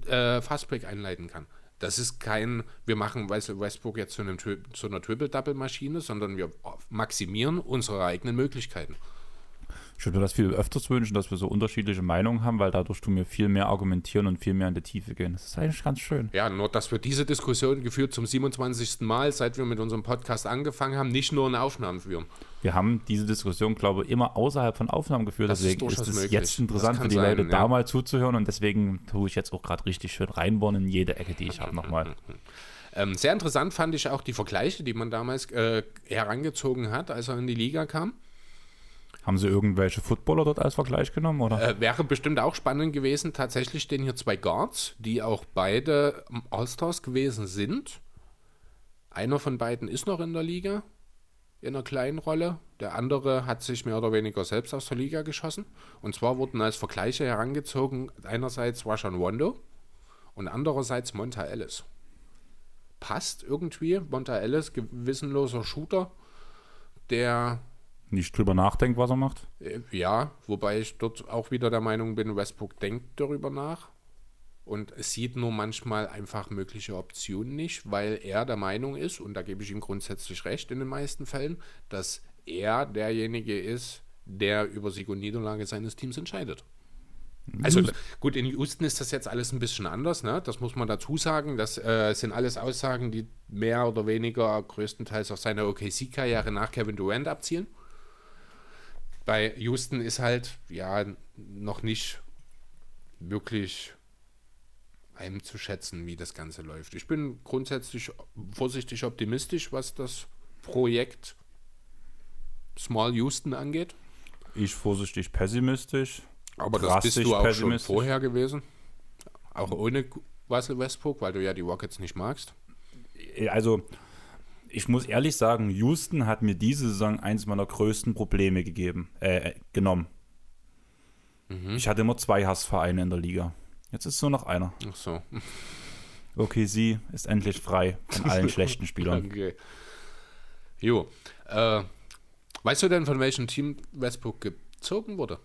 äh, Fastbreak einleiten kann. Das ist kein, wir machen Westbrook jetzt zu, einem, zu einer Triple-Double-Maschine, sondern wir maximieren unsere eigenen Möglichkeiten. Ich würde mir das viel öfters wünschen, dass wir so unterschiedliche Meinungen haben, weil dadurch tun wir viel mehr argumentieren und viel mehr in die Tiefe gehen. Das ist eigentlich ganz schön. Ja, nur dass wir diese Diskussion geführt zum 27. Mal, seit wir mit unserem Podcast angefangen haben, nicht nur in Aufnahmen führen. Wir haben diese Diskussion, glaube ich, immer außerhalb von Aufnahmen geführt. Das deswegen ist, es jetzt interessant für die sein, Leute, ja. da mal zuzuhören und deswegen tue ich jetzt auch gerade richtig schön reinbohren in jede Ecke, die ich habe nochmal. Ähm, sehr interessant fand ich auch die Vergleiche, die man damals äh, herangezogen hat, als er in die Liga kam. Haben Sie irgendwelche Footballer dort als Vergleich genommen? Oder? Äh, wäre bestimmt auch spannend gewesen. Tatsächlich stehen hier zwei Guards, die auch beide All-Stars gewesen sind. Einer von beiden ist noch in der Liga, in einer kleinen Rolle. Der andere hat sich mehr oder weniger selbst aus der Liga geschossen. Und zwar wurden als Vergleiche herangezogen einerseits Rashan Wando und andererseits Monta Ellis. Passt irgendwie. Monta Ellis, gewissenloser Shooter, der nicht drüber nachdenkt, was er macht? Äh, ja, wobei ich dort auch wieder der Meinung bin, Westbrook denkt darüber nach und sieht nur manchmal einfach mögliche Optionen nicht, weil er der Meinung ist, und da gebe ich ihm grundsätzlich recht in den meisten Fällen, dass er derjenige ist, der über Sieg und Niederlage seines Teams entscheidet. Also gut, in Houston ist das jetzt alles ein bisschen anders, ne? das muss man dazu sagen. Das äh, sind alles Aussagen, die mehr oder weniger größtenteils auf seine OKC-Karriere nach Kevin Durant abzielen bei Houston ist halt ja noch nicht wirklich einzuschätzen, wie das Ganze läuft. Ich bin grundsätzlich vorsichtig optimistisch, was das Projekt Small Houston angeht. Ich vorsichtig pessimistisch. Aber das bist du auch schon vorher gewesen. Auch ohne Russell Westbrook, weil du ja die Rockets nicht magst. Also ich muss ehrlich sagen, Houston hat mir diese Saison eins meiner größten Probleme gegeben, äh, äh, genommen. Mhm. Ich hatte immer zwei Hassvereine in der Liga. Jetzt ist nur noch einer. Ach so. Okay, sie ist endlich frei von allen schlechten Spielern. Okay. Jo. Äh, weißt du denn, von welchem Team Westbrook gezogen wurde?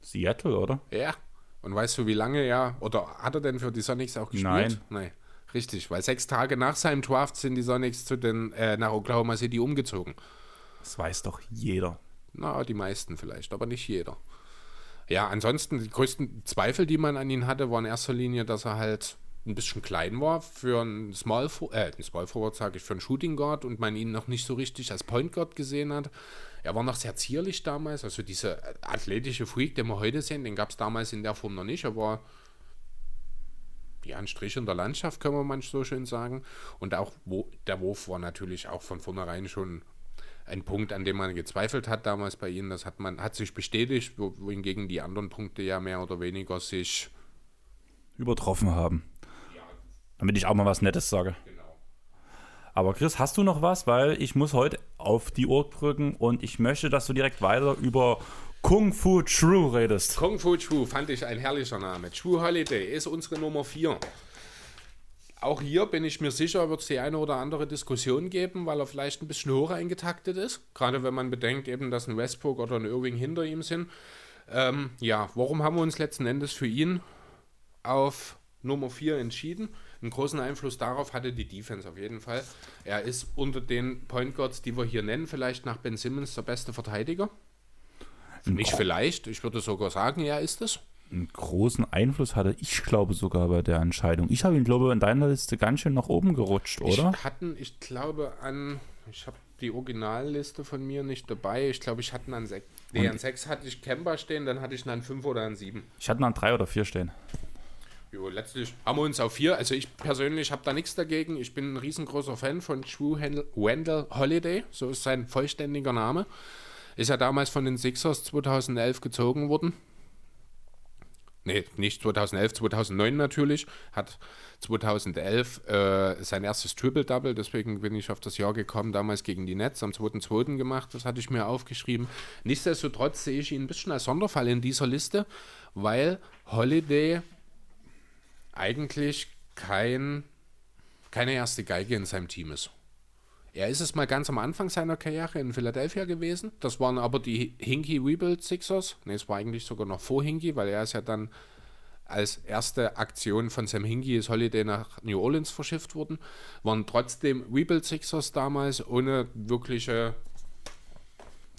Seattle, oder? Ja. Und weißt du, wie lange er, oder hat er denn für die Sonics auch gespielt? Nein. Nein. Richtig, weil sechs Tage nach seinem Draft sind die Sonics zu den, äh, nach Oklahoma City umgezogen. Das weiß doch jeder. Na, die meisten vielleicht, aber nicht jeder. Ja, ansonsten die größten Zweifel, die man an ihn hatte, waren in erster Linie, dass er halt ein bisschen klein war für einen Small, äh, ein Small Forward, sage ich, für einen Shooting Guard und man ihn noch nicht so richtig als Point Guard gesehen hat. Er war noch sehr zierlich damals, also dieser athletische Freak, den wir heute sehen, den gab es damals in der Form noch nicht. Er war ja, ein Strich in der Landschaft, kann man manchmal so schön sagen. Und auch wo, der Wurf war natürlich auch von vornherein schon ein Punkt, an dem man gezweifelt hat damals bei ihnen. Das hat man hat sich bestätigt, wohingegen die anderen Punkte ja mehr oder weniger sich übertroffen haben. Ja. Damit ich auch mal was Nettes sage. Genau. Aber Chris, hast du noch was? Weil ich muss heute auf die Uhr drücken und ich möchte, dass du direkt weiter über Kung Fu True redest. Kung Fu True fand ich ein herrlicher Name. True Holiday ist unsere Nummer 4. Auch hier bin ich mir sicher, wird es die eine oder andere Diskussion geben, weil er vielleicht ein bisschen hoch eingetaktet ist. Gerade wenn man bedenkt, eben, dass ein Westbrook oder ein Irving hinter ihm sind. Ähm, ja, warum haben wir uns letzten Endes für ihn auf Nummer 4 entschieden? Einen großen Einfluss darauf hatte die Defense auf jeden Fall. Er ist unter den Point Guards, die wir hier nennen, vielleicht nach Ben Simmons der beste Verteidiger. Nicht vielleicht, ich würde sogar sagen, er ist es. Einen großen Einfluss hatte ich, glaube sogar bei der Entscheidung. Ich habe ihn, glaube ich, in deiner Liste ganz schön nach oben gerutscht, oder? Ich hatten, ich glaube, an, ich habe die Originalliste von mir nicht dabei. Ich glaube, ich hatte an 6. Nee, an 6 hatte ich Kemper stehen, dann hatte ich an 5 oder an 7. Ich hatte an 3 oder 4 stehen. Jo, letztlich haben wir uns auf 4. Also ich persönlich habe da nichts dagegen. Ich bin ein riesengroßer Fan von True Wendell Holiday. So ist sein vollständiger Name. Ist ja damals von den Sixers 2011 gezogen worden. Nee, nicht 2011, 2009 natürlich. Hat 2011 äh, sein erstes Triple-Double, deswegen bin ich auf das Jahr gekommen, damals gegen die Nets am 2.2. gemacht. Das hatte ich mir aufgeschrieben. Nichtsdestotrotz sehe ich ihn ein bisschen als Sonderfall in dieser Liste, weil Holiday eigentlich kein, keine erste Geige in seinem Team ist. Er ist es mal ganz am Anfang seiner Karriere in Philadelphia gewesen. Das waren aber die Hinky Rebuild Sixers. Ne, es war eigentlich sogar noch vor Hinky, weil er ist ja dann als erste Aktion von Sam Hinkie ist Holiday nach New Orleans verschifft worden. Waren trotzdem Rebuild Sixers damals ohne wirkliche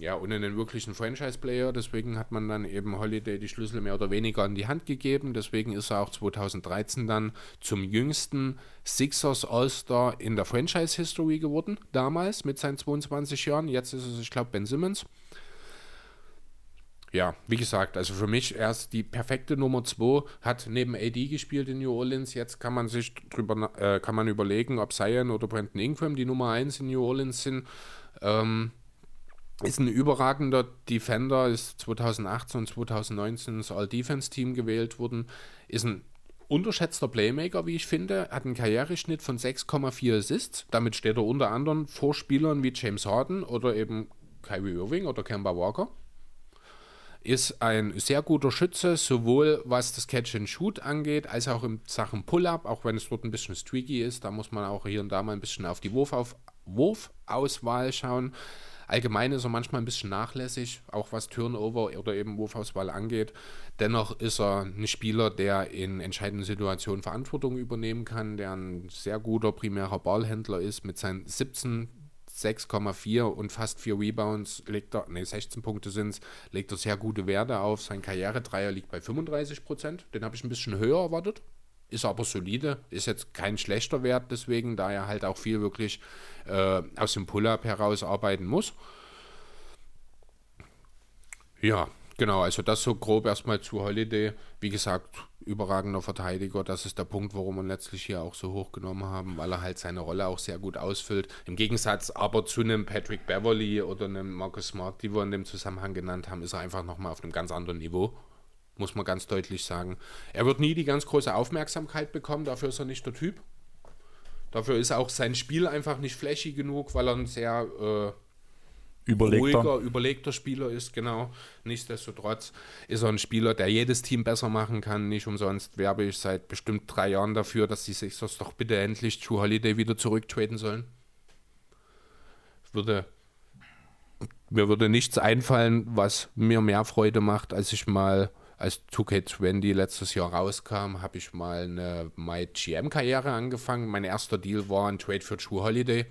ja, ohne einen wirklichen Franchise-Player. Deswegen hat man dann eben Holiday die Schlüssel mehr oder weniger in die Hand gegeben. Deswegen ist er auch 2013 dann zum jüngsten Sixers All-Star in der Franchise-History geworden, damals mit seinen 22 Jahren. Jetzt ist es, ich glaube, Ben Simmons. Ja, wie gesagt, also für mich erst die perfekte Nummer 2, hat neben AD gespielt in New Orleans. Jetzt kann man sich drüber äh, kann man überlegen, ob Zion oder Brandon Ingram die Nummer 1 in New Orleans sind. Ähm, ist ein überragender Defender, ist 2018 und 2019 ins All-Defense-Team gewählt worden, ist ein unterschätzter Playmaker, wie ich finde, hat einen Karriereschnitt von 6,4 Assists. Damit steht er unter anderem vor Spielern wie James Harden oder eben Kyrie Irving oder Kemba Walker. Ist ein sehr guter Schütze, sowohl was das Catch and Shoot angeht, als auch in Sachen Pull-Up, auch wenn es dort ein bisschen streaky ist. Da muss man auch hier und da mal ein bisschen auf die Wurfauf Wurfauswahl schauen. Allgemein ist er manchmal ein bisschen nachlässig, auch was Turnover oder eben Wurfauswahl angeht. Dennoch ist er ein Spieler, der in entscheidenden Situationen Verantwortung übernehmen kann, der ein sehr guter primärer Ballhändler ist mit seinen 17 6,4 und fast 4 Rebounds, legt er, nee, 16 Punkte sind es, legt er sehr gute Werte auf. Sein Karrieredreier liegt bei 35 Prozent. Den habe ich ein bisschen höher erwartet ist aber solide, ist jetzt kein schlechter Wert deswegen, da er halt auch viel wirklich äh, aus dem Pull-up heraus arbeiten muss. Ja, genau, also das so grob erstmal zu Holiday. Wie gesagt, überragender Verteidiger, das ist der Punkt, warum wir ihn letztlich hier auch so hochgenommen haben, weil er halt seine Rolle auch sehr gut ausfüllt. Im Gegensatz aber zu einem Patrick Beverly oder einem Marcus Smart, die wir in dem Zusammenhang genannt haben, ist er einfach nochmal auf einem ganz anderen Niveau muss man ganz deutlich sagen. Er wird nie die ganz große Aufmerksamkeit bekommen, dafür ist er nicht der Typ. Dafür ist auch sein Spiel einfach nicht flashy genug, weil er ein sehr äh, überlegter. ruhiger, überlegter Spieler ist, genau. Nichtsdestotrotz ist er ein Spieler, der jedes Team besser machen kann. Nicht umsonst werbe ich seit bestimmt drei Jahren dafür, dass die Sixers doch bitte endlich True Holiday wieder zurücktraden sollen. Würde mir würde nichts einfallen, was mir mehr Freude macht, als ich mal als 2K20 letztes Jahr rauskam, habe ich mal eine MyGM-Karriere angefangen. Mein erster Deal war ein Trade für True Holiday.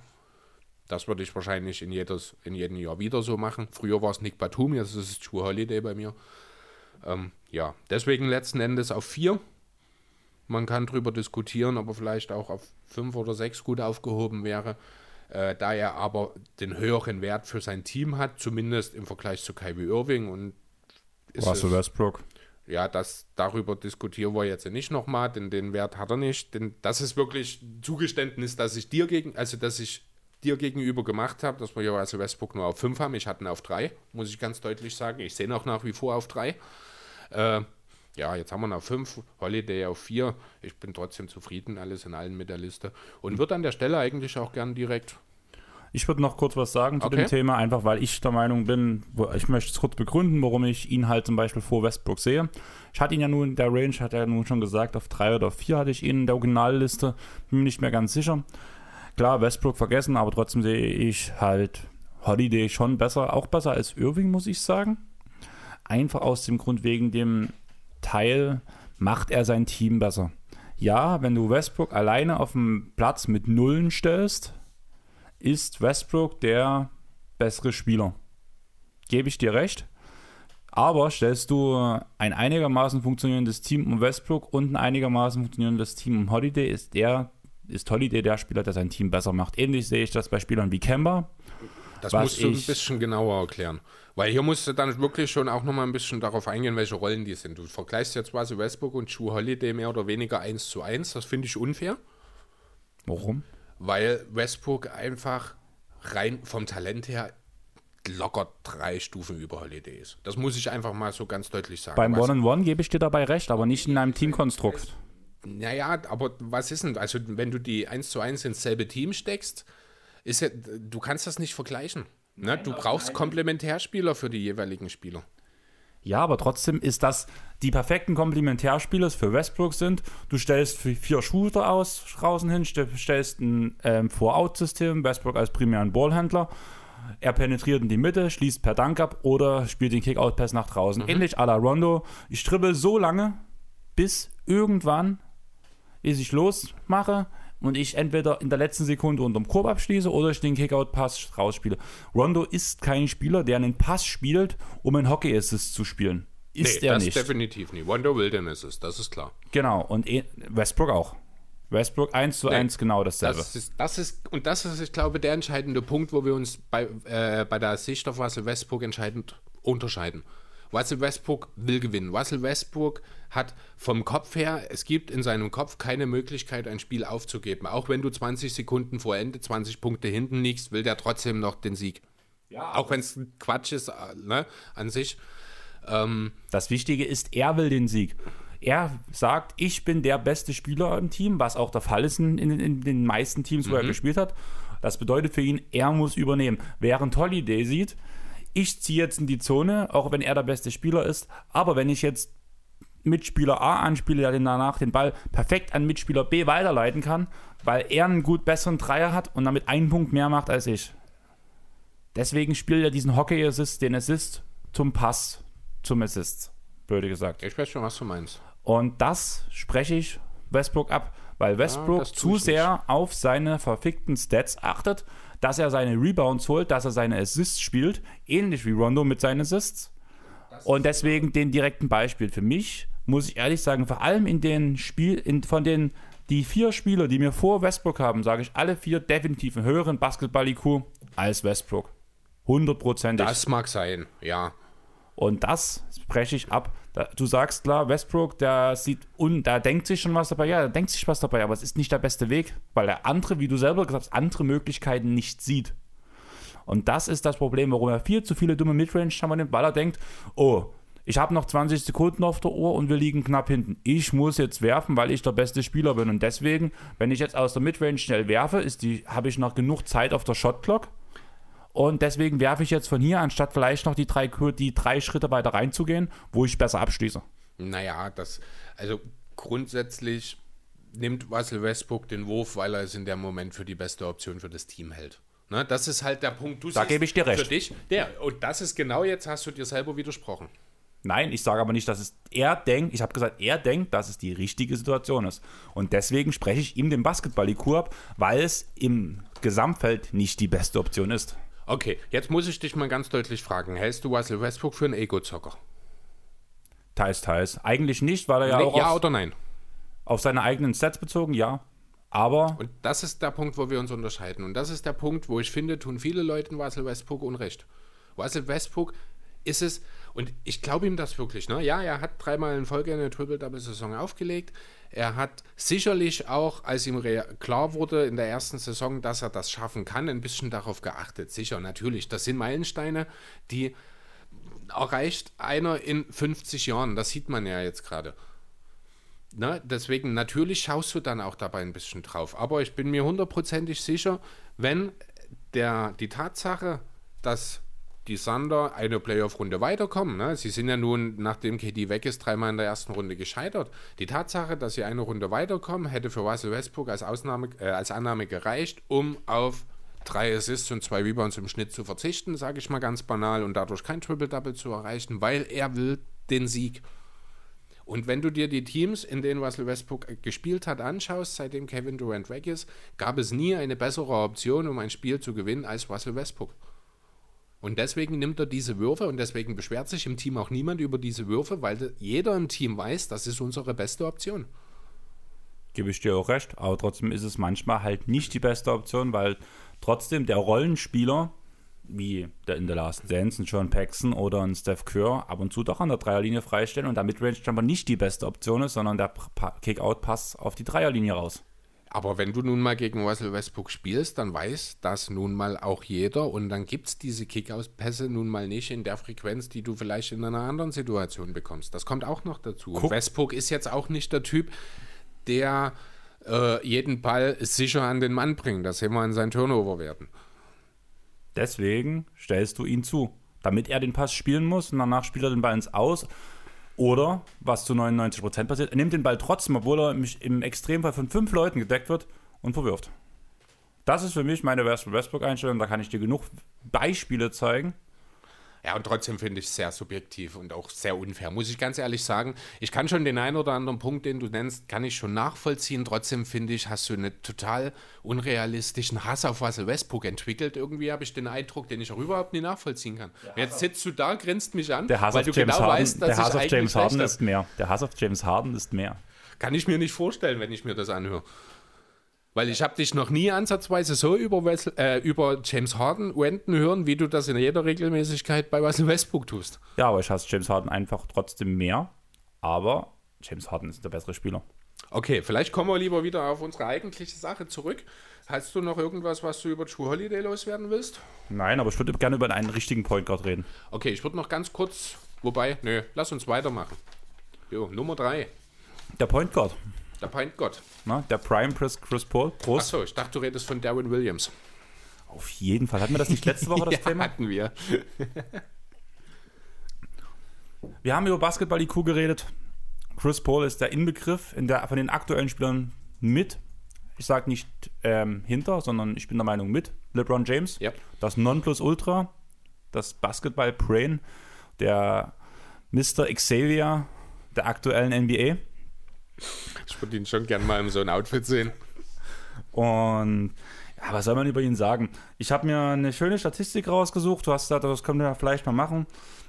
Das würde ich wahrscheinlich in, jedes, in jedem Jahr wieder so machen. Früher war es Nick Batum, jetzt ist es True Holiday bei mir. Ähm, ja, deswegen letzten Endes auf vier. Man kann darüber diskutieren, ob er vielleicht auch auf fünf oder sechs gut aufgehoben wäre. Äh, da er aber den höheren Wert für sein Team hat, zumindest im Vergleich zu Kyrie Irving und Russell Westbrook ja, das, darüber diskutieren wir jetzt nicht nochmal, denn den Wert hat er nicht. Denn das ist wirklich Zugeständnis, dass ich dir gegen, also dass ich dir gegenüber gemacht habe, dass wir ja also Westbrook nur auf 5 haben. Ich hatte ihn auf 3, muss ich ganz deutlich sagen. Ich sehe ihn auch nach wie vor auf 3. Äh, ja, jetzt haben wir ihn auf 5, Holiday auf 4. Ich bin trotzdem zufrieden, alles in allen mit der Liste. Und würde an der Stelle eigentlich auch gern direkt ich würde noch kurz was sagen zu okay. dem Thema, einfach weil ich der Meinung bin, ich möchte es kurz begründen, warum ich ihn halt zum Beispiel vor Westbrook sehe. Ich hatte ihn ja nun in der Range, hat er nun schon gesagt, auf drei oder vier hatte ich ihn in der Originalliste, bin mir nicht mehr ganz sicher. Klar, Westbrook vergessen, aber trotzdem sehe ich halt Holiday schon besser, auch besser als Irving, muss ich sagen. Einfach aus dem Grund wegen dem Teil macht er sein Team besser. Ja, wenn du Westbrook alleine auf dem Platz mit Nullen stellst, ist Westbrook der bessere Spieler. Gebe ich dir recht. Aber stellst du ein einigermaßen funktionierendes Team um Westbrook und ein einigermaßen funktionierendes Team um Holiday, ist der ist Holiday der Spieler, der sein Team besser macht. Ähnlich sehe ich das bei Spielern wie Kemba. Das musst du ein bisschen genauer erklären. Weil hier musst du dann wirklich schon auch nochmal ein bisschen darauf eingehen, welche Rollen die sind. Du vergleichst jetzt quasi Westbrook und Drew Holiday mehr oder weniger eins zu eins. Das finde ich unfair. Warum? Weil Westbrook einfach rein vom Talent her locker drei Stufen über Holiday ist. Das muss ich einfach mal so ganz deutlich sagen. Beim One-on-One gebe ich dir dabei recht, aber nicht in einem Teamkonstrukt. Naja, aber was ist denn, also wenn du die 1 zu 1 ins selbe Team steckst, ist ja, du kannst das nicht vergleichen. Ne? Du brauchst Komplementärspieler für die jeweiligen Spieler. Ja, aber trotzdem ist das die perfekten Komplementärspieler für Westbrook sind. Du stellst vier Shooter aus draußen hin, stellst ein ähm, Four-Out-System, Westbrook als primären Ballhändler. Er penetriert in die Mitte, schließt per Dank ab oder spielt den Kick-Out-Pass nach draußen. Mhm. Ähnlich à la Rondo. Ich dribbel so lange, bis irgendwann ich losmache und ich entweder in der letzten Sekunde unterm Korb abschließe oder ich den Kickout-Pass rausspiele. Rondo ist kein Spieler, der einen Pass spielt, um einen Hockey-Assist zu spielen. Ist nee, er das nicht. definitiv nicht. Rondo Wilderness ist, das ist klar. Genau, und e- Westbrook auch. Westbrook 1 zu nee, 1 genau dasselbe. Das ist, das ist, und das ist, ich glaube, der entscheidende Punkt, wo wir uns bei, äh, bei der Sicht auf Russell Westbrook entscheidend unterscheiden. Russell Westbrook will gewinnen. Russell Westbrook hat vom Kopf her, es gibt in seinem Kopf keine Möglichkeit, ein Spiel aufzugeben. Auch wenn du 20 Sekunden vor Ende, 20 Punkte hinten liegst, will der trotzdem noch den Sieg. Ja, auch wenn es Quatsch ist, äh, ne, an sich. Ähm, das Wichtige ist, er will den Sieg. Er sagt, ich bin der beste Spieler im Team, was auch der Fall ist in, in, in den meisten Teams, wo mhm. er gespielt hat. Das bedeutet für ihn, er muss übernehmen. Während Holiday sieht, ich ziehe jetzt in die Zone, auch wenn er der beste Spieler ist. Aber wenn ich jetzt Mitspieler A anspiele, der danach den Ball perfekt an Mitspieler B weiterleiten kann, weil er einen gut besseren Dreier hat und damit einen Punkt mehr macht als ich. Deswegen spielt er diesen Hockey-Assist, den Assist zum Pass, zum Assist, blöde gesagt. Ich weiß schon, was du meinst. Und das spreche ich Westbrook ab, weil Westbrook ja, zu sehr nicht. auf seine verfickten Stats achtet dass er seine Rebounds holt, dass er seine Assists spielt, ähnlich wie Rondo mit seinen Assists. Und deswegen den direkten Beispiel. Für mich muss ich ehrlich sagen, vor allem in den Spiel, in, von den die vier Spieler, die mir vor Westbrook haben, sage ich alle vier definitiv einen höheren Basketball-IQ als Westbrook. Hundertprozentig. Das mag sein, ja. Und das spreche ich ab. Du sagst klar, Westbrook, der sieht und da denkt sich schon was dabei. Ja, der denkt sich was dabei, aber es ist nicht der beste Weg, weil der andere, wie du selber gesagt hast, andere Möglichkeiten nicht sieht. Und das ist das Problem, warum er viel zu viele dumme Midrange nimmt, weil er denkt, oh, ich habe noch 20 Sekunden auf der Uhr und wir liegen knapp hinten. Ich muss jetzt werfen, weil ich der beste Spieler bin. Und deswegen, wenn ich jetzt aus der Midrange schnell werfe, habe ich noch genug Zeit auf der Shotclock und deswegen werfe ich jetzt von hier, anstatt vielleicht noch die drei, die drei Schritte weiter reinzugehen, wo ich besser abschließe. Naja, das, also grundsätzlich nimmt Russell Westbrook den Wurf, weil er es in dem Moment für die beste Option für das Team hält. Ne, das ist halt der Punkt. Du da gebe ich dir recht. Für dich, der, und das ist genau jetzt, hast du dir selber widersprochen. Nein, ich sage aber nicht, dass es er denkt, ich habe gesagt, er denkt, dass es die richtige Situation ist. Und deswegen spreche ich ihm den Basketball-IQ ab, weil es im Gesamtfeld nicht die beste Option ist. Okay, jetzt muss ich dich mal ganz deutlich fragen. Hältst du Russell Westbrook für einen Ego-Zocker? Teils, teils. Eigentlich nicht, weil er ja nee, auch. Ja auf, oder nein? Auf seine eigenen Sets bezogen, ja. Aber. Und das ist der Punkt, wo wir uns unterscheiden. Und das ist der Punkt, wo ich finde, tun viele Leute Russell Westbrook Unrecht. Russell Westbrook ist es, und ich glaube ihm das wirklich, ne? Ja, er hat dreimal in Folge eine Triple-Double-Saison aufgelegt. Er hat sicherlich auch, als ihm klar wurde in der ersten Saison, dass er das schaffen kann, ein bisschen darauf geachtet. Sicher, natürlich. Das sind Meilensteine, die erreicht einer in 50 Jahren. Das sieht man ja jetzt gerade. Ne? Deswegen, natürlich schaust du dann auch dabei ein bisschen drauf. Aber ich bin mir hundertprozentig sicher, wenn der, die Tatsache, dass die Sander eine Playoff-Runde weiterkommen. Ne? Sie sind ja nun, nachdem KD weg ist, dreimal in der ersten Runde gescheitert. Die Tatsache, dass sie eine Runde weiterkommen, hätte für Russell Westbrook als, Ausnahme, äh, als Annahme gereicht, um auf drei Assists und zwei Rebounds im Schnitt zu verzichten, sage ich mal ganz banal, und dadurch kein Triple-Double zu erreichen, weil er will den Sieg. Und wenn du dir die Teams, in denen Russell Westbrook gespielt hat, anschaust, seitdem Kevin Durant weg ist, gab es nie eine bessere Option, um ein Spiel zu gewinnen, als Russell Westbrook. Und deswegen nimmt er diese Würfe und deswegen beschwert sich im Team auch niemand über diese Würfe, weil jeder im Team weiß, das ist unsere beste Option. Gebe ich dir auch recht, aber trotzdem ist es manchmal halt nicht die beste Option, weil trotzdem der Rollenspieler, wie der in der Last Dance, ein John Paxson oder ein Steph Kerr, ab und zu doch an der Dreierlinie freistellen und damit Range Jumper nicht die beste Option ist, sondern der Kick-Out-Pass auf die Dreierlinie raus. Aber wenn du nun mal gegen Russell Westbrook spielst, dann weiß das nun mal auch jeder und dann gibt es diese Kick-Out-Pässe nun mal nicht in der Frequenz, die du vielleicht in einer anderen Situation bekommst. Das kommt auch noch dazu. Und Westbrook ist jetzt auch nicht der Typ, der äh, jeden Ball sicher an den Mann bringt. Das sehen wir an seinen Turnover-Werten. Deswegen stellst du ihn zu. damit er den Pass spielen muss und danach spielt er den Ball ins Aus. Oder, was zu 99% passiert, er nimmt den Ball trotzdem, obwohl er im, Extremfall von fünf Leuten gedeckt wird und verwirft. Das ist für mich meine Westbrook-Einstellung. Da kann ich dir genug Beispiele zeigen. Ja, und trotzdem finde ich es sehr subjektiv und auch sehr unfair, muss ich ganz ehrlich sagen. Ich kann schon den einen oder anderen Punkt, den du nennst, kann ich schon nachvollziehen. Trotzdem finde ich, hast du einen total unrealistischen Hass auf Russell Westbrook entwickelt. Irgendwie habe ich den Eindruck, den ich auch überhaupt nicht nachvollziehen kann. Jetzt sitzt du da, grinst mich an, Der Hass weil auf du James genau Harden, weißt, dass der Hass ich auf James Harden ist mehr. Der Hass auf James Harden ist mehr. Kann ich mir nicht vorstellen, wenn ich mir das anhöre. Weil ich habe dich noch nie ansatzweise so über, Wessel, äh, über James Harden wenden hören, wie du das in jeder Regelmäßigkeit bei Russell Westbrook tust. Ja, aber ich hasse James Harden einfach trotzdem mehr. Aber James Harden ist der bessere Spieler. Okay, vielleicht kommen wir lieber wieder auf unsere eigentliche Sache zurück. Hast du noch irgendwas, was du über True Holiday loswerden willst? Nein, aber ich würde gerne über einen richtigen Point Guard reden. Okay, ich würde noch ganz kurz, wobei, nö, lass uns weitermachen. Jo, Nummer drei, Der Point Guard, der Pint Gott. ne? der Prime Chris, Chris Paul. Prost. Achso, ich dachte, du redest von Darren Williams. Auf jeden Fall. Hatten wir das nicht letzte Woche, das ja, Thema? hatten wir. Wir haben über Basketball IQ geredet. Chris Paul ist der Inbegriff in der, von den aktuellen Spielern mit. Ich sage nicht ähm, hinter, sondern ich bin der Meinung mit. LeBron James, Ja. das Nonplusultra, das Basketball-Brain, der Mr. Xavier der aktuellen NBA. Ich würde ihn schon gern mal in so ein Outfit sehen. Und ja, was soll man über ihn sagen? Ich habe mir eine schöne Statistik rausgesucht. Du hast gesagt, das können wir vielleicht mal machen.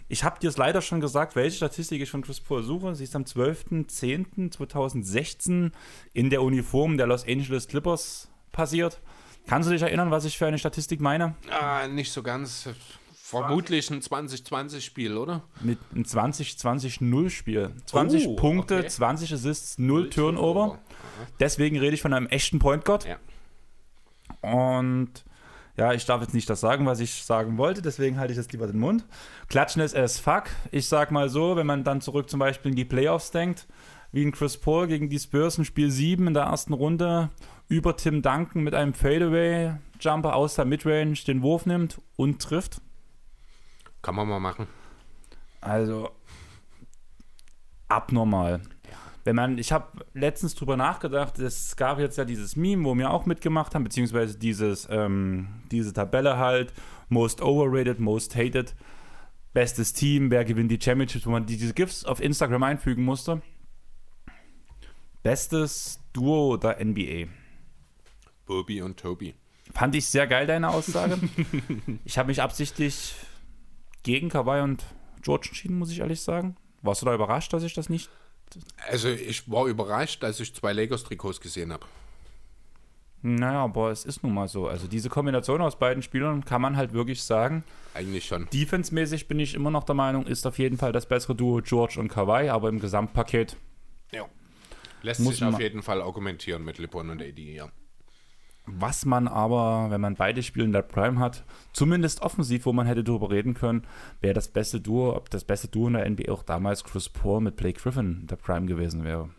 Ich habe dir es leider schon gesagt, welche Statistik ich von Chris Paul suche. Sie ist am 12.10.2016 in der Uniform der Los Angeles Clippers passiert. Kannst du dich erinnern, was ich für eine Statistik meine? Ah, nicht so ganz. Vermutlich ein 2020-Spiel, oder? Mit einem 20-20-0-Spiel. 20 Oh, Punkte, okay. 20 Assists, 0 Turnover. Deswegen rede ich von einem echten Point Guard. Ja. Und ja, ich darf jetzt nicht das sagen, was ich sagen wollte, deswegen halte ich jetzt lieber den Mund. Klatschen ist as fuck. Ich sag mal so, wenn man dann zurück zum Beispiel in die Playoffs denkt, wie in Chris Paul gegen die Spurs in Spiel 7 in der ersten Runde über Tim Duncan mit einem Fadeaway-Jumper aus der Midrange den Wurf nimmt und trifft. Kann man mal machen. Also abnormal. Wenn man, ich habe letztens drüber nachgedacht, es gab jetzt ja dieses Meme, wo wir auch mitgemacht haben, beziehungsweise dieses, ähm, diese Tabelle halt, most overrated, most hated, bestes Team, wer gewinnt die Championships, wo man diese GIFs auf Instagram einfügen musste. Bestes Duo der NBA. Bobby und Toby. Fand ich sehr geil, deine Aussage. ich habe mich absichtlich gegen Kawhi und George entschieden, muss ich ehrlich sagen. Warst du da überrascht, dass ich das nicht Also ich war überrascht, als ich zwei Lakers-Trikots gesehen habe. Naja, aber es ist nun mal so. Also diese Kombination aus beiden Spielern kann man halt wirklich sagen. Eigentlich schon. Defense-mäßig bin ich immer noch der Meinung, ist auf jeden Fall das bessere Duo George und Kawhi, aber im Gesamtpaket Ja. Lässt sich auf jeden Fall argumentieren mit LeBron und AD, ja. Was man aber, wenn man beide Spiele in der Prime hat, zumindest offensiv, wo man hätte drüber reden können, wäre das beste Duo, ob das beste Duo in der NBA auch damals Chris Paul mit Blake Griffin in der Prime gewesen wäre.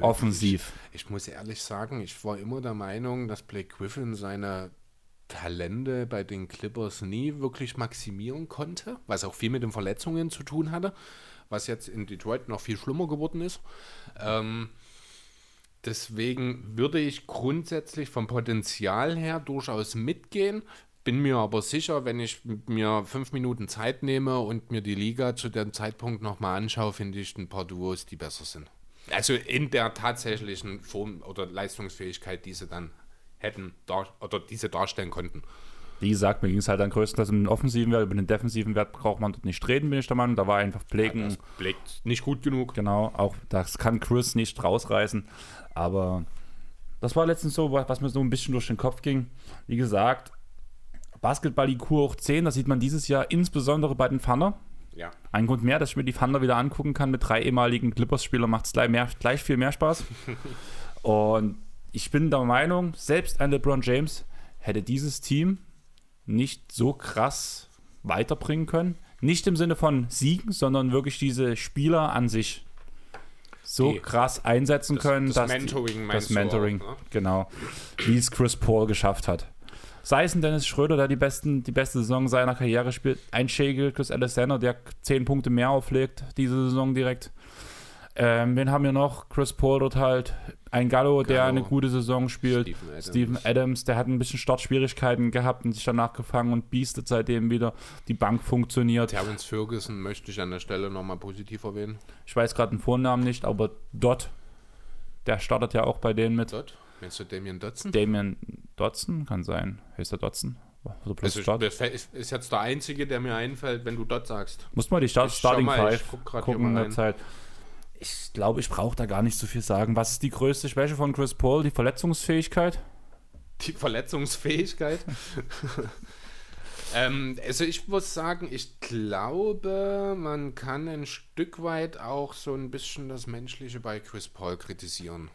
Offensiv. Ich muss ehrlich sagen, ich war immer der Meinung, dass Blake Griffin seine Talente bei den Clippers nie wirklich maximieren konnte, was auch viel mit den Verletzungen zu tun hatte, was jetzt in Detroit noch viel schlimmer geworden ist. Ähm, deswegen würde ich grundsätzlich vom Potenzial her durchaus mitgehen. Bin mir aber sicher, wenn ich mir fünf Minuten Zeit nehme und mir die Liga zu dem Zeitpunkt nochmal anschaue, finde ich ein paar Duos, die besser sind. Also in der tatsächlichen Form oder Leistungsfähigkeit, die sie dann hätten oder diese darstellen konnten. Wie gesagt, mir ging es halt dann größtenteils um den offensiven Wert, über den defensiven Wert braucht man dort nicht reden, bin ich der Meinung. Da war einfach ein Das blickt nicht gut genug. Genau, auch das kann Chris nicht rausreißen. Aber das war letztens so, was mir so ein bisschen durch den Kopf ging. Wie gesagt, Basketball-IQ hoch 10, das sieht man dieses Jahr insbesondere bei den Thunder. Ja. Ein Grund mehr, dass ich mir die Thunder wieder angucken kann. Mit drei ehemaligen Clippers-Spielern macht es gleich, mehr- gleich viel mehr Spaß. Und ich bin der Meinung, selbst ein LeBron James hätte dieses Team nicht so krass weiterbringen können. Nicht im Sinne von Siegen, sondern wirklich diese Spieler an sich so Die- krass einsetzen das- können, das dass Mentoring das meinst du Mentoring, auch, ne? genau, wie es Chris Paul geschafft hat. Sei es ein Dennis Schröder, der die, besten, die beste Saison seiner Karriere spielt, ein Shagel, Chris Alexander, der 10 Punkte mehr auflegt diese Saison direkt. Ähm, wen haben wir noch? Chris Paul dort halt. Ein Gallo, der eine gute Saison spielt. Steven Adams. Steven Adams, der hat ein bisschen Startschwierigkeiten gehabt und sich danach gefangen und biestet seitdem wieder. Die Bank funktioniert. Terrence Ferguson möchte ich an der Stelle nochmal positiv erwähnen. Ich weiß gerade den Vornamen nicht, aber Dot, der startet ja auch bei denen mit. Dort. Meinst du Damien Dotson? Damien Dotson, kann sein. Heißt der Dotson? Also, das ist jetzt der einzige, der mir einfällt, wenn du dort sagst. Muss mal die Start Starting mal, Five guck gucken in der. Zeit. Ich glaube, ich brauche da gar nicht so viel sagen. Was ist die größte Schwäche von Chris Paul? Die Verletzungsfähigkeit? Die Verletzungsfähigkeit. ähm, also ich muss sagen, ich glaube, man kann ein Stück weit auch so ein bisschen das Menschliche bei Chris Paul kritisieren.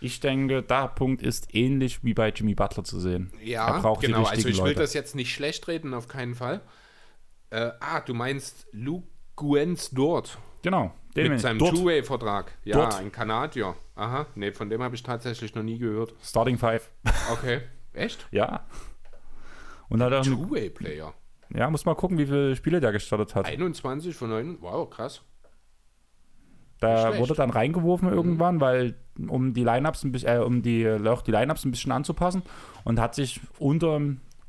Ich denke, der Punkt ist ähnlich wie bei Jimmy Butler zu sehen. Ja, er braucht genau. die Also ich will Leute. das jetzt nicht schlecht reden, auf keinen Fall. Äh, ah, du meinst Luke Guenz dort Genau. Den mit seinem. Two-Way-Vertrag. Ja, Dort. ein Kanadier. Aha, nee, von dem habe ich tatsächlich noch nie gehört. Starting Five. Okay, echt? Ja. Und hat auch Two-Way-Player. ja, muss mal gucken, wie viele Spiele der gestartet hat. 21 von 9. Wow, krass. Da schlecht. wurde dann reingeworfen irgendwann, weil um die Lineups ein bisschen, äh, um die, auch die Lineups ein bisschen anzupassen und hat sich unter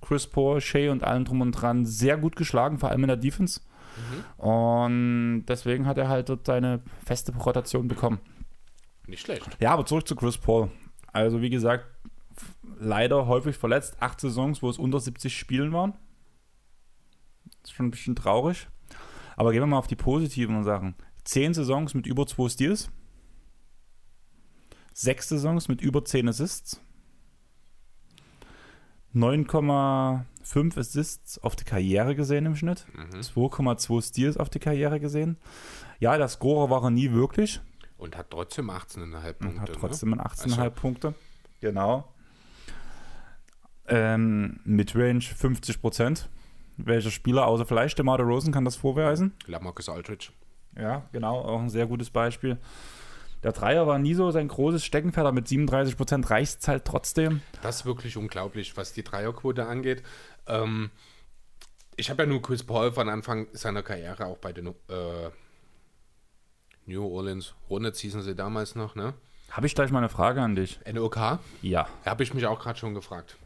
Chris Paul, Shea und allem drum und dran sehr gut geschlagen, vor allem in der Defense. Und deswegen hat er halt dort seine feste Rotation bekommen. Nicht schlecht. Ja, aber zurück zu Chris Paul. Also wie gesagt, leider häufig verletzt. Acht Saisons, wo es unter 70 Spielen waren. ist schon ein bisschen traurig. Aber gehen wir mal auf die positiven Sachen. Zehn Saisons mit über zwei Steals. Sechs Saisons mit über 10 Assists. 9,5 Assists auf die Karriere gesehen im Schnitt. Mhm. 2,2 Steals auf die Karriere gesehen. Ja, der Scorer war er nie wirklich. Und hat trotzdem 18,5 Punkte. Und hat ne? trotzdem ein 18,5 Also- Punkte. Genau. Ähm, Midrange 50 Prozent. Welcher Spieler außer vielleicht DeMar DeRozan kann das vorweisen? Lamarcus Aldridge. Ja, genau, auch ein sehr gutes Beispiel. Der Dreier war nie so sein großes Steckenpferd, aber mit 37 Prozent reicht es halt trotzdem. Das ist wirklich unglaublich, was die Dreierquote angeht. Ähm, ich habe ja nur Chris Paul von Anfang seiner Karriere auch bei den äh, New Orleans Hornets hießen sie damals noch, ne? Habe ich gleich mal eine Frage an dich. NOK? Ja. Habe ich mich auch gerade schon gefragt.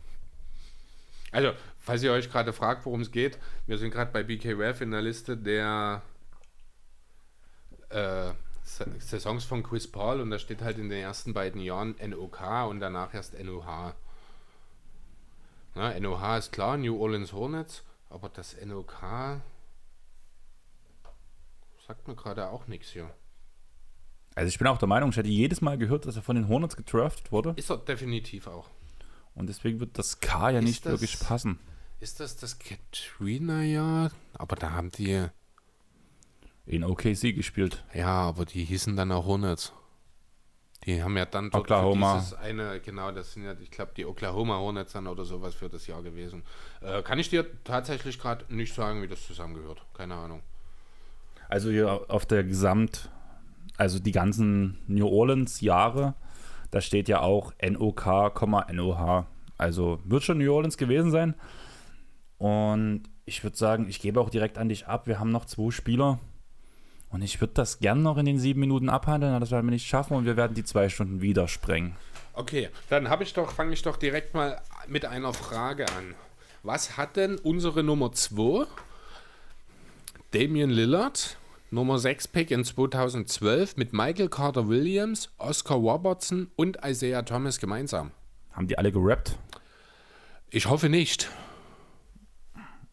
Also, falls ihr euch gerade fragt, worum es geht, wir sind gerade bei BK Ref in der Liste der äh, Saisons von Chris Paul und da steht halt in den ersten beiden Jahren NOK und danach erst NOH. Na, NOH ist klar, New Orleans Hornets, aber das NOK sagt mir gerade auch nichts hier. Also ich bin auch der Meinung, ich hätte jedes Mal gehört, dass er von den Hornets gedraftet wurde. Ist er definitiv auch. Und deswegen wird das K ja Ist nicht das- wirklich passen. Ist das das Katrina-Jahr? Aber da haben die. In OKC gespielt. Ja, aber die hießen dann auch Hornets. Die haben ja dann dort Oklahoma. dieses eine, genau, das sind ja, ich glaube, die Oklahoma Hornets dann oder sowas für das Jahr gewesen. Äh, kann ich dir tatsächlich gerade nicht sagen, wie das zusammengehört. Keine Ahnung. Also hier auf der Gesamt, also die ganzen New Orleans Jahre, da steht ja auch NOK, NOH. Also wird schon New Orleans gewesen sein. Und ich würde sagen, ich gebe auch direkt an dich ab. Wir haben noch zwei Spieler. Und ich würde das gern noch in den sieben Minuten abhandeln, aber das werden wir nicht schaffen und wir werden die zwei Stunden wieder sprengen. Okay, dann habe ich doch, fange ich doch direkt mal mit einer Frage an. Was hat denn unsere Nummer 2, Damian Lillard, Nummer 6 Pick in 2012 mit Michael Carter Williams, Oscar Robertson und Isaiah Thomas gemeinsam? Haben die alle gerappt? Ich hoffe nicht.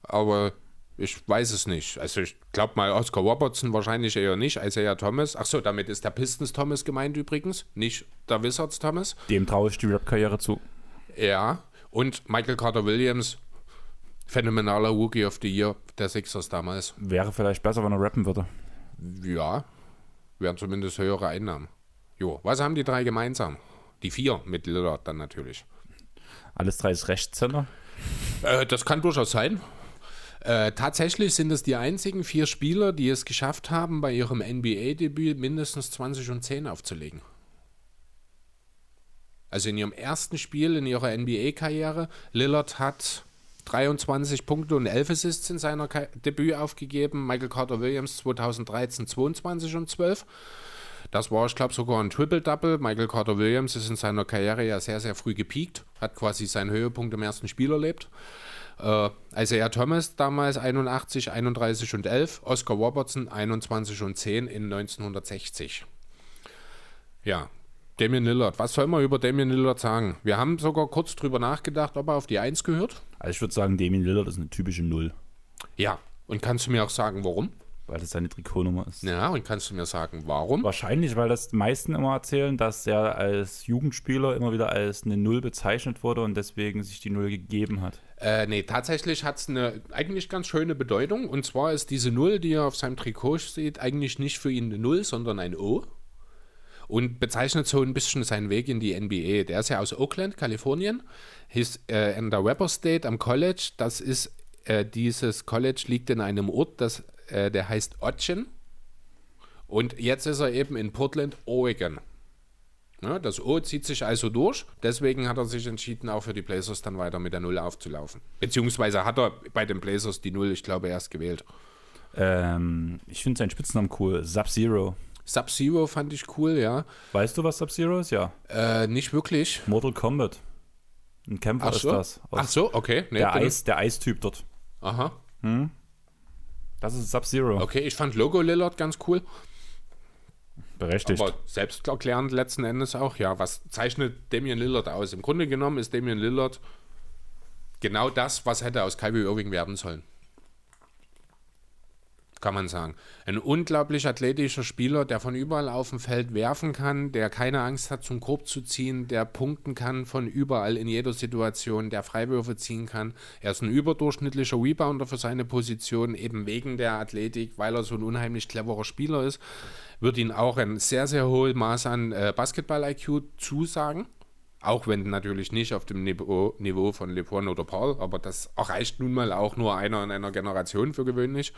Aber ich weiß es nicht. Also ich glaube mal Oscar Robertson wahrscheinlich eher nicht. Isaiah Thomas. Achso, damit ist der Pistons Thomas gemeint übrigens, nicht der Wizards Thomas. Dem traue ich die Rap-Karriere zu. Ja. Und Michael Carter Williams, phänomenaler Rookie of the Year der Sixers damals. Wäre vielleicht besser, wenn er rappen würde. Ja, wären zumindest höhere Einnahmen. Jo, was haben die drei gemeinsam? Die vier mit Lillard dann natürlich. Alles drei ist Rechtshänder. Äh, das kann durchaus sein. Äh, tatsächlich sind es die einzigen vier Spieler, die es geschafft haben, bei ihrem NBA-Debüt mindestens 20 und 10 aufzulegen. Also in ihrem ersten Spiel in ihrer NBA-Karriere. Lillard hat 23 Punkte und 11 Assists in seiner Ka Debüt aufgegeben. Michael Carter Williams 2013 22 und 12. Das war, ich glaube, sogar ein Triple-Double. Michael Carter Williams ist in seiner Karriere ja sehr, sehr früh gepiekt, hat quasi seinen Höhepunkt im ersten Spiel erlebt. Äh, Isaiah Thomas damals 81, 31 und 11. Oscar Robertson 21 und 10 in 1960. Ja, Damian Lillard. Was soll man über Damian Lillard sagen? Wir haben sogar kurz drüber nachgedacht, ob er auf die 1 gehört. Also ich würde sagen, Damian Lillard ist eine typische Null. Ja, und kannst du mir auch sagen, warum? Weil das seine Trikotnummer ist. Ja, und kannst du mir sagen, warum? Wahrscheinlich, weil das die meisten immer erzählen, dass er als Jugendspieler immer wieder als eine Null bezeichnet wurde und deswegen sich die Null gegeben hat. Äh, nee, tatsächlich hat es eine eigentlich ganz schöne Bedeutung. Und zwar ist diese Null, die er auf seinem Trikot sieht, eigentlich nicht für ihn eine Null, sondern ein O. Und bezeichnet so ein bisschen seinen Weg in die NBA. Der ist ja aus Oakland, Kalifornien, ist äh, in der Weber State am College. Das ist, äh, dieses College liegt in einem Ort, das, äh, der heißt Ogden. Und jetzt ist er eben in Portland, Oregon. Ja, das O zieht sich also durch, deswegen hat er sich entschieden, auch für die Blazers dann weiter mit der Null aufzulaufen. Beziehungsweise hat er bei den Blazers die Null, ich glaube, erst gewählt. Ähm, ich finde seinen Spitznamen cool. Sub-Zero. Sub-Zero fand ich cool, ja. Weißt du, was Sub-Zero ist? Ja. Äh, nicht wirklich. Mortal Kombat. Ein Kämpfer so, ist das. Ach so okay. Nee, der, Eis, der Eistyp dort. Aha. Das ist Sub-Zero. Okay, ich fand Logo Lillard ganz cool. Berechtigt. Aber selbsterklärend letzten Endes auch, ja. Was zeichnet Damian Lillard aus? Im Grunde genommen ist Damian Lillard genau das, was hätte aus Kyrie Irving werden sollen. Kann man sagen. Ein unglaublich athletischer Spieler, der von überall auf dem Feld werfen kann, der keine Angst hat, zum Korb zu ziehen, der punkten kann von überall in jeder Situation, der Freiwürfe ziehen kann. Er ist ein überdurchschnittlicher Rebounder für seine Position, eben wegen der Athletik, weil er so ein unheimlich cleverer Spieler ist. Wird ihn auch ein sehr, sehr hohes Maß an äh, Basketball-IQ zusagen. Auch wenn natürlich nicht auf dem Niveau, Niveau von LeBron oder Paul, aber das erreicht nun mal auch nur einer in einer Generation für gewöhnlich.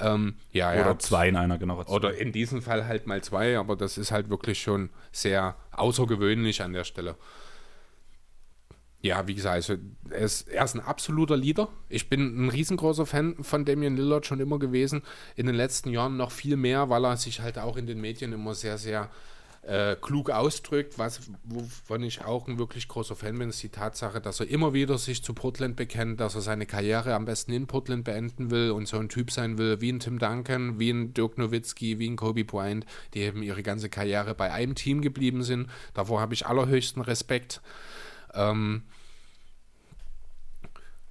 Ähm, ja, er Oder zwei in einer Generation. Oder in diesem Fall halt mal zwei, aber das ist halt wirklich schon sehr außergewöhnlich an der Stelle. Ja, wie gesagt, also er, ist, er ist ein absoluter Leader. Ich bin ein riesengroßer Fan von Damian Lillard schon immer gewesen. In den letzten Jahren noch viel mehr, weil er sich halt auch in den Medien immer sehr, sehr äh, klug ausdrückt, was, wovon ich auch ein wirklich großer Fan bin, ist die Tatsache, dass er immer wieder sich zu Portland bekennt, dass er seine Karriere am besten in Portland beenden will und so ein Typ sein will, wie ein Tim Duncan, wie ein Dirk Nowitzki, wie ein Kobe Bryant, die eben ihre ganze Karriere bei einem Team geblieben sind. Davor habe ich allerhöchsten Respekt. Ähm,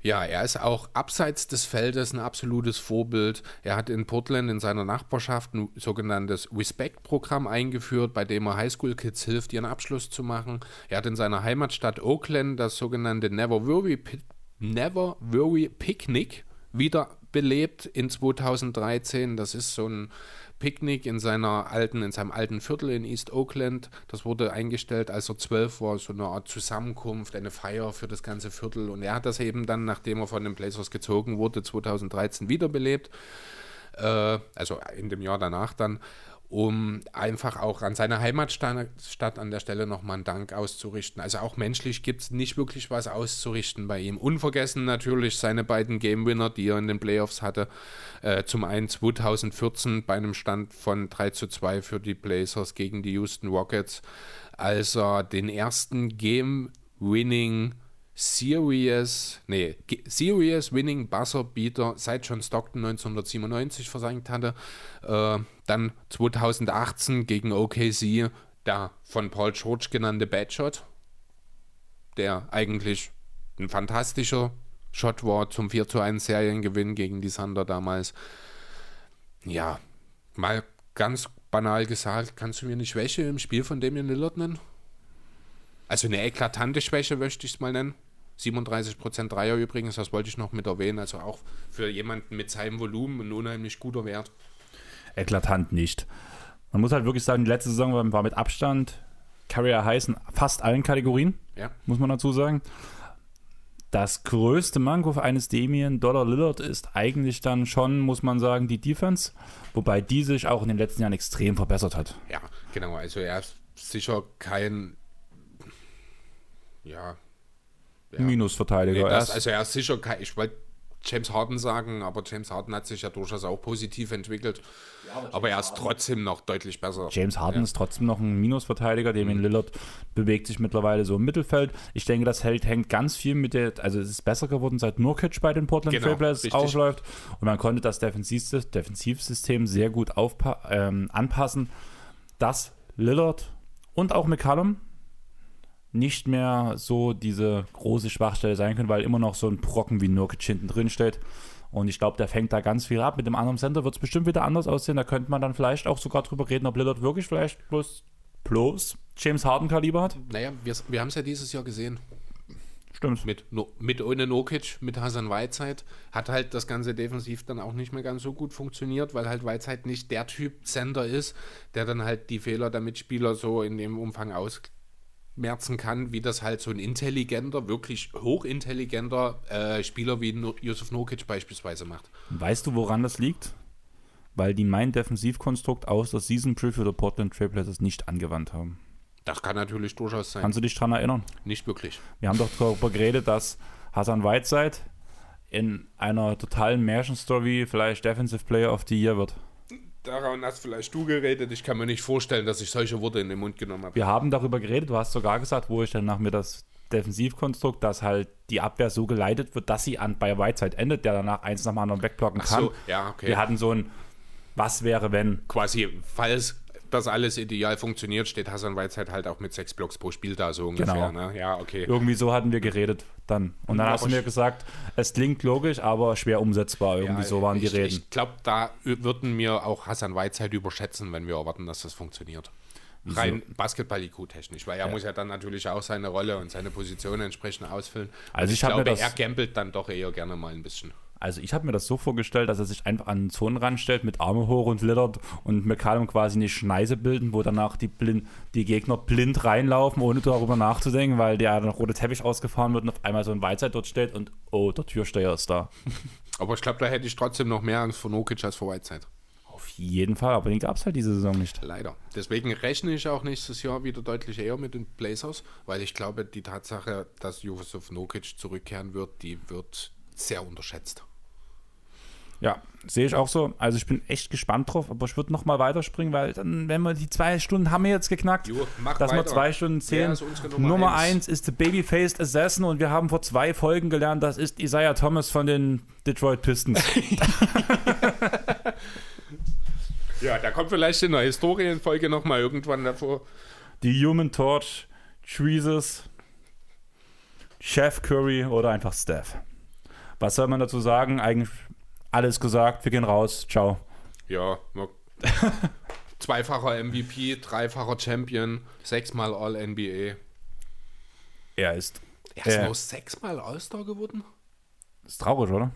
ja, er ist auch abseits des Feldes ein absolutes Vorbild. Er hat in Portland in seiner Nachbarschaft ein sogenanntes Respect-Programm eingeführt, bei dem er Highschool-Kids hilft, ihren Abschluss zu machen. Er hat in seiner Heimatstadt Oakland das sogenannte Never Worry, Never Worry Picnic wiederbelebt in 2013. Das ist so ein Picknick in seiner alten, in seinem alten Viertel in East Oakland. Das wurde eingestellt, als er zwölf war, so eine Art Zusammenkunft, eine Feier für das ganze Viertel. Und er hat das eben dann, nachdem er von den Blazers gezogen wurde, 2013 wiederbelebt. Äh, also in dem Jahr danach dann, um einfach auch an seine Heimatstadt Stadt an der Stelle nochmal einen Dank auszurichten. Also auch menschlich gibt es nicht wirklich was auszurichten bei ihm. Unvergessen natürlich seine beiden Game Winner, die er in den Playoffs hatte. Äh, zum einen 2014 bei einem Stand von 3 zu 2 für die Blazers gegen die Houston Rockets, als er den ersten Game Winning Serious, nee, Serious Winning Buzzer Beater seit John Stockton 1997 versenkt hatte. Äh, dann 2018 gegen OKC der von Paul George genannte Bad Shot, der eigentlich ein fantastischer Shot war zum 4 zu 1 Seriengewinn gegen die Thunder damals. Ja, mal ganz banal gesagt, kannst du mir eine Schwäche im Spiel von Damian Lillard nennen? Also eine eklatante Schwäche möchte ich es mal nennen. 37% Dreier übrigens, das wollte ich noch mit erwähnen. Also auch für jemanden mit seinem Volumen ein unheimlich guter Wert. Eklatant nicht. Man muss halt wirklich sagen, die letzte Saison war, mit Abstand Carrier in fast allen Kategorien, Ja, muss man dazu sagen. Das größte Manko eines Damien Dollar Lillard ist eigentlich dann schon, muss man sagen, die Defense, wobei die sich auch in den letzten Jahren extrem verbessert hat. ja, genau. Also er ist sicher kein Ja. Ja. Minusverteidiger. Nee, das, also er ist sicher kein, ich wollte James Harden sagen, aber James Harden hat sich ja durchaus auch positiv entwickelt. aber, er ist trotzdem noch deutlich besser. James Harden Ja. ist trotzdem noch ein Minusverteidiger. Damien Mhm. Lillard bewegt sich mittlerweile so im Mittelfeld. Ich denke, das hält, hängt ganz viel mit der, also es ist besser geworden, seit Nurkic bei den Portland Genau, Trailblazers aufläuft. Und man konnte das Defensivsys- Defensivsystem sehr gut aufpa ähm, anpassen, dass Lillard und auch McCallum nicht mehr so diese große Schwachstelle sein können, weil immer noch so ein Brocken wie Nurkic hinten drin steht. Und ich glaube, der fängt da ganz viel ab. Mit dem anderen Center wird es bestimmt wieder anders aussehen. Da könnte man dann vielleicht auch sogar drüber reden, ob Lillard wirklich vielleicht bloß, bloß James Harden Kaliber hat. Naja, wir, wir haben es ja dieses Jahr gesehen. Stimmt. Mit, No- mit ohne Nokic, mit Hasan Whiteside, hat halt das ganze defensiv dann auch nicht mehr ganz so gut funktioniert, weil halt Whiteside nicht der Typ Center ist, der dann halt die Fehler der Mitspieler so in dem Umfang ausmerzen kann, wie das halt so ein intelligenter, wirklich hochintelligenter äh, Spieler wie no Yusuf Nokic beispielsweise macht. Weißt du, woran das liegt? Weil die mein Defensivkonstrukt aus der Season Preview der Portland Trailblazers nicht angewandt haben. Das kann natürlich durchaus sein. Kannst du dich dran erinnern? nicht wirklich. Wir haben doch darüber geredet, dass Hassan Whiteside in einer totalen Märchenstory vielleicht Defensive Player of the Year wird. Daran hast vielleicht du geredet. Ich kann mir nicht vorstellen, dass ich solche Worte in den Mund genommen habe. Wir haben darüber geredet, du hast sogar gesagt, wo ich dann nach mir das Defensivkonstrukt, dass halt die Abwehr so geleitet wird, dass sie an, bei Whiteside endet, der danach eins nach dem anderen wegblocken kann. so, ja, okay. Wir hatten so ein Was wäre, wenn quasi, falls das alles ideal funktioniert, steht Hassan Whiteside halt auch mit sechs Blocks pro Spiel da, so ungefähr. Genau. Ne? Ja, okay. Irgendwie so hatten wir geredet dann. Und dann Ja, hast du mir gesagt, es klingt logisch, aber schwer umsetzbar. Irgendwie Ja, so waren die ich, Reden. Ich glaube, da würden wir auch Hassan Whiteside überschätzen, wenn wir erwarten, dass das funktioniert. Rein Basketball-IQ-technisch, weil er muss ja dann natürlich auch seine Rolle und seine Position entsprechend ausfüllen. Also ich mir glaube, er gambelt dann doch eher gerne mal ein bisschen. Also ich habe mir das so vorgestellt, dass er sich einfach an den Zonen ranstellt mit Arme hoch und Lillard und McCallum quasi eine Schneise bilden, wo danach die, blind, die Gegner blind reinlaufen, ohne darüber nachzudenken, weil der rote Teppich ausgefahren wird und auf einmal so ein Weizheit dort steht und oh, der Türsteher ist da. Aber ich glaube, da hätte ich trotzdem noch mehr Angst vor Nokic als vor Whiteside. Auf jeden Fall, aber den gab es halt diese Saison nicht. Leider. Deswegen rechne ich auch nächstes Jahr wieder deutlich eher mit den Blazers, weil ich glaube, die Tatsache, dass Josef Nokic zurückkehren wird, die wird sehr unterschätzt. Ja, sehe ich auch so. Also ich bin echt gespannt drauf, aber ich würde noch mal weiterspringen, weil dann, wenn wir die zwei Stunden haben wir jetzt geknackt, Jo, dass wir weiter. zwei Stunden unsere Nummer Nummer eins? eins ist The Babyfaced Assassin und wir haben vor zwei Folgen gelernt, das ist Isaiah Thomas von den Detroit Pistons. Ja, da kommt vielleicht in der Historienfolge nochmal irgendwann davor. die Human Torch, Tweezers, Chef Curry oder einfach Steph. Was soll man dazu sagen? Eigentlich alles gesagt. Wir gehen raus. Ciao. Ja, zweifacher MVP, dreifacher Champion, sechsmal All-NBA. Er ist, Er ist Äh. nur sechsmal All-Star geworden? ist traurig, oder?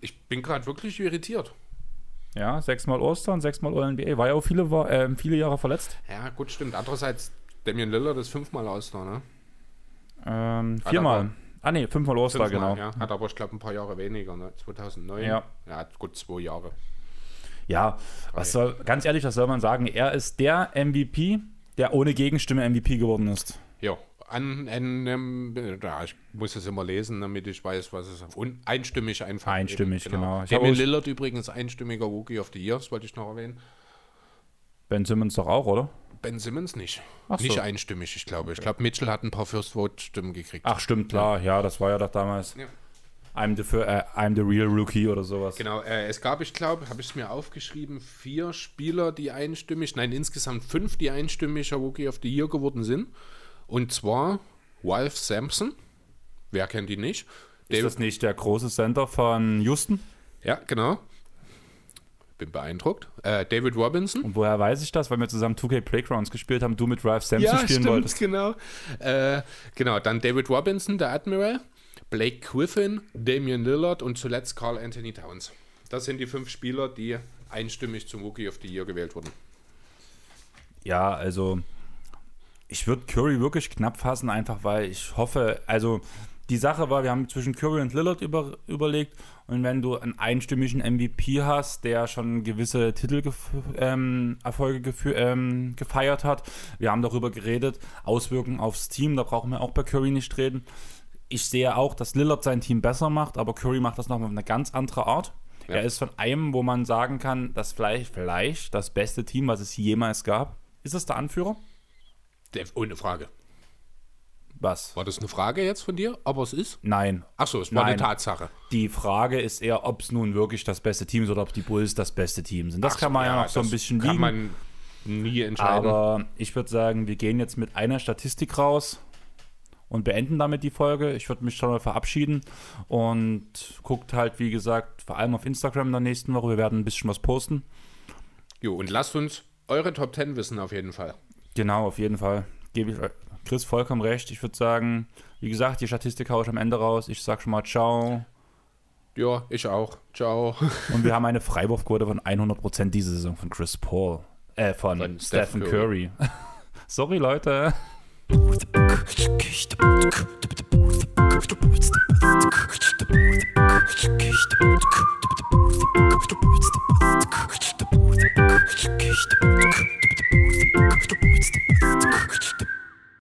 Ich bin gerade wirklich irritiert. Ja, sechsmal Ostern, sechsmal All-NBA. War ja auch viele, Wa- äh, viele Jahre verletzt. Ja, gut, stimmt. Andererseits, Damian Lillard ist fünfmal All-Star, ne? Ähm, viermal. Ah, nee, fünfmal All-Star, genau. Ja. Hat aber, ich glaube, ein paar Jahre weniger, ne? 2009. Ja. Ja, gut, zwei Jahre. Ja, was soll, ganz ehrlich, was soll man sagen? Er ist der MVP, der ohne Gegenstimme MVP geworden ist. Ja, an, an ähm, ja, ich muss es immer lesen, damit ich weiß, was es ist. Und einstimmig einfach. Einstimmig, genau. Ich Damian Lillard übrigens einstimmiger Rookie of the Year, das wollte ich noch erwähnen. Ben Simmons doch auch, oder? Ben Simmons nicht. Ach so. Nicht einstimmig, ich glaube. Ich glaube, Mitchell hat ein paar First Vote Stimmen gekriegt. Ach, stimmt, klar. Ja, das war ja doch damals. Ja. I'm the, äh, I'm the real rookie oder sowas. Genau, äh, es gab, ich glaube, habe ich es mir aufgeschrieben, vier Spieler, die einstimmig, nein, insgesamt fünf, die einstimmiger Rookie of the Year geworden sind. Und zwar Ralph Sampson. Wer kennt ihn nicht? Ist das nicht der große Center von Houston? Ja, genau. Bin beeindruckt. Äh, David Robinson. Und woher weiß ich das? Weil wir zusammen 2K Playgrounds gespielt haben, du mit Ralph Sampson spielen wolltest. genau. Äh, genau, dann David Robinson, der Admiral, Blake Griffin, Damian Lillard und zuletzt Carl Anthony Towns. Das sind die fünf Spieler, die einstimmig zum Rookie of the Year gewählt wurden. Ja, also ich würde Curry wirklich knapp fassen, einfach weil ich hoffe, also die Sache war, wir haben zwischen Curry und Lillard über, überlegt und wenn du einen einstimmigen MVP hast, der schon gewisse Titelerfolge ähm, ähm, gefeiert hat, wir haben darüber geredet, Auswirkungen aufs Team, da brauchen wir auch bei Curry nicht reden. Ich sehe auch, dass Lillard sein Team besser macht, aber Curry macht das nochmal auf eine ganz andere Art. Ja. Er ist von einem, wo man sagen kann, dass vielleicht, vielleicht das beste Team, was es jemals gab. Ist es der Anführer? Ohne Frage. Was? War das eine Frage jetzt von dir, ob es ist? Nein. Achso, es war Nein. eine Tatsache. Die Frage ist eher, ob es nun wirklich das beste Team ist oder ob die Bulls das beste Team sind. Das Ach kann man ja, ja noch so ein bisschen kann man nie entscheiden. Aber ich würde sagen, wir gehen jetzt mit einer Statistik raus und beenden damit die Folge. Ich würde mich schon mal verabschieden und guckt halt, wie gesagt, vor allem auf Instagram in der nächsten Woche. Wir werden ein bisschen was posten. Jo, und lasst uns eure Top 10 wissen auf jeden Fall. Genau, auf jeden Fall. Gebe ich Chris vollkommen recht. Ich würde sagen, wie gesagt, die Statistik haue ich am Ende raus. Ich sag schon mal Ciao. Ja, ich auch. Ciao. Und wir haben eine Freiwurfquote von 100% diese Saison von Chris Paul. Äh, von, von Stephen Curry. Curry. Sorry, Leute.